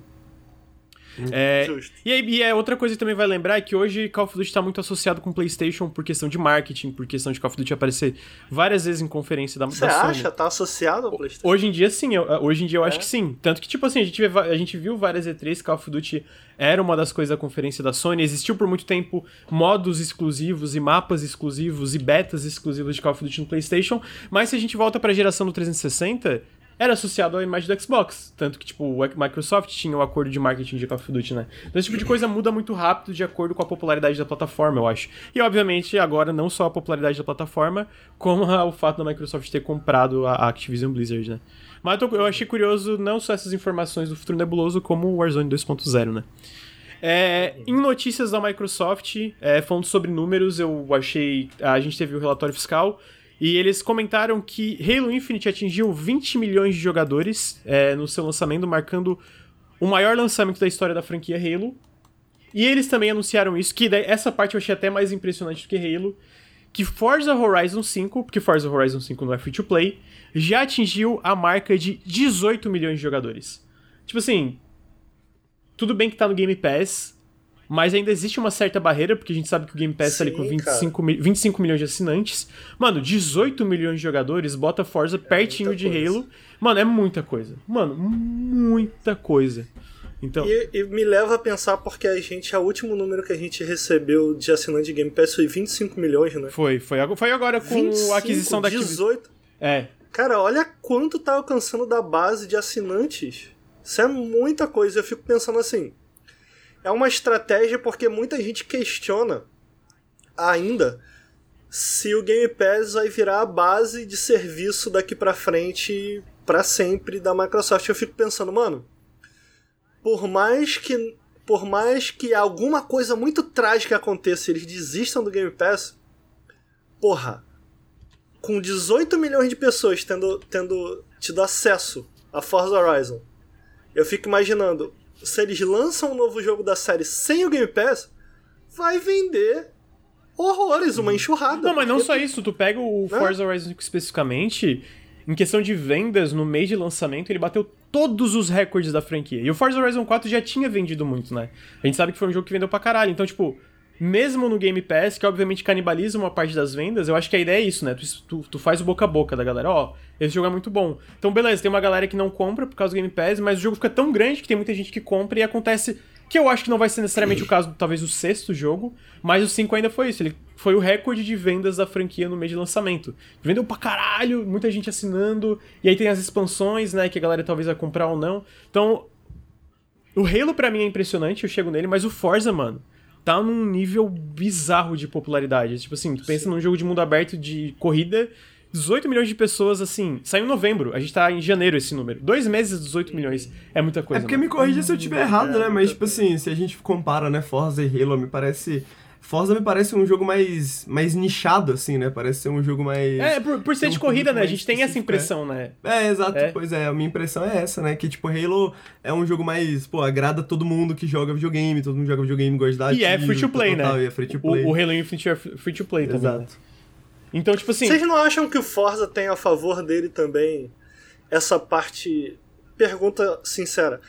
É, Justo. e, aí, e é outra coisa que também vai lembrar é que hoje Call of Duty tá muito associado com PlayStation por questão de marketing, por questão de Call of Duty aparecer várias vezes em conferência da, Você da Sony. acha? Tá associado ao PlayStation? Hoje em dia, sim. eu- hoje em dia eu acho É? que sim. Tanto que, tipo assim, a gente, vê a gente viu várias E3, Call of Duty era uma das coisas da conferência da Sony. Existiu por muito tempo modos exclusivos e mapas exclusivos e betas exclusivos de Call of Duty no PlayStation. Mas se a gente volta pra geração do 360, era associado à imagem do Xbox. Tanto que, tipo, o Microsoft tinha o acordo de marketing de Call of Duty, né? Então esse tipo de coisa muda muito rápido de acordo com a popularidade da plataforma, eu acho. E, obviamente, agora não só a popularidade da plataforma, como o fato da Microsoft ter comprado a a Activision Blizzard, né? Mas eu, tô- eu achei curioso não só essas informações do futuro nebuloso, como o Warzone 2.0, né? É, em notícias da Microsoft, é, falando sobre números, eu achei. A gente teve o relatório fiscal e eles comentaram que Halo Infinite atingiu 20 milhões de jogadores é, no seu lançamento, marcando o maior lançamento da história da franquia Halo. E eles também anunciaram isso, que essa parte eu achei até mais impressionante do que Halo, que Forza Horizon 5, porque Forza Horizon 5 não é free to play, já atingiu a marca de 18 milhões de jogadores. Tipo assim, tudo bem que tá no Game Pass, mas ainda existe uma certa barreira, porque a gente sabe que o Game Pass tá ali com Sim, 25, mi- 25 milhões de assinantes. Mano, 18 milhões de jogadores, bota Forza pertinho muita de coisa. Halo. Mano, é muita coisa. Mano, muita coisa. Então, E, e me leva a pensar porque a gente, o último número que a gente recebeu de assinante de Game Pass foi 25 milhões, né? foi, foi, foi agora com 25, a aquisição da Activision. 18. É, Cara, olha quanto tá alcançando da base de assinantes. Isso é muita coisa. Eu fico pensando assim. É uma estratégia porque muita gente questiona ainda se o Game Pass vai virar a base de serviço daqui pra frente pra sempre da Microsoft. Eu fico pensando, mano, por mais que por mais que alguma coisa muito trágica aconteça, eles desistam do Game Pass, porra, com 18 milhões de pessoas tendo, tendo tido acesso a Forza Horizon, eu fico imaginando, se eles lançam um novo jogo da série sem o Game Pass, vai vender horrores, uma enxurrada. Não, mas não só isso. Tu pega o? Forza Horizon 5 especificamente, em questão de vendas, no mês de lançamento, ele bateu todos os recordes da franquia. E o Forza Horizon 4 já tinha vendido muito, né? A gente sabe que foi um jogo que vendeu pra caralho. Então, tipo, mesmo no Game Pass, que obviamente canibaliza uma parte das vendas, eu acho que a ideia é isso, né? Tu, tu, tu faz o boca a boca da galera, ó, esse jogo é muito bom. Então, beleza, tem uma galera que não compra por causa do Game Pass, mas o jogo fica tão grande que tem muita gente que compra e acontece que eu acho que não vai ser necessariamente o caso, talvez, o sexto jogo, mas o 5 ainda foi isso. Ele foi o recorde de vendas da franquia no mês de lançamento. Vendeu pra caralho, muita gente assinando, e aí tem as expansões, né, que a galera talvez vai comprar ou não. Então, o Halo para mim é impressionante, eu chego nele, mas o Forza, mano, tá num nível bizarro de popularidade. Tipo assim, tu pensa Sim. num jogo de mundo aberto de corrida 18 milhões de pessoas, assim, saiu em novembro. A gente tá em janeiro esse número. Dois meses, 18 milhões. É muita coisa. É porque me corrija se eu tiver errado, né? Mas, tipo assim, se a gente compara, né, Forza e Halo, me parece. Forza me parece um jogo mais, mais nichado, assim, né? Parece ser um jogo mais. É, por, por ser de um corrida, né? A gente tem essa impressão, né? É, exato. É. Pois é, a minha impressão é essa, né? Que, tipo, Halo é um jogo mais, pô, agrada todo mundo que joga videogame, todo mundo joga videogame, gosta da E é free to play, né? E é free to play. O, o Halo Infinite é free to play também. Exato. Então, tipo assim. Vocês não acham que o Forza tem a favor dele também essa parte. Pergunta sincera.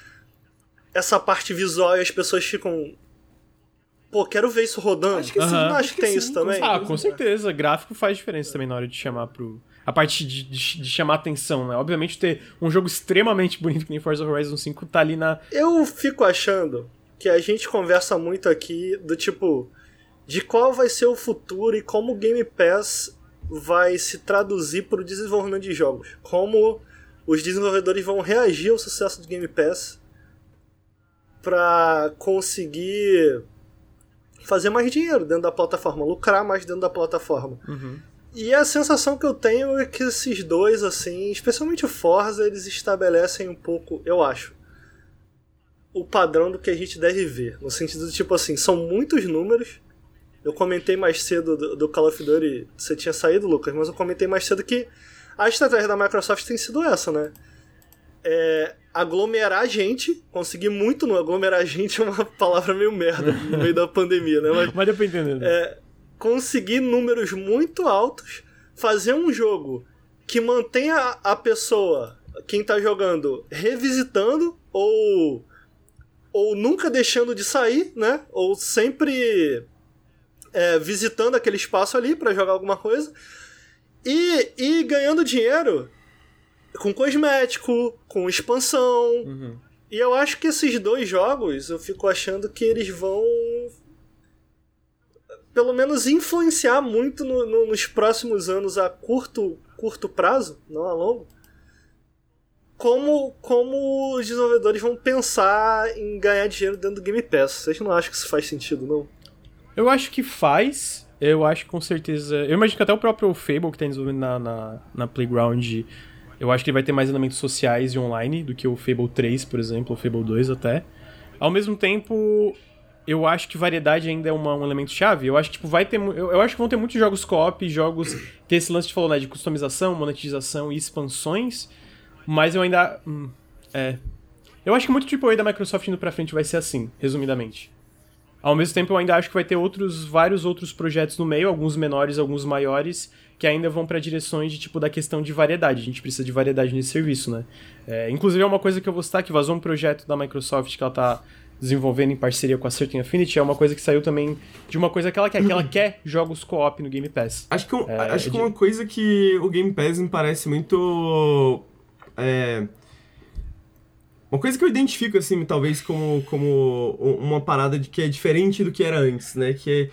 Essa parte visual e as pessoas ficam. Pô, quero ver isso rodando. Acho que sim. Não acho que, tem sim, isso também. Ah, com certeza. Gráfico faz diferença também na hora de chamar pro. A parte de, de, de, chamar atenção, né? Obviamente ter um jogo extremamente bonito que nem Forza Horizon 5 tá ali na. Eu fico achando que a gente conversa muito aqui do tipo de qual vai ser o futuro e como o Game Pass vai se traduzir para o desenvolvimento de jogos. Como os desenvolvedores vão reagir ao sucesso do Game Pass para conseguir fazer mais dinheiro dentro da plataforma, lucrar mais dentro da plataforma. Uhum. E a sensação que eu tenho é que esses dois, assim, especialmente o Forza, eles estabelecem um pouco, eu acho, o padrão do que a gente deve ver. No sentido de, tipo assim, são muitos números, eu comentei mais cedo do, do, Call of Duty, você tinha saído, Lucas, mas eu comentei mais cedo que a estratégia da Microsoft tem sido essa, né? É aglomerar gente, conseguir muito no aglomerar gente é uma palavra meio merda no meio da pandemia, né? Mas, mas deu pra entender. Né? É, conseguir números muito altos, fazer um jogo que mantenha a pessoa, quem tá jogando, revisitando ou ou nunca deixando de sair, né? Ou sempre é, visitando aquele espaço ali para jogar alguma coisa e, e ganhando dinheiro com cosmético, com expansão. Uhum. E eu acho que esses dois jogos, eu fico achando que eles vão pelo menos influenciar muito no, no, nos próximos anos a curto, curto prazo, não a longo, como, como os desenvolvedores vão pensar em ganhar dinheiro dentro do Game Pass. Vocês não acham que isso faz sentido, não? Eu acho que faz. Eu acho que com certeza. Eu imagino que até o próprio Fable que tá desenvolvendo na, na, na Playground. Eu acho que ele vai ter mais elementos sociais e online do que o Fable 3, por exemplo, ou Fable 2 até. Ao mesmo tempo, eu acho que variedade ainda é uma, um elemento chave. Eu acho que tipo, vai ter. Eu, eu acho que vão ter muitos jogos co-op, jogos. Tem esse lance que falou, né? De customização, monetização e expansões. Mas eu ainda. Hum, é. Eu acho que muito tipo da Microsoft indo pra frente vai ser assim, resumidamente. Ao mesmo tempo, eu ainda acho que vai ter outros, vários outros projetos no meio, alguns menores, alguns maiores, que ainda vão para direções de tipo da questão de variedade. A gente precisa de variedade nesse serviço, né? É, inclusive, é uma coisa que eu vou citar que vazou um projeto da Microsoft que ela tá desenvolvendo em parceria com a Certain Affinity, é uma coisa que saiu também de uma coisa que ela quer, que ela quer jogos co-op no Game Pass. Acho que, é, acho que de... uma coisa que o Game Pass me parece muito. É, uma coisa que eu identifico, assim, talvez como, como uma parada de que é diferente do que era antes, né? Que é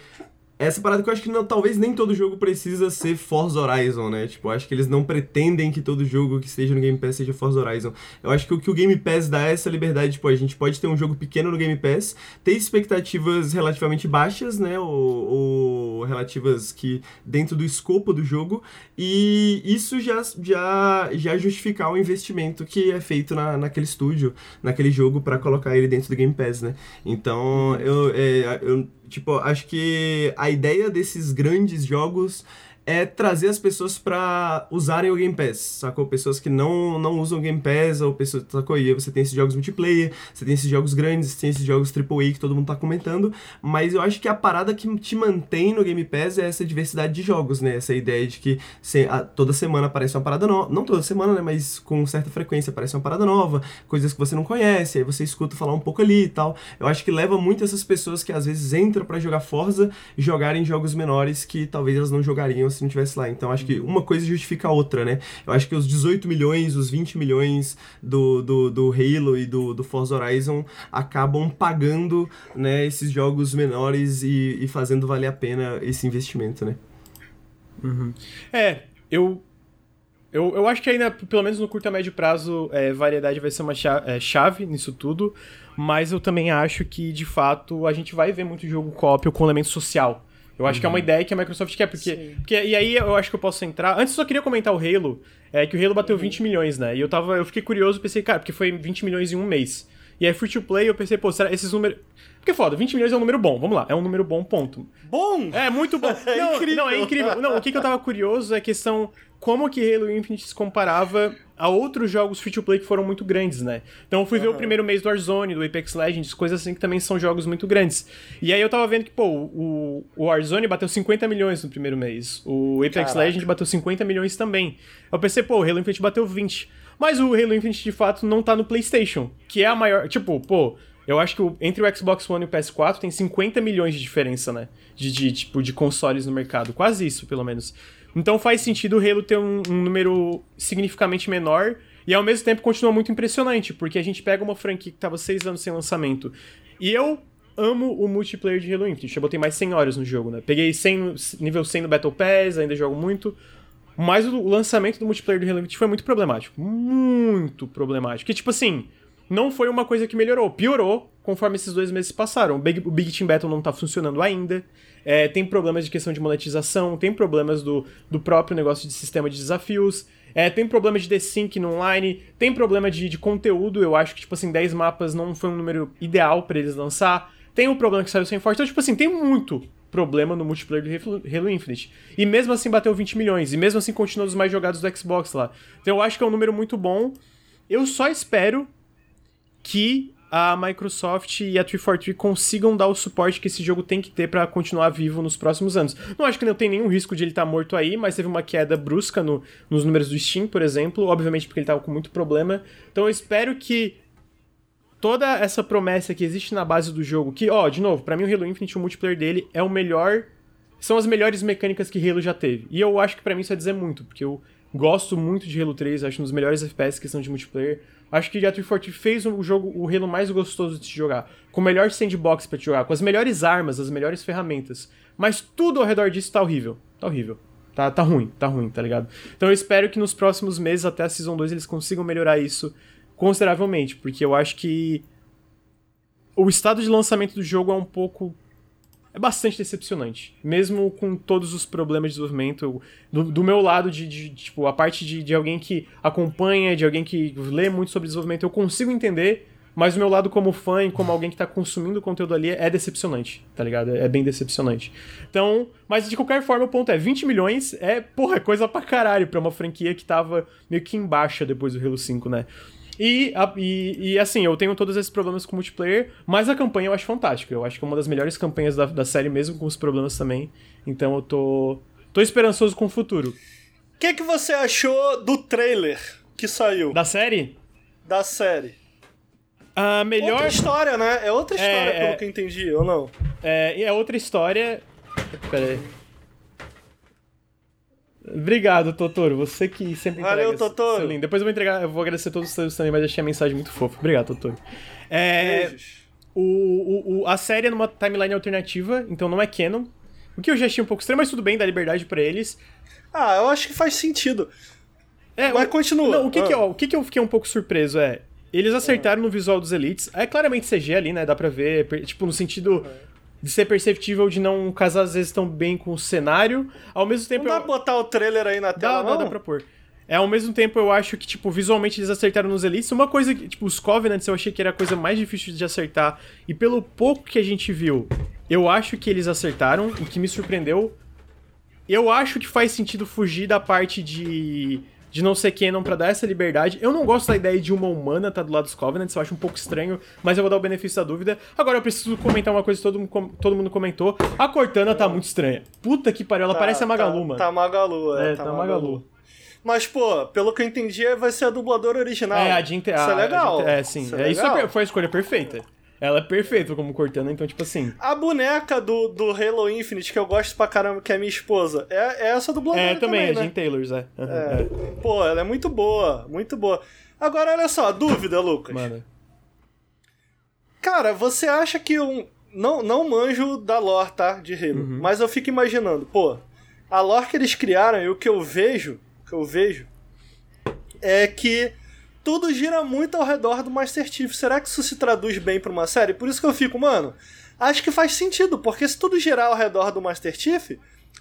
essa parada que eu acho que não, talvez nem todo jogo precisa ser Forza Horizon, né? Tipo, eu acho que eles não pretendem que todo jogo que esteja no Game Pass seja Forza Horizon. Eu acho que o que o Game Pass dá é essa liberdade, tipo, a gente pode ter um jogo pequeno no Game Pass, ter expectativas relativamente baixas, né? Ou, ou relativas que dentro do escopo do jogo, e isso já, já, já justificar o investimento que é feito na, naquele estúdio, naquele jogo, para colocar ele dentro do Game Pass, né? Então, eu, é, eu Tipo, acho que a ideia desses grandes jogos é trazer as pessoas para usarem o Game Pass, sacou? Pessoas que não, não usam o Game Pass, ou pessoas, sacou? E você tem esses jogos multiplayer, você tem esses jogos grandes, você tem esses jogos AAA que todo mundo tá comentando, mas eu acho que a parada que te mantém no Game Pass é essa diversidade de jogos, né? Essa ideia de que se, a, toda semana aparece uma parada nova, não toda semana, né? Mas com certa frequência aparece uma parada nova, coisas que você não conhece, aí você escuta falar um pouco ali e tal. Eu acho que leva muito essas pessoas que às vezes entram para jogar Forza jogarem jogos menores que talvez elas não jogariam se não tivesse lá. Então acho que uma coisa justifica a outra, né? Eu acho que os 18 milhões, os 20 milhões do, do, do Halo e do, do Forza Horizon acabam pagando né, esses jogos menores e, e fazendo valer a pena esse investimento, né? Uhum. É, eu eu, eu acho que ainda, pelo menos no curto a médio prazo, é, variedade vai ser uma chave, é, chave, nisso tudo, mas eu também acho que, de fato, a gente vai ver muito jogo co-op com elemento social. Eu acho uhum. que é uma uhum. ideia que a Microsoft quer, porque, porque. E aí eu acho que eu posso entrar. Antes eu só queria comentar o Halo, é que o Halo bateu uhum. 20 milhões, né? E eu tava. Eu fiquei curioso, pensei, cara, porque foi 20 milhões em um mês. E aí free to play, eu pensei, pô, será esses números. Porque foda, 20 milhões é um número bom, vamos lá, é um número bom, ponto. Bom? É, muito bom. É não, incrível. não, é incrível. Não, o que, que eu tava curioso é a questão como que Halo Infinite se comparava a outros jogos free-to-play que foram muito grandes, né? Então eu fui uhum. ver o primeiro mês do Warzone, do Apex Legends, coisas assim que também são jogos muito grandes. E aí eu tava vendo que, pô, o, o Warzone bateu 50 milhões no primeiro mês. O Apex Legends bateu 50 milhões também. Eu pensei, pô, o Halo Infinite bateu 20. Mas o Halo Infinite, de fato, não tá no PlayStation, que é a maior... Tipo, pô... Eu acho que entre o Xbox One e o PS4 tem 50 milhões de diferença, né? De, de, tipo, de consoles no mercado. Quase isso, pelo menos. Então faz sentido o Halo ter um, um número significativamente menor e ao mesmo tempo continua muito impressionante, porque a gente pega uma franquia que tava seis anos sem lançamento. E eu amo o multiplayer de Halo Infinite. Eu botei mais 100 horas no jogo, né? Peguei 100, nível 100 no Battle Pass, ainda jogo muito. Mas o lançamento do multiplayer do Halo Infinite foi muito problemático. Muito problemático. Que, tipo assim, não foi uma coisa que melhorou. Piorou conforme esses dois meses passaram. O Big, o Big Team Battle não tá funcionando ainda. É, tem problemas de questão de monetização, tem problemas do, do próprio negócio de sistema de desafios, é, tem problema de desync no online, tem problema de, de conteúdo, eu acho que, tipo assim, 10 mapas não foi um número ideal para eles lançar, tem o um problema que saiu sem forte, então, tipo assim, tem muito problema no multiplayer do Halo Infinite. E mesmo assim bateu 20 milhões, e mesmo assim continua dos mais jogados do Xbox lá. Então eu acho que é um número muito bom. Eu só espero que a Microsoft e a 343 consigam dar o suporte que esse jogo tem que ter para continuar vivo nos próximos anos. Não acho que não tem nenhum risco de ele estar tá morto aí, mas teve uma queda brusca no, nos números do Steam, por exemplo, obviamente porque ele estava com muito problema. Então eu espero que toda essa promessa que existe na base do jogo, que, ó, de novo, para mim o Halo Infinite, o multiplayer dele é o melhor, são as melhores mecânicas que Halo já teve. E eu acho que para mim isso é dizer muito, porque eu gosto muito de Halo 3, acho um dos melhores FPS que são de multiplayer. Acho que a 343 fez o jogo, o Halo mais gostoso de se jogar, com o melhor sandbox para te jogar, com as melhores armas, as melhores ferramentas. Mas tudo ao redor disso tá horrível. Tá horrível. Tá, tá ruim, tá ruim, tá ligado? Então eu espero que nos próximos meses, até a Season 2, eles consigam melhorar isso consideravelmente, porque eu acho que o estado de lançamento do jogo é um pouco é bastante decepcionante. Mesmo com todos os problemas de desenvolvimento. Do, do meu lado, de, de, tipo, a parte de, de alguém que acompanha, de alguém que lê muito sobre desenvolvimento, eu consigo entender. Mas o meu lado como fã e como alguém que tá consumindo o conteúdo ali é decepcionante, tá ligado? É bem decepcionante. Então, mas de qualquer forma, o ponto é, 20 milhões é, porra, é coisa pra caralho pra uma franquia que tava meio que em baixa depois do Halo 5, né? E, e, e, assim, eu tenho todos esses problemas com multiplayer, mas a campanha eu acho fantástica. Eu acho que é uma das melhores campanhas da, da série, mesmo com os problemas também. Então eu tô, tô esperançoso com o futuro. O que, que você achou do trailer que saiu? Da série? Da série. A melhor. Outra história, né? É outra história, é, pelo é... que eu entendi, ou não? É, é outra história. Pera aí. Obrigado, Totoro. Você que sempre entrega. Valeu, Totoro. lindo. Depois eu vou entregar, eu vou agradecer todos os seus também, mas achei a mensagem muito fofa. Obrigado, Totoro. É, Beijos. O, o, o, a série é numa timeline alternativa, então não é canon. O que eu já achei um pouco estranho, mas tudo bem, dá liberdade para eles. Ah, eu acho que faz sentido. É, mas o, continua. Não, o que, ah. que, ó, o que, que eu fiquei um pouco surpreso é. Eles acertaram ah. no visual dos Elites. É claramente CG ali, né? Dá pra ver. Tipo, no sentido. Ah de ser perceptível de não casar às vezes tão bem com o cenário. Ao mesmo tempo. Não dá eu... botar o trailer aí na tela, dá, não? Dá, dá pra pôr. É, ao mesmo tempo eu acho que, tipo, visualmente eles acertaram nos Elites. Uma coisa que, tipo, os Covenants eu achei que era a coisa mais difícil de acertar. E pelo pouco que a gente viu, eu acho que eles acertaram. O que me surpreendeu eu acho que faz sentido fugir da parte de de não ser canon pra dar essa liberdade. Eu não gosto da ideia de uma humana estar tá do lado dos Covenants, eu acho um pouco estranho, mas eu vou dar o benefício da dúvida. Agora eu preciso comentar uma coisa que todo, mundo, todo mundo comentou. A Cortana tá muito estranha. Puta que pariu, ela Tá- parece a Magalu, tá, mano. Tá Magalu, é. É, tá Magalu. Mas, pô, pelo que eu entendi, vai ser a dubladora original. É, a Jinte... Isso é legal. É, sim. Isso é, isso legal. é- foi a escolha perfeita. Ela é perfeita como Cortana, então, tipo assim... A boneca do, do Halo Infinite, que eu gosto pra caramba, que é minha esposa, é, é essa dubladora É, também, a né? Jean Taylors, é. É. é. Pô, ela é muito boa, muito boa. Agora, olha só, dúvida, Lucas. Mano. Cara, você acha que um. Não, não manjo da lore, tá? De Halo. Uhum. Mas eu fico imaginando, pô, a lore que eles criaram e o que eu vejo, o que eu vejo, é que tudo gira muito ao redor do Master Chief. Será que isso se traduz bem pra uma série? Por isso que eu fico, mano, acho que faz sentido, porque se tudo girar ao redor do Master Chief,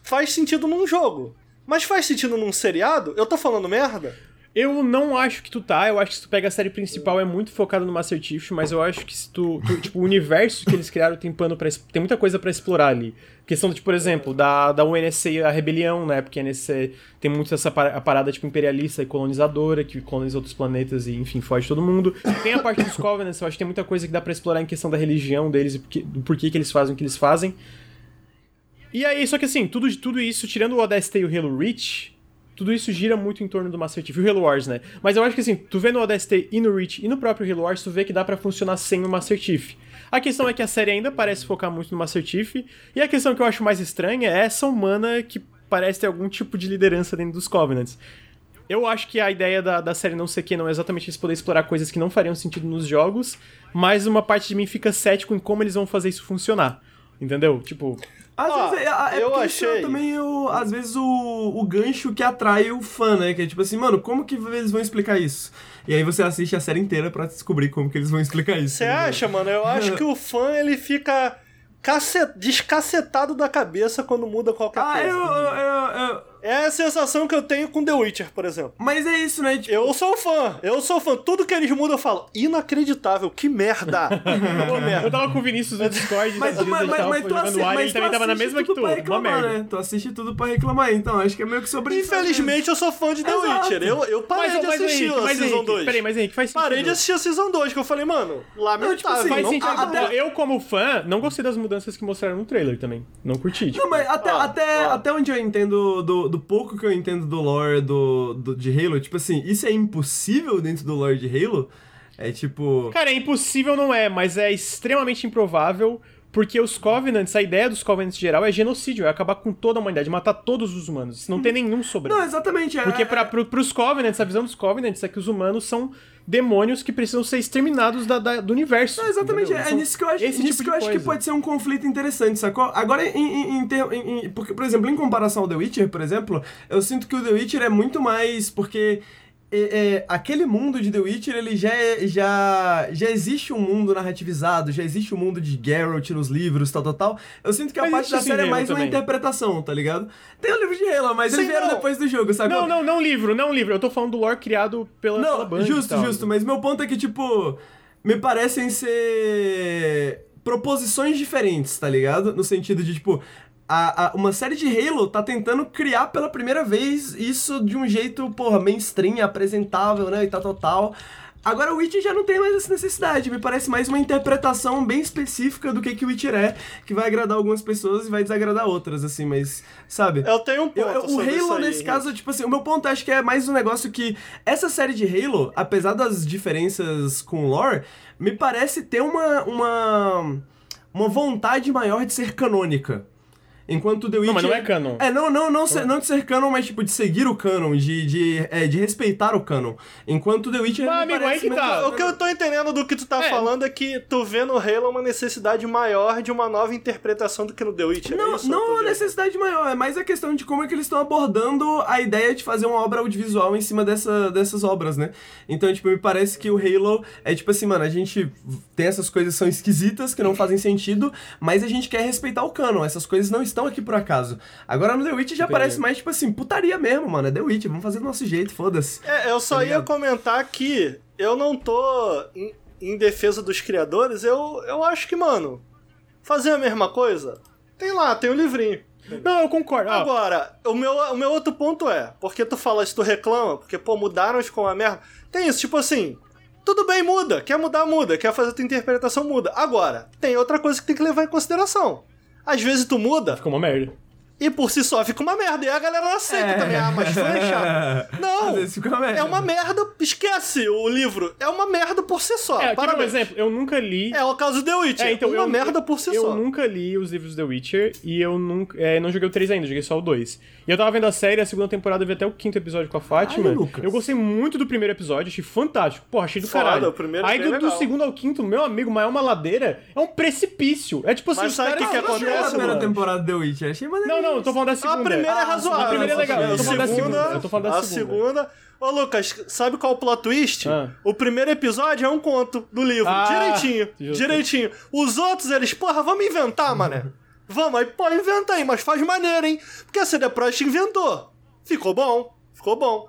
faz sentido num jogo. Mas faz sentido num seriado? Eu tô falando merda? Eu não acho que tu tá, eu acho que se tu pega a série principal é muito focado no Master Chief, mas eu acho que se tu, tu- tipo, o universo que eles criaram tem pano para tem muita coisa pra explorar ali. Questão, de, por exemplo, da, da UNSC, a rebelião, né, porque a NSC tem muito essa parada, tipo, imperialista e colonizadora, que coloniza outros planetas e, enfim, foge todo mundo. Tem a parte dos Covenants, eu acho que tem muita coisa que dá pra explorar em questão da religião deles e porque, do porquê que eles fazem o que eles fazem. E aí, só que assim, tudo, tudo isso, tirando o ODST e o Halo Reach, tudo isso gira muito em torno do Master Chief e o Halo Wars, né? Mas eu acho que assim, tu vê no ODST e no Reach e no próprio Halo Wars, tu vê que dá pra funcionar sem o Master Chief. A questão é que a série ainda parece focar muito no Master Chief, e a questão que eu acho mais estranha é essa humana que parece ter algum tipo de liderança dentro dos Covenants. Eu acho que a ideia da, da série não ser que não é exatamente eles poder explorar coisas que não fariam sentido nos jogos, mas uma parte de mim fica cético em como eles vão fazer isso funcionar. Entendeu? Tipo, Às Ó, vezes, é, é eu porque isso é achei- também, o, às vezes, o, o gancho que atrai o fã, né? Que é tipo assim, mano, como que eles vão explicar isso? E aí você assiste a série inteira pra descobrir como que eles vão explicar isso. Você ligado? acha, mano? Eu acho que o fã ele fica cacet... descacetado da cabeça quando muda qualquer Ah, coisa. eu, eu, eu, eu- É a sensação que eu tenho com The Witcher, por exemplo. Mas é isso, né? Tipo, Eu sou fã, eu sou fã. Tudo que eles mudam eu falo, inacreditável, que merda. Pô, eu merda. tava com o Vinícius no Discord, Mas, mas, mas, tava mas tu, jogando assi ar mas ele tu também tava na assiste mesma que tudo tu. pra Uma reclamar, merda. né? Tu assiste tudo pra reclamar, então acho que é meio que sobre isso. Infelizmente eu sou fã de The Exato. Witcher. Eu, eu parei Mas, de mas, assistir Henrique, a mas, Season Henrique, 2. peraí, mas Henrique, faz sentido. Parei de assistir a Season 2, que eu falei, mano, lamentável. assim, Faz não sentido. cabe. até- Eu, como fã, não gostei das mudanças que mostraram no trailer também. Não curti. Tipo, Não, mas até, até, ó. até onde eu entendo, do, do pouco que eu entendo do lore do, do, de Halo, tipo assim, isso é impossível dentro do lore de Halo? É tipo. Cara, é impossível não é, mas é extremamente improvável, porque os Covenants, a ideia dos Covenants em geral é genocídio, é acabar com toda a humanidade, matar todos os humanos, não tem nenhum sobrando. Não, exatamente. É, Porque é- pra, pro, pros Covenants, a visão dos Covenants é que os humanos são demônios que precisam ser exterminados da, da- do universo. Não, exatamente, é, São nisso que eu acho, nisso tipo que, eu acho que pode ser um conflito interessante, sacou? Agora, em, em- em- porque, por exemplo, em comparação ao The Witcher, por exemplo, eu sinto que o The Witcher é muito mais. Porque. É, é, aquele mundo de The Witcher, ele já, é- já, já existe um mundo narrativizado, já existe um mundo de Geralt nos livros, tal, tal, tal. Eu sinto que a Mas parte da série é mais uma também. interpretação, tá ligado? Tem o livro de Halo, mas Sim, eles vieram não. depois do jogo, sacou? Não, não, não livro, não livro. Eu tô falando do lore criado pela, pela Não, Band e justo, justo, mas meu ponto é que, tipo, me parecem ser proposições diferentes, tá ligado? No sentido de, tipo, a, a- uma série de Halo tá tentando criar pela primeira vez isso de um jeito, porra, mainstream, apresentável, né, e tal, tal, tal. Agora o Witcher já não tem mais essa necessidade, me parece mais uma interpretação bem específica do que, que o Witcher é, que vai agradar algumas pessoas e vai desagradar outras, assim, mas, sabe? Eu tenho um ponto Eu- eu- o Halo, aí, nesse caso, tipo assim, o meu ponto acho que é mais um negócio que essa série de Halo, apesar das diferenças com o lore, me parece ter uma, uma, uma vontade maior de ser canônica. Enquanto The Witcher... Não, mas não é canon. É, não, não, não, ser- não de ser canon, mas tipo, de seguir o canon, de, de, é, de respeitar o canon. Enquanto The Witcher Mas, amigo, aí que tá. O que eu tô entendendo do que tu tá É. falando é que tu vê no Halo uma necessidade maior de uma nova interpretação do que no The Witcher. é Não, isso eu não tô uma necessidade maior, é mais a questão de como é que eles estão abordando a ideia de fazer uma obra audiovisual em cima dessa, dessas obras, né? Então, tipo, me parece que o Halo é tipo assim, mano, a gente tem essas coisas que são esquisitas, que não fazem sentido, mas a gente quer respeitar o canon, essas coisas não estão aqui por acaso. Agora no The Witch já Entendi. parece mais, tipo assim, putaria mesmo, mano, é The Witch, vamos fazer do nosso jeito, foda-se. É, eu só Tá ia ligado? comentar que eu não tô em, em defesa dos criadores, eu, eu acho que, mano, fazer a mesma coisa, tem lá, tem o livrinho. Não, eu concordo. Ó, Agora, o meu, o meu outro ponto é, porque tu fala isso, tu reclama, porque, pô, mudaram as com a merda. Tem isso, tipo assim, tudo bem, muda. Quer mudar, muda. Quer fazer a tua interpretação, muda. Agora, tem outra coisa que tem que levar em consideração. Às vezes tu muda ficou uma merda. E por si só fica uma merda. E a galera não aceita É. também. Ah, mas foi chato. Não, uma é uma merda. Esquece o livro. É uma merda por si só. É, quer ver um exemplo? Eu nunca li. É o caso do The Witcher. É, então uma eu, merda por si eu só. nunca li os livros The Witcher e eu nunca, é, não joguei o 3 ainda, joguei só o 2. E eu tava vendo a série, a segunda temporada, eu vi até o quinto episódio com a Fátima. Ai, Lucas. eu gostei muito do primeiro episódio, achei fantástico. Porra, achei do Foda, caralho. o primeiro é Aí bem do, do segundo ao quinto, meu amigo, mas é uma ladeira, é um precipício. É tipo assim, Mas sabe o que que Não, Eu achei a acontece, primeira temporada do The Witcher. Achei maneiro. Não, não, eu tô falando da A segunda. primeira é Ah, razoável. a primeira é legal, eu tô falando da segunda, eu tô falando da a segunda. segunda. Ô, Lucas, sabe qual é o plot twist? Ah. O primeiro episódio é um conto do livro. Ah, direitinho. justo. Direitinho. Os outros, eles, porra, vamos inventar, mané. Vamos, aí, pô, inventa aí, mas faz maneiro, hein? Porque a CD Projekt inventou. Ficou bom. Ficou bom.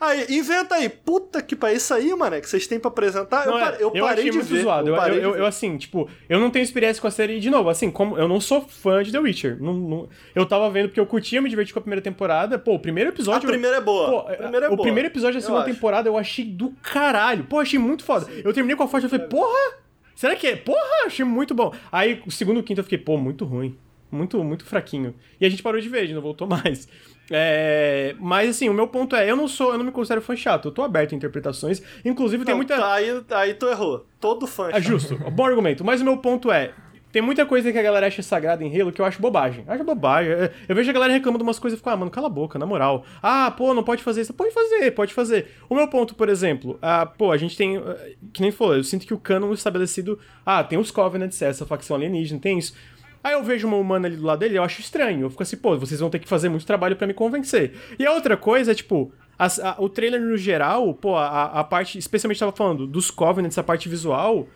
Aí, inventa aí. Puta que pariu, isso aí, mané, que vocês têm pra apresentar. Não, eu, é, parei, eu parei achei de muito ver. zoado. Eu, parei eu, eu- eu, assim, tipo, eu não tenho experiência com a série de novo. Assim, como eu não sou fã de The Witcher. Não, não- eu tava vendo porque eu curtia me divertir com a primeira temporada. Pô, o primeiro A episódio. primeira é boa. Pô, a primeira é o boa. primeiro episódio da Eu segunda temporada eu achei do caralho. Pô, achei muito foda. Eu terminei com a foto e falei, porra! Será que é? Porra, achei muito bom. Aí, o segundo e o quinto eu fiquei, pô, muito ruim. Muito, muito fraquinho. E a gente parou de ver, a gente não voltou mais. É, mas assim, o meu ponto é, eu não sou, eu não me considero fã chato, eu tô aberto a interpretações. Inclusive, tem Não, muita. tá, aí, aí tu errou. Todo fã. É justo, bom argumento. Mas o meu ponto é. Tem muita coisa que a galera acha sagrada em Halo que eu acho bobagem. Acho bobagem. É, Eu vejo a galera reclamando de umas coisas e fico, ah, mano, cala a boca, na moral. Ah, pô, não pode fazer isso. Pode fazer, pode fazer. O meu ponto, por exemplo, ah, pô, a gente tem. ah, Que nem falou, eu sinto que o canon estabelecido. Ah, tem os Covenants, essa facção alienígena, tem isso. Aí eu vejo uma humana ali do lado dele, eu acho estranho. Eu fico assim, pô, vocês vão ter que fazer muito trabalho pra me convencer. E a outra coisa é, tipo, as- a- o trailer no geral, pô, a, a parte, especialmente tava falando dos Covenants, a parte visual,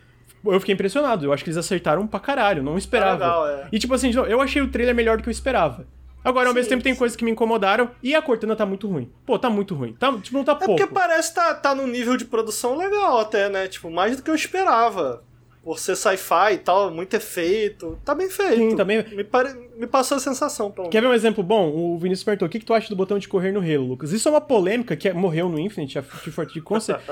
eu fiquei impressionado. Eu acho que eles acertaram pra caralho, não esperava. legal, é. E tipo assim, eu achei o trailer melhor do que eu esperava. Agora, ao mesmo tempo, tem coisas que me incomodaram e a Cortana tá muito ruim. Pô, tá muito ruim. Tá, tipo, não tá É pouco. porque parece que tá, tá num nível de produção legal até, né? Tipo, mais do que eu esperava. Por ser sci-fi e tal, muito efeito. Tá bem feito. Sim, tá bem- Me, pare... me passou a sensação, pelo Quer ver um exemplo bom? O Vinícius perguntou: o que, que tu acha do botão de correr no Halo, Lucas? Isso é uma polêmica que morreu no Infinite, a Forte Concept.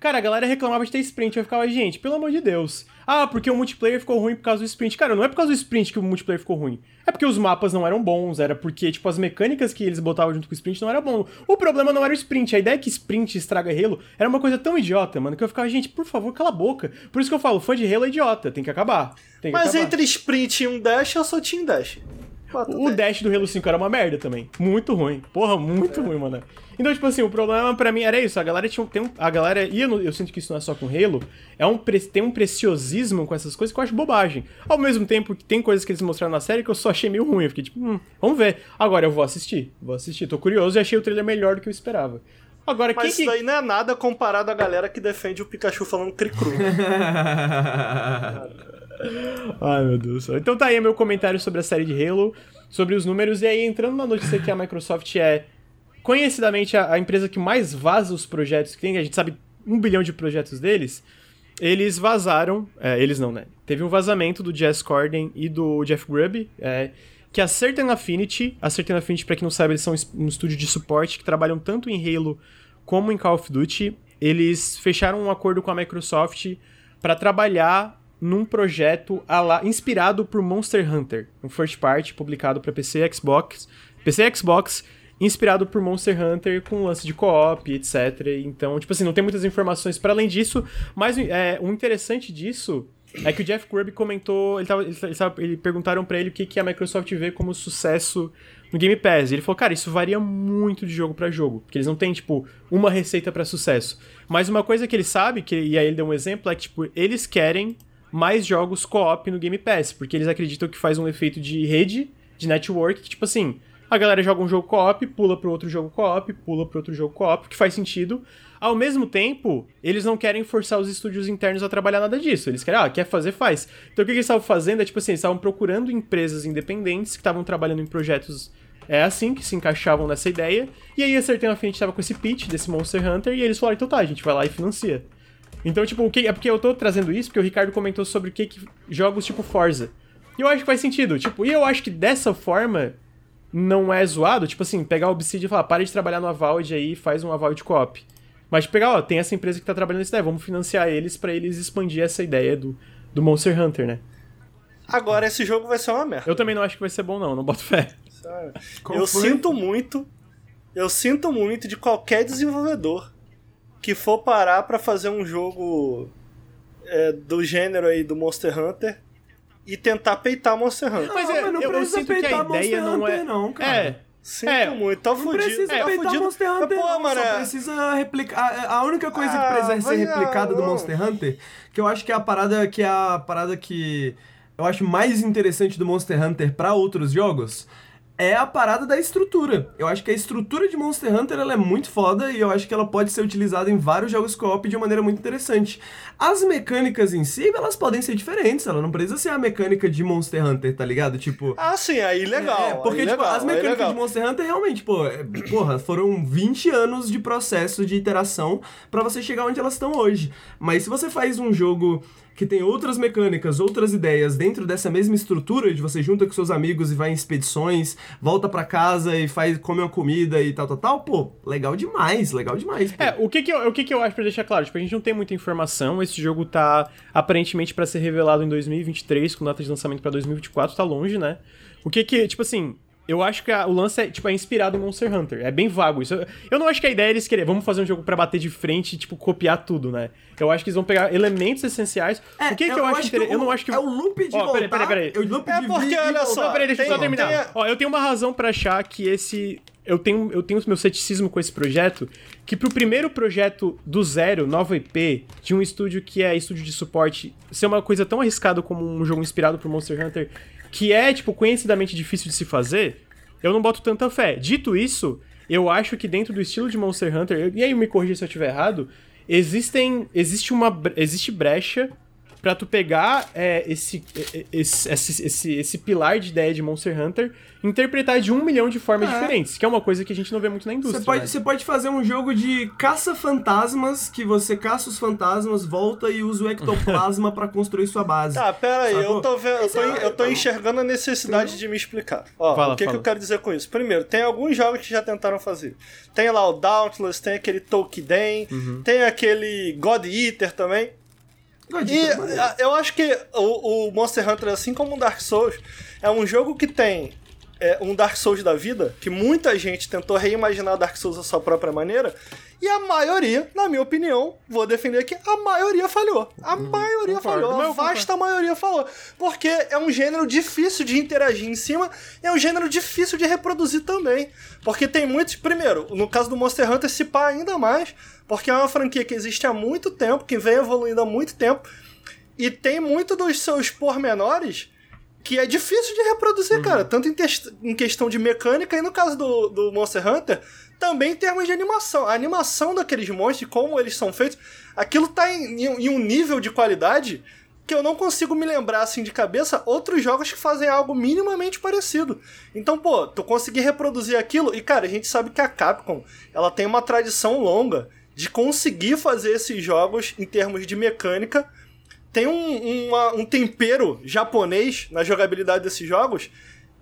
Cara, a galera reclamava de ter sprint. Eu ficava, gente, pelo amor de Deus. Ah, porque o multiplayer ficou ruim por causa do sprint. Cara, não é por causa do sprint que o multiplayer ficou ruim. É porque os mapas não eram bons, era porque, tipo, as mecânicas que eles botavam junto com o sprint não era bom. O problema não era o sprint. A ideia que sprint estraga Halo era uma coisa tão idiota, mano, que eu ficava, gente, por favor, cala a boca. Por isso que eu falo, fã de Halo é idiota, tem que acabar. Mas acabar. entre sprint e um dash, eu sou Team Dash. Bota O dash do Halo 5 era uma merda também. Muito ruim. Porra, muito ruim, mano. Então, tipo assim, o problema pra mim era isso. A galera tinha um, um, A galera. E eu, eu sinto que isso não é só com Halo. É um, tem um preciosismo com essas coisas que eu acho bobagem. Ao mesmo tempo que tem coisas que eles mostraram na série que eu só achei meio ruim. Eu fiquei tipo, hum, vamos ver. Agora eu vou assistir. Vou assistir. Tô curioso e achei o trailer melhor do que eu esperava. Agora, Mas isso que. daí não é nada comparado à galera que defende o Pikachu falando cri-cru. Ai, meu Deus. Então tá aí meu comentário sobre a série de Halo, sobre os números. E aí, entrando na notícia que a Microsoft é conhecidamente a, a empresa que mais vaza os projetos que tem, a gente sabe um bilhão de projetos deles, eles vazaram, é, eles não, né? Teve um vazamento do Jess Corden e do Jeff Grubb, é, que a Certain Affinity, a Certain Affinity, pra quem não sabe, eles são um estúdio de suporte que trabalham tanto em Halo como em Call of Duty, eles fecharam um acordo com a Microsoft para trabalhar num projeto inspirado por Monster Hunter, um first party publicado para PC e Xbox, PC e Xbox, inspirado por Monster Hunter com lance de co-op, etc. Então, tipo assim, não tem muitas informações para além disso, mas é, o interessante disso é que o Jeff Grubb comentou, ele tava, ele tava- ele perguntaram para ele o que, que a Microsoft vê como sucesso no Game Pass. E ele falou, cara, isso varia muito de jogo para jogo, porque eles não têm, tipo, uma receita para sucesso. Mas uma coisa que ele sabe, que, e aí ele deu um exemplo, é que, tipo, eles querem mais jogos co-op no Game Pass, porque eles acreditam que faz um efeito de rede, de network, que, tipo assim, a galera joga um jogo co-op, pula pro outro jogo co-op, pula pro outro jogo co-op, que faz sentido. Ao mesmo tempo, eles não querem forçar os estúdios internos a trabalhar nada disso. Eles querem, ah, quer fazer, faz. Então o que eles estavam fazendo é, tipo assim, eles estavam procurando empresas independentes que estavam trabalhando em projetos é assim, que se encaixavam nessa ideia. E aí a Certain Affinity tava com esse pitch desse Monster Hunter e eles falaram, então tá, a gente vai lá e financia. Então, tipo, o que, é porque eu tô trazendo isso porque o Ricardo comentou sobre o que, que jogos tipo Forza. E eu acho que faz sentido, tipo, e eu acho que dessa forma não é zoado, tipo assim, pegar o Obsidian e falar, pare de trabalhar no Avowed aí e faz um Avowed Co-op. Mas pegar, ó, tem essa empresa que tá trabalhando nessa ideia, vamos financiar eles para eles expandir essa ideia do, do Monster Hunter, né? Agora esse jogo vai ser uma merda. Eu também não acho que vai ser bom não, não boto fé. Qual eu foi? sinto muito, eu sinto muito de qualquer desenvolvedor que for parar para fazer um jogo é, do gênero aí do Monster Hunter e tentar peitar Monster Hunter. Mas, é, não eu, eu sinto que a ideia Monster não é. não, cara. É. Sinto é, muito, tá fudido. Não precisa é, peitar fudido. Monster Hunter, Pô, não, mano, só precisa replicar. A única coisa ah, que precisa ser replicada do Monster Hunter, que eu acho que é a parada que é a parada que eu acho mais interessante do Monster Hunter para outros jogos, é a parada da estrutura. Eu acho que a estrutura de Monster Hunter ela é muito foda e eu acho que ela pode ser utilizada em vários jogos co-op de uma maneira muito interessante. As mecânicas em si, elas podem ser diferentes, ela não precisa ser a mecânica de Monster Hunter, tá ligado? Tipo. Ah, sim, aí legal. É, porque, aí tipo, legal, as mecânicas de Monster Hunter realmente, pô, é, porra, foram 20 anos de processo de iteração para você chegar onde elas estão hoje. Mas se você faz um jogo que tem outras mecânicas, outras ideias dentro dessa mesma estrutura de você junta com seus amigos e vai em expedições, volta para casa e faz come uma comida e tal, tal, tal, pô, legal demais, legal demais. Pô. É, o que que eu, o que que eu acho para deixar claro, tipo, a gente não tem muita informação, esse jogo tá aparentemente para ser revelado em 2023, com data de lançamento para 2024, tá longe, né? O que que, tipo assim, eu acho que a, o lance é, tipo, é inspirado em Monster Hunter. É bem vago isso. Eu, eu não acho que a ideia é eles querer, vamos fazer um jogo para bater de frente e, tipo, copiar tudo, né? Eu acho que eles vão pegar elementos essenciais. É, o que, eu, que eu, acho interessante? Eu não acho que. É o loop de oh, peraí, peraí, peraí. É o loop é de porque, olha só. Não, peraí, deixa eu só terminar. Tem... Ó, eu tenho uma razão para achar que esse. Eu tenho, eu tenho meu ceticismo com esse projeto, que pro primeiro projeto do zero, nova IP, de um estúdio que é estúdio de suporte, ser uma coisa tão arriscada como um jogo inspirado por Monster Hunter, que é, tipo, conhecidamente difícil de se fazer, eu não boto tanta fé. Dito isso, eu acho que dentro do estilo de Monster Hunter, e aí me corrija se eu estiver errado, existem existe uma existe brecha para tu pegar é, esse, esse, esse, esse, esse, pilar de ideia de Monster Hunter interpretar de um milhão de formas é. diferentes, que é uma coisa que a gente não vê muito na indústria. Você pode, né? você pode fazer um jogo de caça-fantasmas, que você caça os fantasmas, volta e usa o ectoplasma para construir sua base. Tá, pera aí, eu tô, vendo, eu tô, eu tô enxergando a necessidade de me explicar. Ó, fala, o que, que eu quero dizer com isso? Primeiro, tem alguns jogos que já tentaram fazer. Tem lá o Dauntless, tem aquele Tolkien, uhum. tem aquele God Eater também. E eu acho que o, o, Monster Hunter, assim como o Dark Souls, é um jogo que tem é, um Dark Souls da vida, que muita gente tentou reimaginar Dark Souls da sua própria maneira, e a maioria, na minha opinião, vou defender aqui, a maioria falhou. A uhum, maioria concordo, falhou, a vasta maioria falou. Porque é um gênero difícil de interagir em cima, e é um gênero difícil de reproduzir também. Porque tem muitos. Primeiro, no caso do Monster Hunter, se pá ainda mais, porque é uma franquia que existe há muito tempo, que vem evoluindo há muito tempo, e tem muito dos seus pormenores que é difícil de reproduzir, uhum. cara. Tanto em, em, questão de mecânica e no caso do, do Monster Hunter, também em termos de animação. A animação daqueles monstros, como eles são feitos, aquilo tá em, em, um nível de qualidade que eu não consigo me lembrar assim de cabeça outros jogos que fazem algo minimamente parecido. Então, pô, tu conseguir reproduzir aquilo, e cara, a gente sabe que a Capcom, ela tem uma tradição longa de conseguir fazer esses jogos em termos de mecânica tem um, uma, um tempero japonês na jogabilidade desses jogos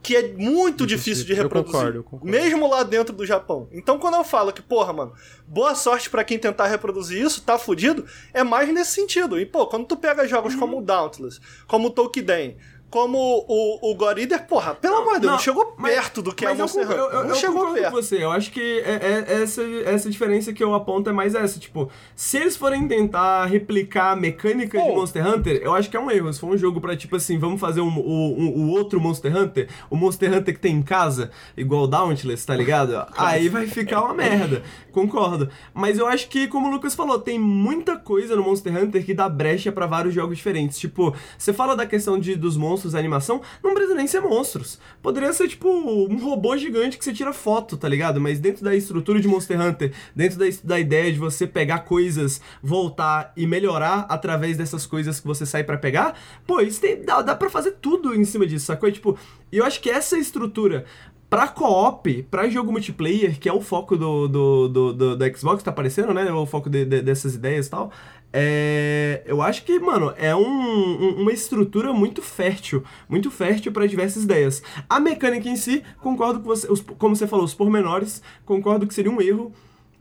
que é muito difícil de reproduzir. Eu concordo, eu concordo. Mesmo lá dentro do Japão. Então quando eu falo que, porra, mano, boa sorte para quem tentar reproduzir isso, tá fudido, é mais nesse sentido. E, pô, quando tu pega jogos uhum. como o Dauntless, como o Tokiden, como o, o Gorider, porra, pelo amor de Deus, não, chegou perto do que é a Monster Hunter. Eu, eu, não eu chegou perto. Com você. Eu acho que é, é, essa, essa diferença que eu aponto é mais essa. Tipo, se eles forem tentar replicar a mecânica de Monster Hunter, eu acho que é um erro. Se for um jogo pra, tipo assim, vamos fazer o um, um, um, outro Monster Hunter, o Monster Hunter que tem em casa, igual o Dauntless, tá ligado? Aí vai ficar uma merda. Concordo. Mas eu acho que, como o Lucas falou, tem muita coisa no Monster Hunter que dá brecha para vários jogos diferentes. Tipo, você fala da questão de, dos monstros monstros, animação, não precisa nem ser monstros. Poderia ser, tipo, um robô gigante que você tira foto, tá ligado? Mas dentro da estrutura de Monster Hunter, dentro da, da ideia de você pegar coisas, voltar e melhorar através dessas coisas que você sai para pegar, pô, isso tem, dá, dá pra fazer tudo em cima disso, sacou? E, tipo, eu acho que essa estrutura Pra co-op, pra jogo multiplayer, que é o foco do, do, do, do, do Xbox, tá aparecendo, né? O foco de, de, dessas ideias e tal. É, eu acho que, mano, é um, um, uma estrutura muito fértil, muito fértil para diversas ideias. A mecânica em si, concordo com você, os, como você falou, os pormenores, concordo que seria um erro.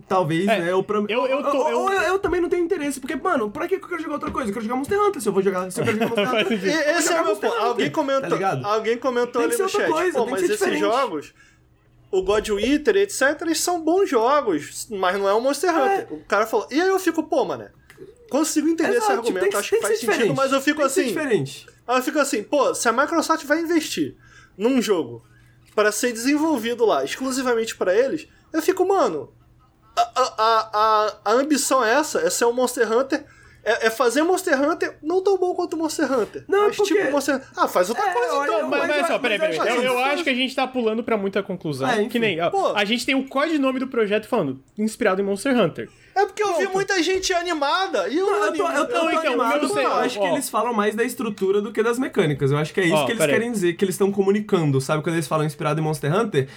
Talvez, É, né? Eu, pra- eu- eu tô- ou- eu- ou eu, eu também não tenho interesse, porque, mano, pra que eu quero jogar outra coisa? Eu quero jogar Monster Hunter. Se eu vou jogar, se eu quero jogar Monster Hunter. sentido. E eu vou esse é o meu ponto. Hunter, Alguém comentou, tá alguém comentou ali no outra chat. coisa, Pô, mas esses diferente. jogos, o God Eater, etc, eles são bons jogos, mas não é um Monster Hunter. O cara falou. E aí eu fico, pô, mano. Consigo entender esse Exato, argumento, tem acho tem que que faz sentido, diferente. mas eu fico Tem que ser assim. diferente. Eu fico assim, pô, se a Microsoft vai investir num jogo para ser desenvolvido lá exclusivamente para eles, eu fico, mano, a, a, a, a, ambição é essa, é ser um Monster Hunter, é, é fazer Monster Hunter não tão bom quanto Monster Hunter. Não, mas porque- tipo Monster Ah, faz outra É, coisa olha, então. Mas, Mas mas eu- só, peraí, peraí. eu Eu, acho eu que- acho que a gente tá pulando pra muita conclusão. É, que nem. ó, a gente tem o codinome do projeto falando, inspirado em Monster Hunter. É porque eu vi muita gente animada e eu Não, eu tô, eu tô, eu tô então, animado, eu sei- acho que eles falam mais da estrutura do que das mecânicas. Eu acho que é isso Ó, que eles querem dizer, que eles estão comunicando, sabe? Quando eles falam inspirado em Monster Hunter,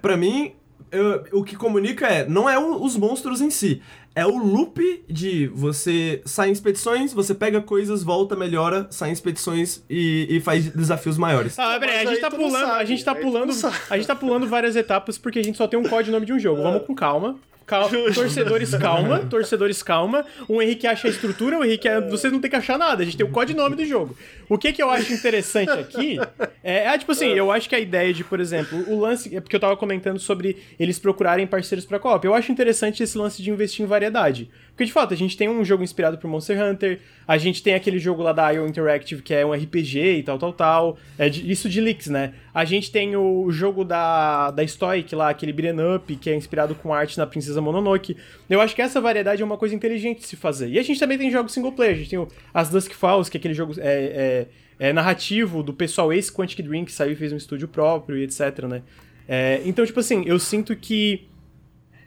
pra mim, eu- o que comunica é, não é o- os monstros em si, é o loop de você sai em expedições, você pega coisas, volta, melhora, sai em expedições e, e faz desafios maiores. Ah, peraí, a mas gente aí tá pulando, a sabe, gente tá aí pulando, a gente tá pulando várias etapas porque a gente só tem um codinome de um jogo. Vamos com calma. Cal- torcedores, calma. Torcedores, calma. O Henrique acha a estrutura, o Henrique, é- vocês não tem que achar nada. A gente tem o codinome do jogo. O que que eu acho interessante aqui é, é, tipo assim, eu acho que a ideia de, por exemplo, o lance. É porque eu tava comentando sobre eles procurarem parceiros pra co-op. Eu acho interessante esse lance de investir em variedade. Porque, de fato, a gente tem um jogo inspirado por Monster Hunter, a gente tem aquele jogo lá da IO Interactive que é um RPG e tal, tal, tal. É de- isso de leaks, né? A gente tem o jogo da, da Stoic lá, aquele beat'em up, que é inspirado com arte na Princesa Mononoke. Eu acho que essa variedade é uma coisa inteligente de se fazer. E a gente também tem jogos single player, a gente tem o, as Dusk Falls, que é aquele jogo é, é- é narrativo do pessoal ex Quantic Dream, que saiu e fez um estúdio próprio e etc, né? É, então, tipo assim, eu sinto que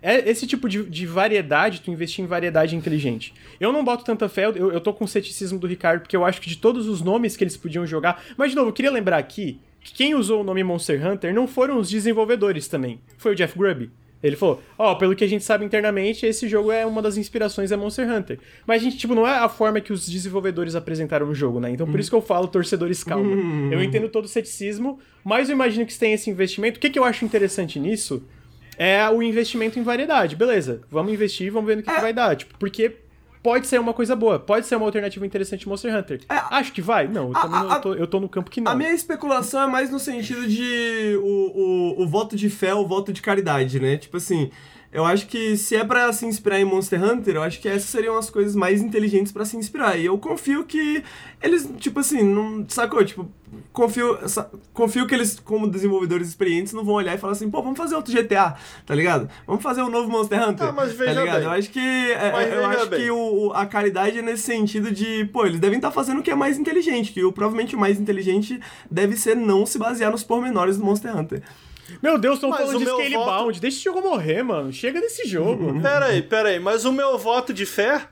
é esse tipo de, de variedade, tu investir em variedade inteligente. Eu não boto tanta fé, eu, eu tô com o ceticismo do Ricardo, porque eu acho que de todos os nomes que eles podiam jogar. Mas, de novo, eu queria lembrar aqui que quem usou o nome Monster Hunter não foram os desenvolvedores também. Foi o Jeff Grubb. Ele falou, ó, pelo que a gente sabe internamente, esse jogo é uma das inspirações é Monster Hunter. Mas a gente, tipo, não é a forma que os desenvolvedores apresentaram o jogo, né? Então por isso que eu falo, torcedores, calma. Eu entendo todo o ceticismo, mas eu imagino que tem esse investimento. O que, que eu acho interessante nisso é o investimento em variedade. Beleza, vamos investir e vamos ver no que, que vai dar. Tipo, porque pode ser uma coisa boa, pode ser uma alternativa interessante Monster Hunter. Acho que vai? Não, eu, A- não- a- tô, eu tô no campo que não. A minha especulação é mais no sentido de o, o, o voto de fé, o voto de caridade, né? Tipo assim, eu acho que se é pra se inspirar em Monster Hunter, eu acho que essas seriam as coisas mais inteligentes pra se inspirar. E eu confio que eles, tipo assim, não. Sacou? Tipo, confio, confio que eles, como desenvolvedores experientes, não vão olhar e falar assim, pô, vamos fazer outro GTA, tá ligado? Vamos fazer um novo Monster Hunter. Ah, mas tá veja ligado? bem. Eu acho que. é, eu acho bem. que o, o- a caridade é nesse sentido de, pô, eles devem estar fazendo o que é mais inteligente, que o, provavelmente o mais inteligente deve ser não se basear nos pormenores do Monster Hunter. Meu Deus, estão Mas falando o de meu Scalebound. voto- Deixa esse jogo morrer, mano. Chega desse jogo. Pera aí, pera aí, mas o meu voto de fé,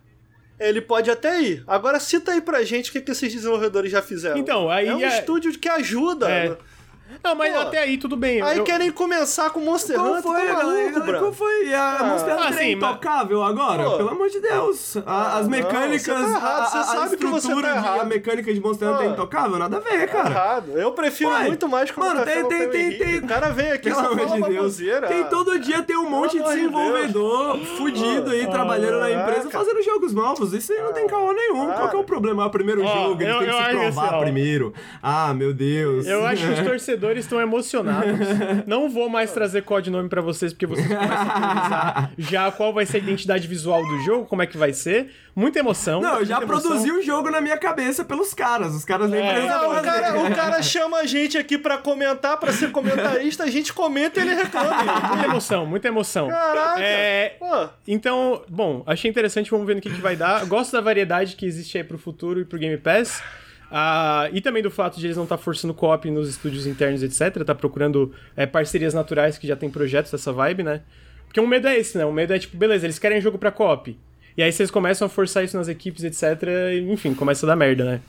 ele pode até ir. Agora cita aí pra gente o que, que esses desenvolvedores já fizeram. Então, aí É um é- estúdio que ajuda. É. Não, mas Pô, até aí tudo bem. Aí Eu- querem começar com Monster Qual Hunter, foi, tá maluco, Galera? Qual foi? E a Ah. Monster Hunter Ah, é sim, mas- intocável agora? Pô. Pelo amor de Deus. A- as não, mecânicas, você tá errado, a, você a- sabe que você estrutura tá de, errado. a mecânica de Monster Hunter é intocável? Nada a ver, Tá cara. errado. Eu prefiro Ué, muito mais quando mano, o café tem- tem- tem, o tem- tem- O cara vem aqui Pelo amor de Deus. baboseira. Tem todo dia tem um monte de de desenvolvedor fudido aí trabalhando na empresa fazendo jogos novos. Isso aí não tem caô nenhum. Qual que é o problema? É o primeiro jogo, eles eu- têm que se provar assim, primeiro. Ah, meu Deus. Eu acho que os torcedores estão emocionados. Não vou mais trazer codinome pra vocês, porque vocês começam a já qual vai ser a identidade visual do jogo, como é que vai ser. Muita emoção. Não, eu já produzi o jogo na minha cabeça pelos caras. Os caras nem É. Não, o cara, o cara chama a gente aqui pra comentar, pra ser comentarista, a gente comenta e ele reclama. Muita emoção, muita emoção. Caraca! É, Então, bom, achei interessante, vamos ver no que, que vai dar. Gosto da variedade que existe aí pro futuro e pro Game Pass. Ah, e também do fato de eles não estar forçando co-op nos estúdios internos, etc. Tá procurando é, parcerias naturais que já tem projetos dessa vibe, né? Porque um medo é esse, né? Um medo é tipo, beleza, eles querem jogo pra co-op. E aí vocês começam a forçar isso nas equipes, etc. E, enfim, começa a dar merda, né?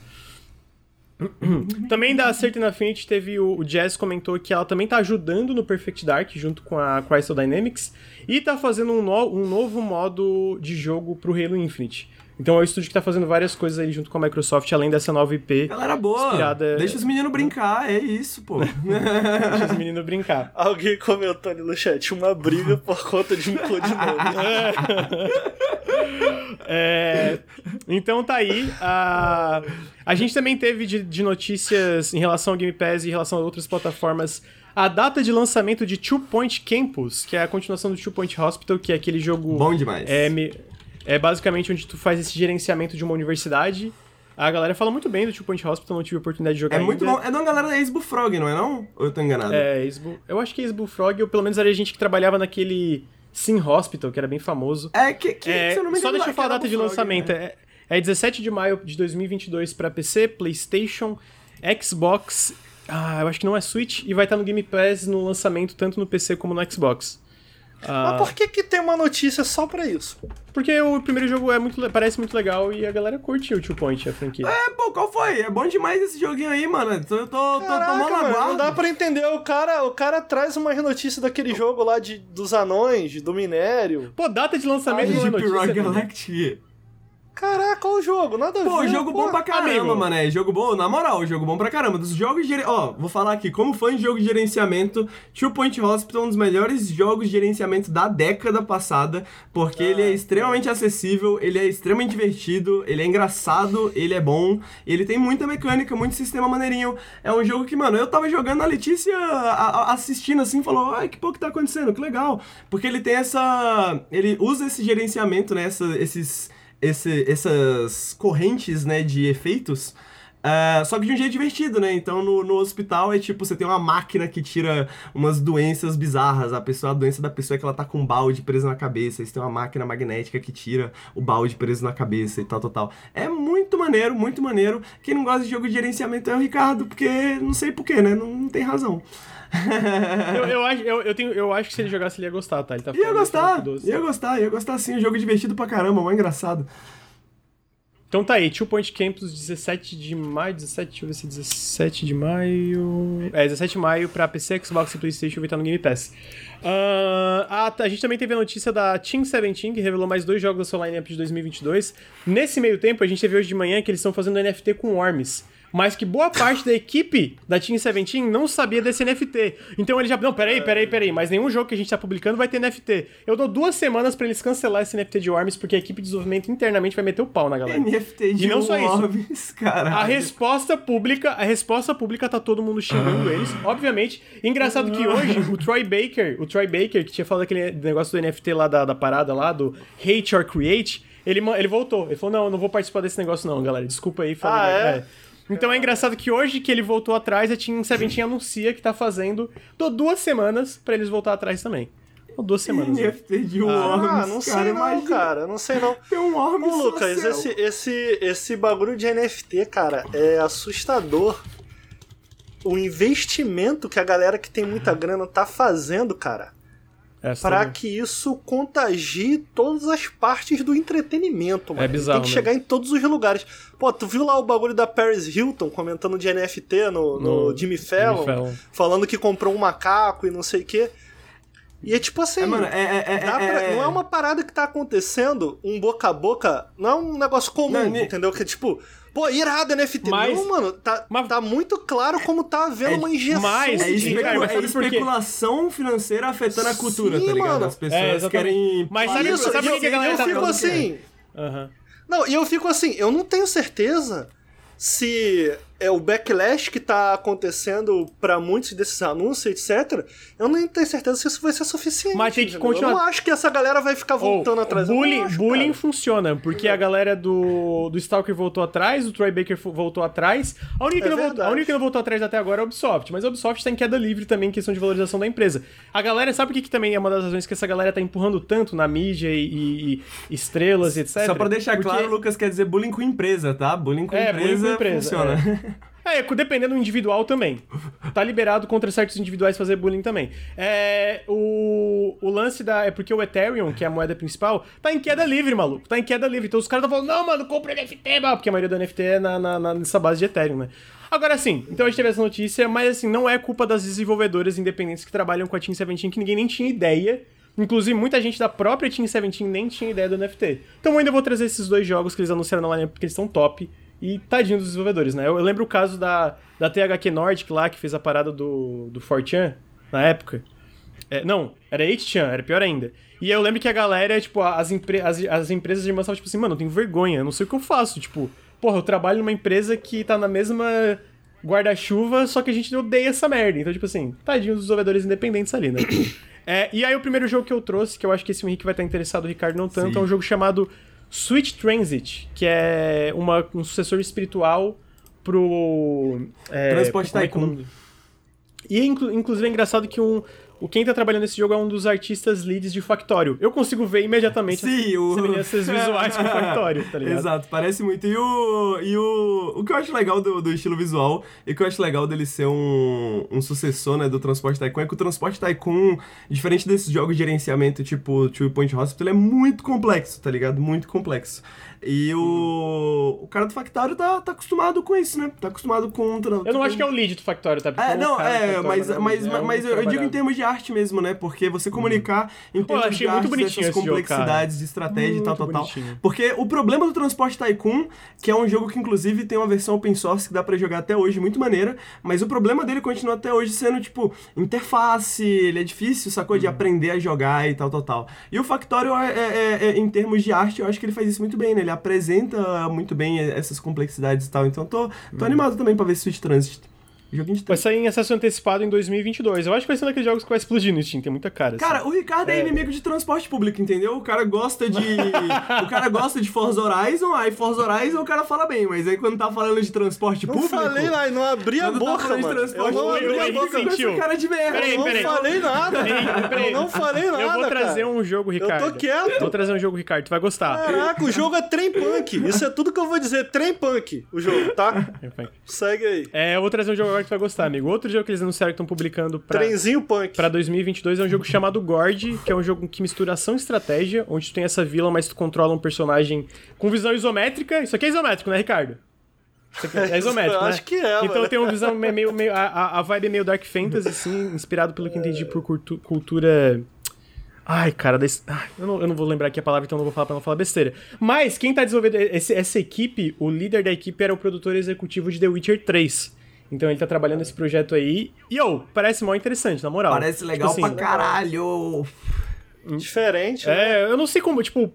também da Certain Affinity teve o, o Jazz comentou que ela também tá ajudando no Perfect Dark junto com a Crystal Dynamics e tá fazendo um, no, um novo modo de jogo pro Halo Infinite. Então é o estúdio que tá fazendo várias coisas aí junto com a Microsoft, além dessa nova IP. Galera boa! Inspirada... Deixa os meninos brincar, é isso, pô. Deixa os meninos brincar. Alguém comentou ali no chat, uma briga por conta de um codinome. é, então tá aí. A, a gente também teve de, de notícias em relação ao Game Pass e em relação a outras plataformas a data de lançamento de Two Point Campus, que é a continuação do Two Point Hospital, que é aquele jogo. Bom demais. É, é basicamente onde tu faz esse gerenciamento de uma universidade. A galera fala muito bem do Two Point Hospital, não tive a oportunidade de jogar É ainda. muito bom. É uma galera da ex-Bullfrog, não é não? Ou eu tô enganado? É, ex eu acho que ex-Bullfrog, ou pelo menos era gente que trabalhava naquele Sim Hospital, que era bem famoso. É, que, que É, se eu não me só deixa eu falar a data de Bullfrog, lançamento. né? É, é 17 de maio de 2022 pra PC, PlayStation, Xbox. Ah, eu acho que não é Switch. E vai estar no Game Pass no lançamento, tanto no PC como no Xbox. Ah, Mas por que que tem uma notícia só pra isso? porque o primeiro jogo é muito, parece muito legal e a galera curte o Two Point, a franquia. É, pô, qual foi? É bom demais esse joguinho aí, mano. Eu tô, eu tô, tô tomando aguardo. não dá pra entender. O cara, o cara traz uma notícia daquele jogo lá de, dos anões, do minério. Pô, data de lançamento não é Deep Rock. Galactic. Caraca, olha o jogo, nada a ver. Pô, jogo bom pra caramba, amigo. mano. É jogo bom, na moral, jogo bom pra caramba. Dos jogos de. Ó, vou falar aqui, como fã de jogo de gerenciamento, Two Point Hospital é um dos melhores jogos de gerenciamento da década passada, porque ele é extremamente acessível, ele é extremamente divertido, ele é engraçado, ele é bom, ele tem muita mecânica, muito sistema maneirinho. É um jogo que, mano, eu tava jogando a Letícia a- a- assistindo assim, falou: ai, que pouco tá acontecendo, que legal. Porque ele tem essa. Ele usa esse gerenciamento, né? essa- esses esse- essas correntes, né, de efeitos. ah, só que de um jeito divertido, né? Então no, no hospital é tipo, você tem uma máquina que tira umas doenças bizarras. A pessoa, a doença da pessoa é que ela tá com um balde preso na cabeça. Você tem uma máquina magnética que tira o balde preso na cabeça e tal, tal, tal. É muito maneiro, muito maneiro. Quem não gosta de jogo de gerenciamento é o Ricardo, porque não sei porquê, né? Não, não tem razão. Eu, eu, acho, eu, eu, tenho, eu acho que se ele jogasse, ele ia gostar, tá? Ele tá Ia gostar, ia gostar, ia gostar sim. Um jogo divertido pra caramba, mó engraçado. Então tá aí, Two Point Campus, 17 de maio, 17, deixa eu ver se é 17 de maio... É, 17 de maio pra PC, Xbox e Playstation vai estar no Game Pass. Ah, ah, tá, a gente também teve a notícia da Team 17, que revelou mais dois jogos da sua lineup de 2022. Nesse meio tempo, a gente teve hoje de manhã que eles estão fazendo NFT com Worms. Mas que boa parte da equipe da Team 17 não sabia desse NFT. Então ele já. Não, peraí, peraí, peraí. Mas nenhum jogo que a gente tá publicando vai ter NFT. Eu dou duas semanas pra eles cancelar esse NFT de Worms, porque a equipe de desenvolvimento internamente vai meter o pau na galera. NFT de E não só isso. Orbis, cara. A resposta pública, a resposta pública tá todo mundo xingando eles, obviamente. Engraçado que hoje o Troy Baker, o Troy Baker, que tinha falado aquele negócio do NFT lá da, da parada lá, do Hate or Create, ele, ele voltou. Ele falou: não, eu não vou participar desse negócio, não, galera. Desculpa aí, falei. Ah, merda." é? Então é engraçado que hoje que ele voltou atrás, a Team Seventeen anuncia que tá fazendo. Tô duas semanas pra eles voltar atrás também. Tô duas semanas. né? NFT de Ah, Worms, não sei cara, não, imagina. cara. Não sei não. Tem um Worms Ô, Lucas, esse, esse, esse bagulho de NFT, cara, é assustador. O investimento que a galera que tem muita grana tá fazendo, cara, para assustador. que isso contagie todas as partes do entretenimento, mano. É bizarro Tem que mesmo. chegar em todos os lugares. Pô, tu viu lá o bagulho da Paris Hilton comentando de NFT no, no, No Jimmy Fallon, Fallon. falando que comprou um macaco e não sei o quê. E é tipo assim. É, mano, é, é, é, Dá pra- é- Não é uma parada que tá acontecendo, um boca a boca, não é um negócio comum, Não, entendeu? Que é tipo, pô, irado NFT. Mas- não, mano, tá, mas- tá muito claro como tá havendo É- uma injeção mas- É, especu- cara, mas é sabe quê? especulação financeira afetando a cultura, Sim, tá ligado? mano. As pessoas É, querem. Mas Isso, sabe, sabe e por que a eu, galera eu tá fico falando assim. Aham. Não, e eu fico assim, eu não tenho certeza se é o backlash que tá acontecendo pra muitos desses anúncios, etc. Eu nem tenho certeza se isso vai ser suficiente. Mas tem que entendeu? continuar. Eu não acho que essa galera vai ficar voltando Oh, atrás. Bullying, não acho, bullying cara. funciona, porque a galera do, do Stalker voltou atrás, o Troy Baker voltou atrás. A única, É que não voltou, a única que não voltou atrás até agora é a Ubisoft, mas a Ubisoft tá em queda livre também em questão de valorização da empresa. A galera, sabe por que, que também é uma das razões que essa galera tá empurrando tanto na mídia e, e- e estrelas, etc? Só pra deixar Porque- claro, Lucas quer dizer bullying com empresa, tá? Bullying com É, bullying empresa com empresa, funciona. É, dependendo do individual também. Tá liberado contra certos individuais fazer bullying também. É, o, o lance da. É porque o Ethereum, que é a moeda principal, tá em queda livre, maluco. Tá em queda livre. Então os caras estão falando, não, mano, compra NFT, mano, porque a maioria do NFT é na, na, na, nessa base de Ethereum, né? Agora sim, então a gente teve essa notícia, mas assim, não é culpa das desenvolvedoras independentes que trabalham com a Team 17, que ninguém nem tinha ideia. Inclusive, muita gente da própria Team 17 nem tinha ideia do NFT. Então eu ainda vou trazer esses dois jogos que eles anunciaram na linha porque eles são top. E tadinho dos desenvolvedores, né? Eu, eu, lembro o caso da, da THQ Nordic lá, que fez a parada do, do 4chan na época. É, não, era 8chan, era pior ainda. E eu lembro que a galera, tipo, as, empre as, as empresas irmãs estavam tipo assim, mano, eu tenho vergonha, eu não sei o que eu faço. Tipo, porra, eu trabalho numa empresa que tá na mesma guarda-chuva, só que a gente odeia essa merda. Então, tipo assim, tadinho dos desenvolvedores independentes ali, né? é, e aí o primeiro jogo que eu trouxe, que eu acho que esse Henrique vai estar interessado, o Ricardo não tanto, Sim. é um jogo chamado Switch Transit, que é uma, um sucessor espiritual pro... É, Transporte Tycoon. E inclu, inclusive é engraçado que um, o quem tá trabalhando nesse jogo é um dos artistas leads de Factório. Eu consigo ver imediatamente Sim, as semelhanças visuais com Factório, tá ligado? Exato, parece muito. E o, e o, o que eu acho legal do, do estilo visual e o que eu acho legal dele ser um, um sucessor né, do Transporte Tycoon é que o Transporte Tycoon, diferente desses jogos de gerenciamento tipo Two Point Hospital, é muito complexo, tá ligado? Muito complexo. E o, o cara do Factório tá, tá acostumado com isso, né? Tá acostumado com... Eu não acho que é o lead do Factório, tá? Porque é, não, é, mas, mas, mas, é mas eu, eu digo em termos de arte mesmo, né? Porque você comunicar em termos Pô, de arte, essas complexidades jogo, de estratégia muito e tal, tal, tal. Porque o problema do Transporte Tycoon, que é um jogo que inclusive tem uma versão open source que dá para jogar até hoje, muito maneira, mas o problema dele continua até hoje sendo, tipo, interface, ele é difícil, sacou? De aprender a jogar e tal, tal, tal. E o Factório, é, é, é, em termos de arte, eu acho que ele faz isso muito bem, né? Ele apresenta muito bem essas complexidades e tal. Então tô, tô animado também pra ver Switch Transit. Joguinho de Vai sair em acesso antecipado em 2022. Eu acho que vai ser um daqueles jogos que vai explodir no Steam, tem muita cara. Cara, assim. o Ricardo é... é... inimigo de transporte público, entendeu? O cara gosta de. o cara gosta de Forza Horizon, aí Forza Horizon o cara fala bem, mas aí quando tá falando de transporte não público. Não falei lá, não abri a tá boca, tá mano. De transporte eu não abri a boca sentiu. cara de merda. Peraí, eu não falei nada. Peraí, peraí. Eu não falei nada. Eu vou trazer cara. um jogo, Ricardo. Eu tô quieto. Vou trazer um jogo, Ricardo, tu vai gostar. Caraca, o jogo é trem punk. Isso é tudo que eu vou dizer. Trem punk, o jogo, tá? Segue aí. É, eu vou trazer um jogo agora que tu vai gostar, amigo outro jogo que eles anunciaram que estão publicando pra, Trenzinho Punk. pra 2022 é um jogo chamado Gord, que é um jogo que mistura ação e estratégia, onde tu tem essa vila, mas tu controla um personagem com visão isométrica. Isso aqui é isométrico, né, Ricardo? Isso aqui é isométrico, né? acho que é, Então mano. tem uma visão meio... meio a, a vibe é meio Dark Fantasy, assim, inspirado pelo que eu entendi por cultu cultura... Ai, cara, desse... Ai, eu, não, eu, não, vou lembrar aqui a palavra, então não vou falar pra não falar besteira. Mas quem tá desenvolvendo esse, essa equipe, o líder da equipe era o produtor executivo de The Witcher 3. Então ele tá trabalhando nesse projeto aí. E, ô, parece mó interessante, na moral. Parece legal tipo assim, pra caralho. Diferente, né? É, eu não sei como, tipo,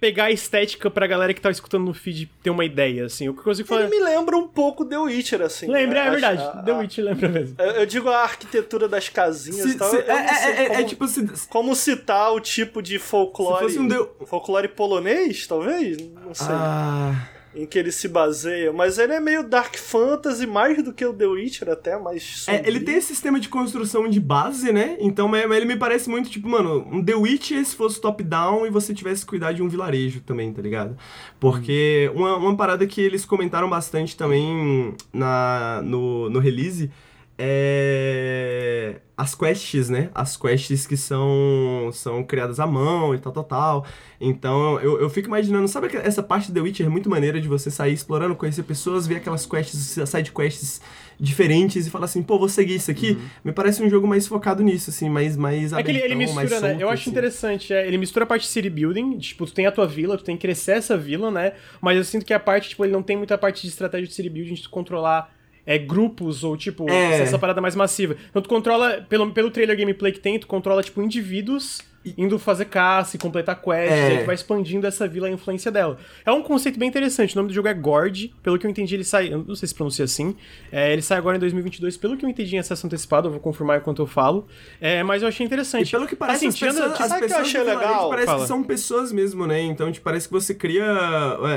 pegar a estética pra galera que tá escutando no feed ter uma ideia, assim. O que eu consigo falar... Ele me lembra um pouco The Witcher, assim. Lembra, né? é verdade. A, The Witcher lembra mesmo. Eu digo a arquitetura das casinhas se, e tal. Se, é, é, é, como, é, tipo... Se, como citar o tipo de folclore... Se fosse um The... Folclore polonês, talvez? Não sei. Ah em que ele se baseia, mas ele é meio dark fantasy mais do que o The Witcher até, mais É, ele tem esse sistema de construção de base, né? Então, mas ele me parece muito tipo, mano, um The Witcher se fosse top-down e você tivesse que cuidar de um vilarejo também, tá ligado? Porque hum. uma, uma parada que eles comentaram bastante também na, no, no release é as quests, né? As quests que são, são criadas à mão e tal, tal, tal. Então, eu, eu fico imaginando, sabe que essa parte do The Witcher é muito maneira de você sair explorando, conhecer pessoas, ver aquelas quests, side quests diferentes e falar assim, pô, vou seguir isso aqui. Uhum. Me parece um jogo mais focado nisso, assim, mais mais É que ele, ele mistura, solto, né? Eu acho assim. interessante, é, ele mistura a parte de city building, tipo, tu tem a tua vila, tu tem que crescer essa vila, né? Mas eu sinto que a parte, tipo, ele não tem muita parte de estratégia de city building, de tu controlar é, grupos ou, tipo, é. essa parada mais massiva. Então tu controla, pelo, pelo trailer gameplay que tem, tu controla, tipo, indivíduos indo fazer caça e completar quests, é. aí tu vai expandindo essa vila, a influência dela. É um conceito bem interessante, o nome do jogo é Gord, pelo que eu entendi ele sai, eu não sei se pronuncia assim, é, ele sai agora em 2022, pelo que eu entendi em acesso antecipado, eu vou confirmar enquanto eu falo, é, mas eu achei interessante. E pelo que parece, assim, as pessoas, as pessoas que eu achei legal? Parece Fala. que são pessoas mesmo, né, então tipo, parece que você cria...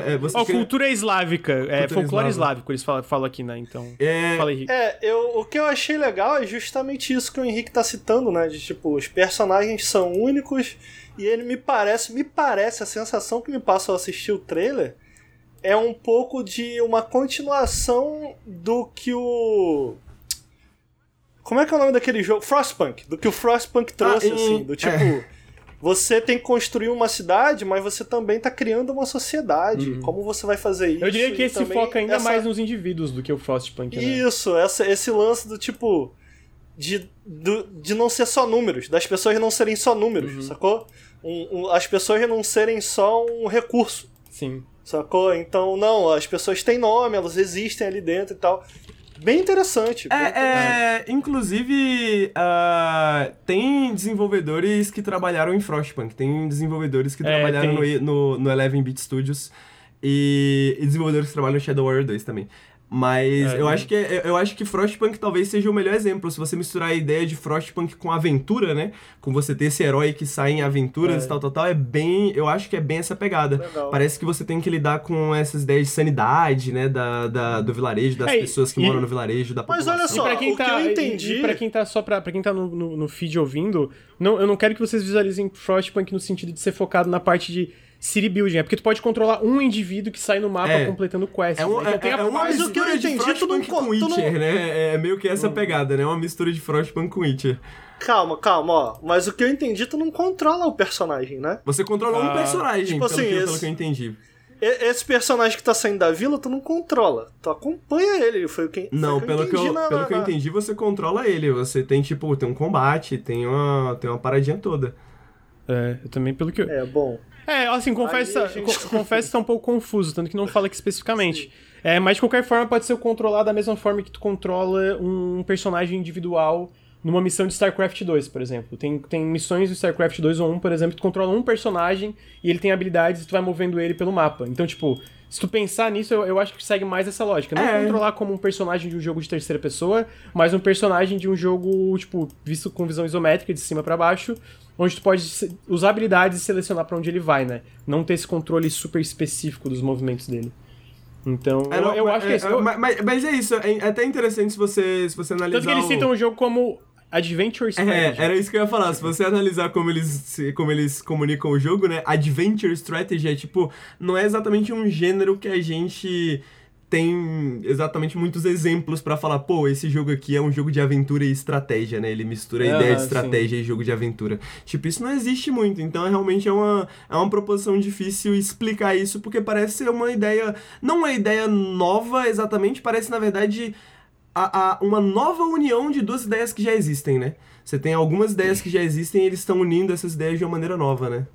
É, é você oh, cria... cultura eslávica, é, cultura folclore eslávico, eles falam, falam aqui, né, então... É... Fala, Henrique. É, eu, o que eu achei legal é justamente isso que o Henrique tá citando, né, de tipo, os personagens são únicos e ele me parece, me parece, a sensação que me passa ao assistir o trailer é um pouco de uma continuação do que o. Como é que é o nome daquele jogo? Frostpunk. Do que o Frostpunk trouxe, Ah, assim. Do tipo. é. Você tem que construir uma cidade, mas você também tá criando uma sociedade. Como você vai fazer isso? Eu diria que esse foca ainda essa- mais nos indivíduos do que o Frostpunk, né? Isso, essa, esse lance do tipo. De, do- de não ser só números, das pessoas não serem só números, Uhum. sacou? Um- um- as pessoas não serem só um recurso, Sim. sacou? Então, não, as pessoas têm nome, elas existem ali dentro e tal. Bem interessante. bem interessante. É, é, inclusive, ah, tem desenvolvedores que trabalharam em Frostpunk, tem desenvolvedores que É, trabalharam tem. no, no, no Eleven Beat Studios e, e desenvolvedores que trabalham no Shadow Warrior 2 também. Mas É, eu, tem. acho que, é- eu acho que Frostpunk talvez seja o melhor exemplo. Se você misturar a ideia de Frostpunk com aventura, né? Com você ter esse herói que sai em aventuras É. e tal, tal, tal, é bem. Eu acho que é bem essa pegada. Legal. Parece que você tem que lidar com essas ideias de sanidade, né? Da, da- do vilarejo, das É, pessoas que e- moram no vilarejo, da Mas população. olha só, pra quem o que tá, eu e- entendi- pra quem tá só pra, pra quem tá no, no, no feed ouvindo, não, eu não quero que vocês visualizem Frostpunk no sentido de ser focado na parte de city building, é porque tu pode controlar um indivíduo que sai no mapa É. completando quests. É, um, né? é, a é uma Mas o que eu mistura de entendi, tu não Frostpunk com co- tu não- Witcher, né? É meio que essa pegada, né? Uma mistura de Frostpunk com Witcher. Calma, calma, ó. Mas o que eu entendi, tu não controla o personagem, né? Você controla um Ah, personagem, tipo pelo, assim, que, pelo esse- que eu entendi. Esse personagem que tá saindo da vila, tu não controla. Tu acompanha ele. Foi o que, Não, que pelo, que eu, entendi na- pelo que eu na- entendi, você controla ele. Você tem, tipo, tem um combate, tem uma, tem uma paradinha toda. É, eu também pelo que eu... É, bom. É, assim, confesso, gente- que tá um pouco confuso, tanto que não fala aqui especificamente. É, mas de qualquer forma pode ser controlado da mesma forma que tu controla um personagem individual numa missão de StarCraft 2, por exemplo. Tem, tem missões do StarCraft 2 ou 1, por exemplo, que tu controla um personagem e ele tem habilidades e tu vai movendo ele pelo mapa. Então, tipo, se tu pensar nisso, eu, eu acho que segue mais essa lógica. Não É. controlar como um personagem de um jogo de terceira pessoa, mas um personagem de um jogo, tipo, visto com visão isométrica, de cima pra baixo, onde tu pode usar habilidades e selecionar pra onde ele vai, né? Não ter esse controle super específico dos movimentos dele. Então, É, eu, não, eu mas- acho que é isso. é, Eu- mas, mas- é isso, é até interessante se você, se você analisar. Tanto que eles o- citam o jogo como Adventure É, Strategy. era isso que eu ia falar. Se você analisar como eles, como eles comunicam o jogo, né? Adventure Strategy é tipo. Não é exatamente um gênero que a gente tem exatamente muitos exemplos pra falar, pô, esse jogo aqui é um jogo de aventura e estratégia, né? Ele mistura a Aham, ideia de sim. estratégia e jogo de aventura. Tipo, isso não existe muito, então é realmente é uma, é uma proposição difícil explicar isso, porque parece ser uma ideia. Não uma ideia nova exatamente, parece, na verdade, a, a- uma nova união de duas ideias que já existem, né? Você tem algumas ideias que já existem e eles estão unindo essas ideias de uma maneira nova, né?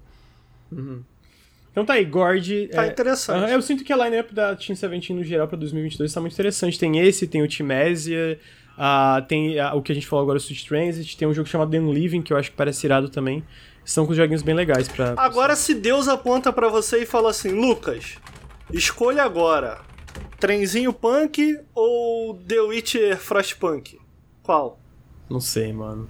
Então tá aí, Gord. Tá é, interessante. eu sinto que a lineup da Team 17 no geral pra 2022 tá muito interessante. Tem esse, tem o Timesia, ah, tem ah, o que a gente falou agora, o Switch Transit, tem um jogo chamado The Living, que eu acho que parece irado também. São com joguinhos bem legais pra. Agora, se Deus aponta pra você e fala assim, Lucas, escolha agora, Trenzinho Punk ou The Witcher Frostpunk? Qual? Não sei, mano.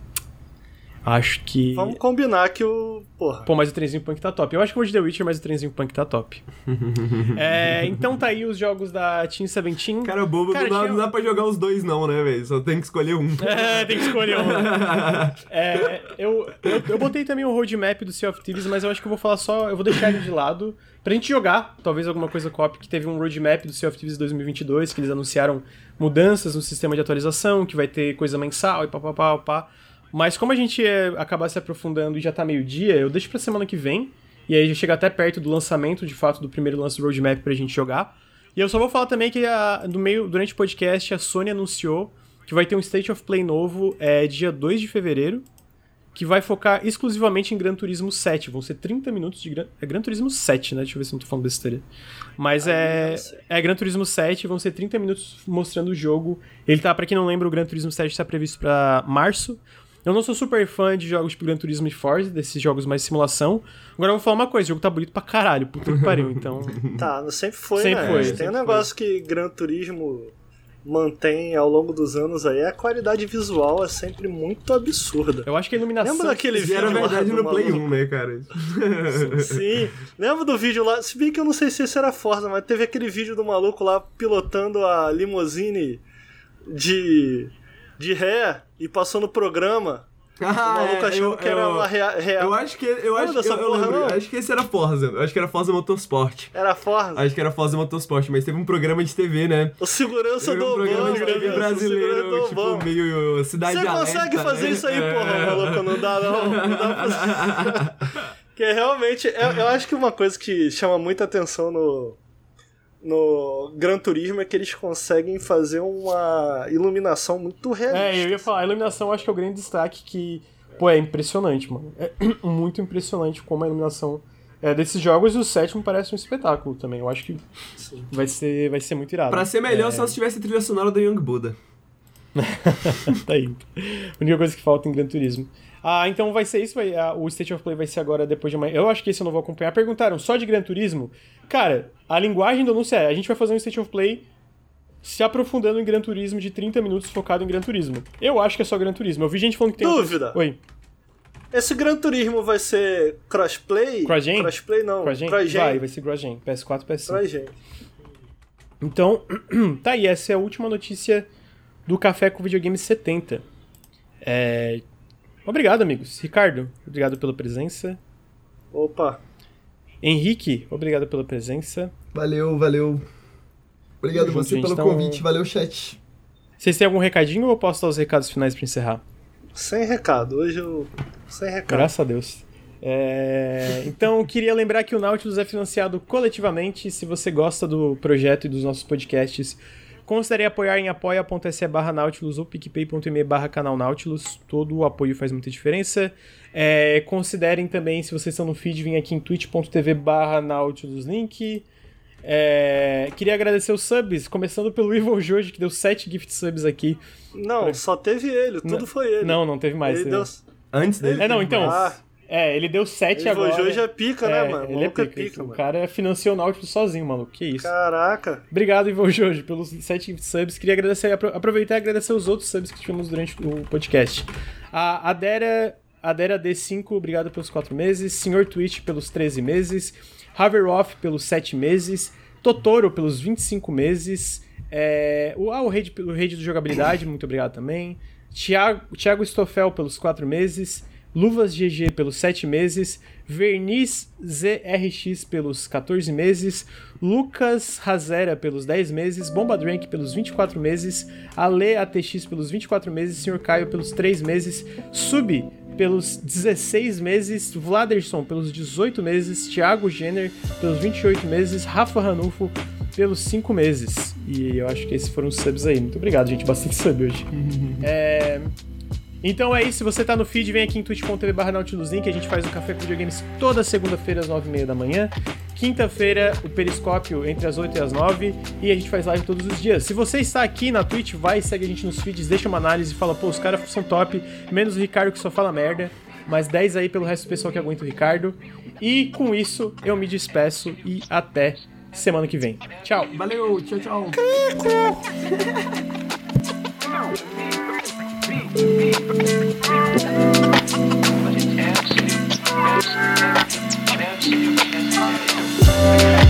Acho que. Vamos combinar que o... Porra. Pô, mas o trenzinho punk tá top. Eu acho que vou de The Witcher, mas o trenzinho punk tá top. É, então tá aí os jogos da Team 17. Cara, bobo, Cara, não, dá, tinha- não dá pra jogar os dois não, né, velho? Só tem que escolher um. É, tem que escolher um. É, eu, eu, eu botei também o roadmap do Sea of Thieves, mas eu acho que eu vou falar só. Eu vou deixar ele de lado pra gente jogar. Talvez alguma coisa copy que teve um roadmap do Sea of Thieves 2022, que eles anunciaram mudanças no sistema de atualização, que vai ter coisa mensal e pá, pá. Mas como a gente é, acabar se aprofundando e já tá meio-dia, eu deixo pra semana que vem. E aí já chega até perto do lançamento, de fato, do primeiro lance do roadmap pra gente jogar. E eu só vou falar também que a, no meio, durante o podcast a Sony anunciou que vai ter um State of Play novo é, dia 2 de fevereiro, que vai focar exclusivamente em Gran Turismo 7. Vão ser 30 minutos de Gran, é Gran Turismo 7, né? Deixa eu ver se eu não tô falando besteira. Mas é, nossa. é Gran Turismo 7, vão ser 30 minutos mostrando o jogo. Ele tá, pra quem não lembra, o Gran Turismo 7 está previsto pra março. Eu não sou super fã de jogos tipo Gran Turismo e Forza, desses jogos mais simulação. Agora eu vou falar uma coisa, o jogo tá bonito pra caralho, puta que pariu, então... Tá, sempre foi, Sempre né? foi, Tem sempre um negócio que Gran Turismo mantém ao longo dos anos aí, a qualidade visual é sempre muito absurda. Eu acho que a iluminação... Lembra daquele vídeo era verdade no Play maluco? 1, né, cara? Sim, lembra do vídeo lá? Se bem que eu não sei se esse era Forza, mas teve aquele vídeo do maluco lá pilotando a limousine de, de ré e passou no programa. Ah, o maluco é, achou eu- que era eu- rea- real. Eu acho que. Eu acho, eu, eu lembro, não? acho que esse era Forza. Eu acho que era Forza Motorsport. Era Forza. Acho que era Forza Motorsport, mas teve um programa de TV, né? O segurança Teve do um programa Obama, de TV né? Brasileiro, tipo, Obama. meio Cidade Você Alerta, consegue fazer né? isso aí, É. porra, maluco? Não dá, não. Não dá pra... que realmente, eu, eu acho que uma coisa que chama muita atenção no, no Gran Turismo é que eles conseguem fazer uma iluminação muito realista. É, eu ia falar, a iluminação acho que é o grande destaque que, pô, é impressionante, mano. É muito impressionante como a iluminação é, desses jogos e o sétimo parece um espetáculo também. Eu acho que vai ser, vai ser muito irado. Pra ser melhor, É, só se tivesse a trilha sonora do Young Buddha. tá aí. A única coisa que falta em Gran Turismo. Ah, então vai ser isso, vai, ah, o State of Play vai ser agora depois de amanhã. Eu acho que esse eu não vou acompanhar. Perguntaram só de Gran Turismo? Cara, a linguagem do anúncio é: a gente vai fazer um State of Play se aprofundando em Gran Turismo de 30 minutos focado em Gran Turismo. Eu acho que é só Gran Turismo. Eu vi gente falando que tem. outros- Dúvida. Oi. Esse Gran Turismo vai ser crossplay? Cross-gen? Crossplay não. Cross-gen? Cross-gen. Vai, vai ser cross-gen. PS4, PS5. Cross-gen. Então, tá aí, essa é a última notícia do Café com Videogame 70. É... Obrigado, amigos. Ricardo, obrigado pela presença. Opa. Henrique, obrigado pela presença. Valeu, valeu. Obrigado Tamo junto, você gente. pelo Então- convite, valeu chat. Vocês têm algum recadinho ou eu posso dar os recados finais pra encerrar? Sem recado. Hoje eu. Sem recado. Graças a Deus. É, Então, eu queria lembrar que o Nautilus é financiado coletivamente. Se você gosta do projeto e dos nossos podcasts, considere apoiar em apoia.se barra Nautilus ou picpay.me barra canal Nautilus. Todo o apoio faz muita diferença. É, considerem também, se vocês estão no feed, vir aqui em twitch.tv barra Nautilus link. É, queria agradecer os subs, começando pelo Evil Jorge, que deu 7 gift subs aqui. Não, só teve ele. Tudo Não, foi ele. Não, não teve mais. Ele né? deu. Antes dele. É, não, então. Ah, É, ele deu 7 ele agora. hoje é pica, né, É, mano? O Ele é é pica. pica, o mano. cara financiou o Nautilus sozinho, maluco. Que isso. Caraca. Obrigado, Ivo Jorge, pelos 7 subs. Queria agradecer, apro- aproveitar e agradecer os outros subs que tivemos durante o podcast. A Adera, Adera D5, obrigado pelos 4 meses. Senhor Twitch pelos 13 meses. Haveroff pelos 7 meses. Totoro pelos 25 meses. É, o, ah, o Rede, o Rede do Jogabilidade, muito obrigado também. Thiago, Thiago Stoffel pelos 4 meses. Luvas GG pelos 7 meses. Verniz ZRX pelos 14 meses. Lucas Razera pelos 10 meses. Bomba Drank pelos 24 meses. Ale ATX pelos 24 meses. Sr. Caio pelos 3 meses. Sub pelos 16 meses, Vladerson pelos 18 meses, Thiago Jenner pelos 28 meses, Rafa Ranulfo pelos 5 meses. E eu acho que esses foram os subs aí. Muito obrigado, gente. Bastante sub hoje. É, Então é isso. Se você tá no feed, vem aqui em twitch.tv Link. A gente faz o Café com Videogames toda segunda-feira às 9h30 da manhã. Quinta-feira, o Periscópio entre as 8 e as 9 E a gente faz live todos os dias. Se você está aqui na Twitch, vai, segue a gente nos feeds, deixa uma análise e fala, pô, os caras são top. Menos o Ricardo que só fala merda. Mais 10 aí pelo resto do pessoal que aguenta o Ricardo. E com isso, eu me despeço e até semana que vem. Tchau! Valeu, tchau, tchau. But it's.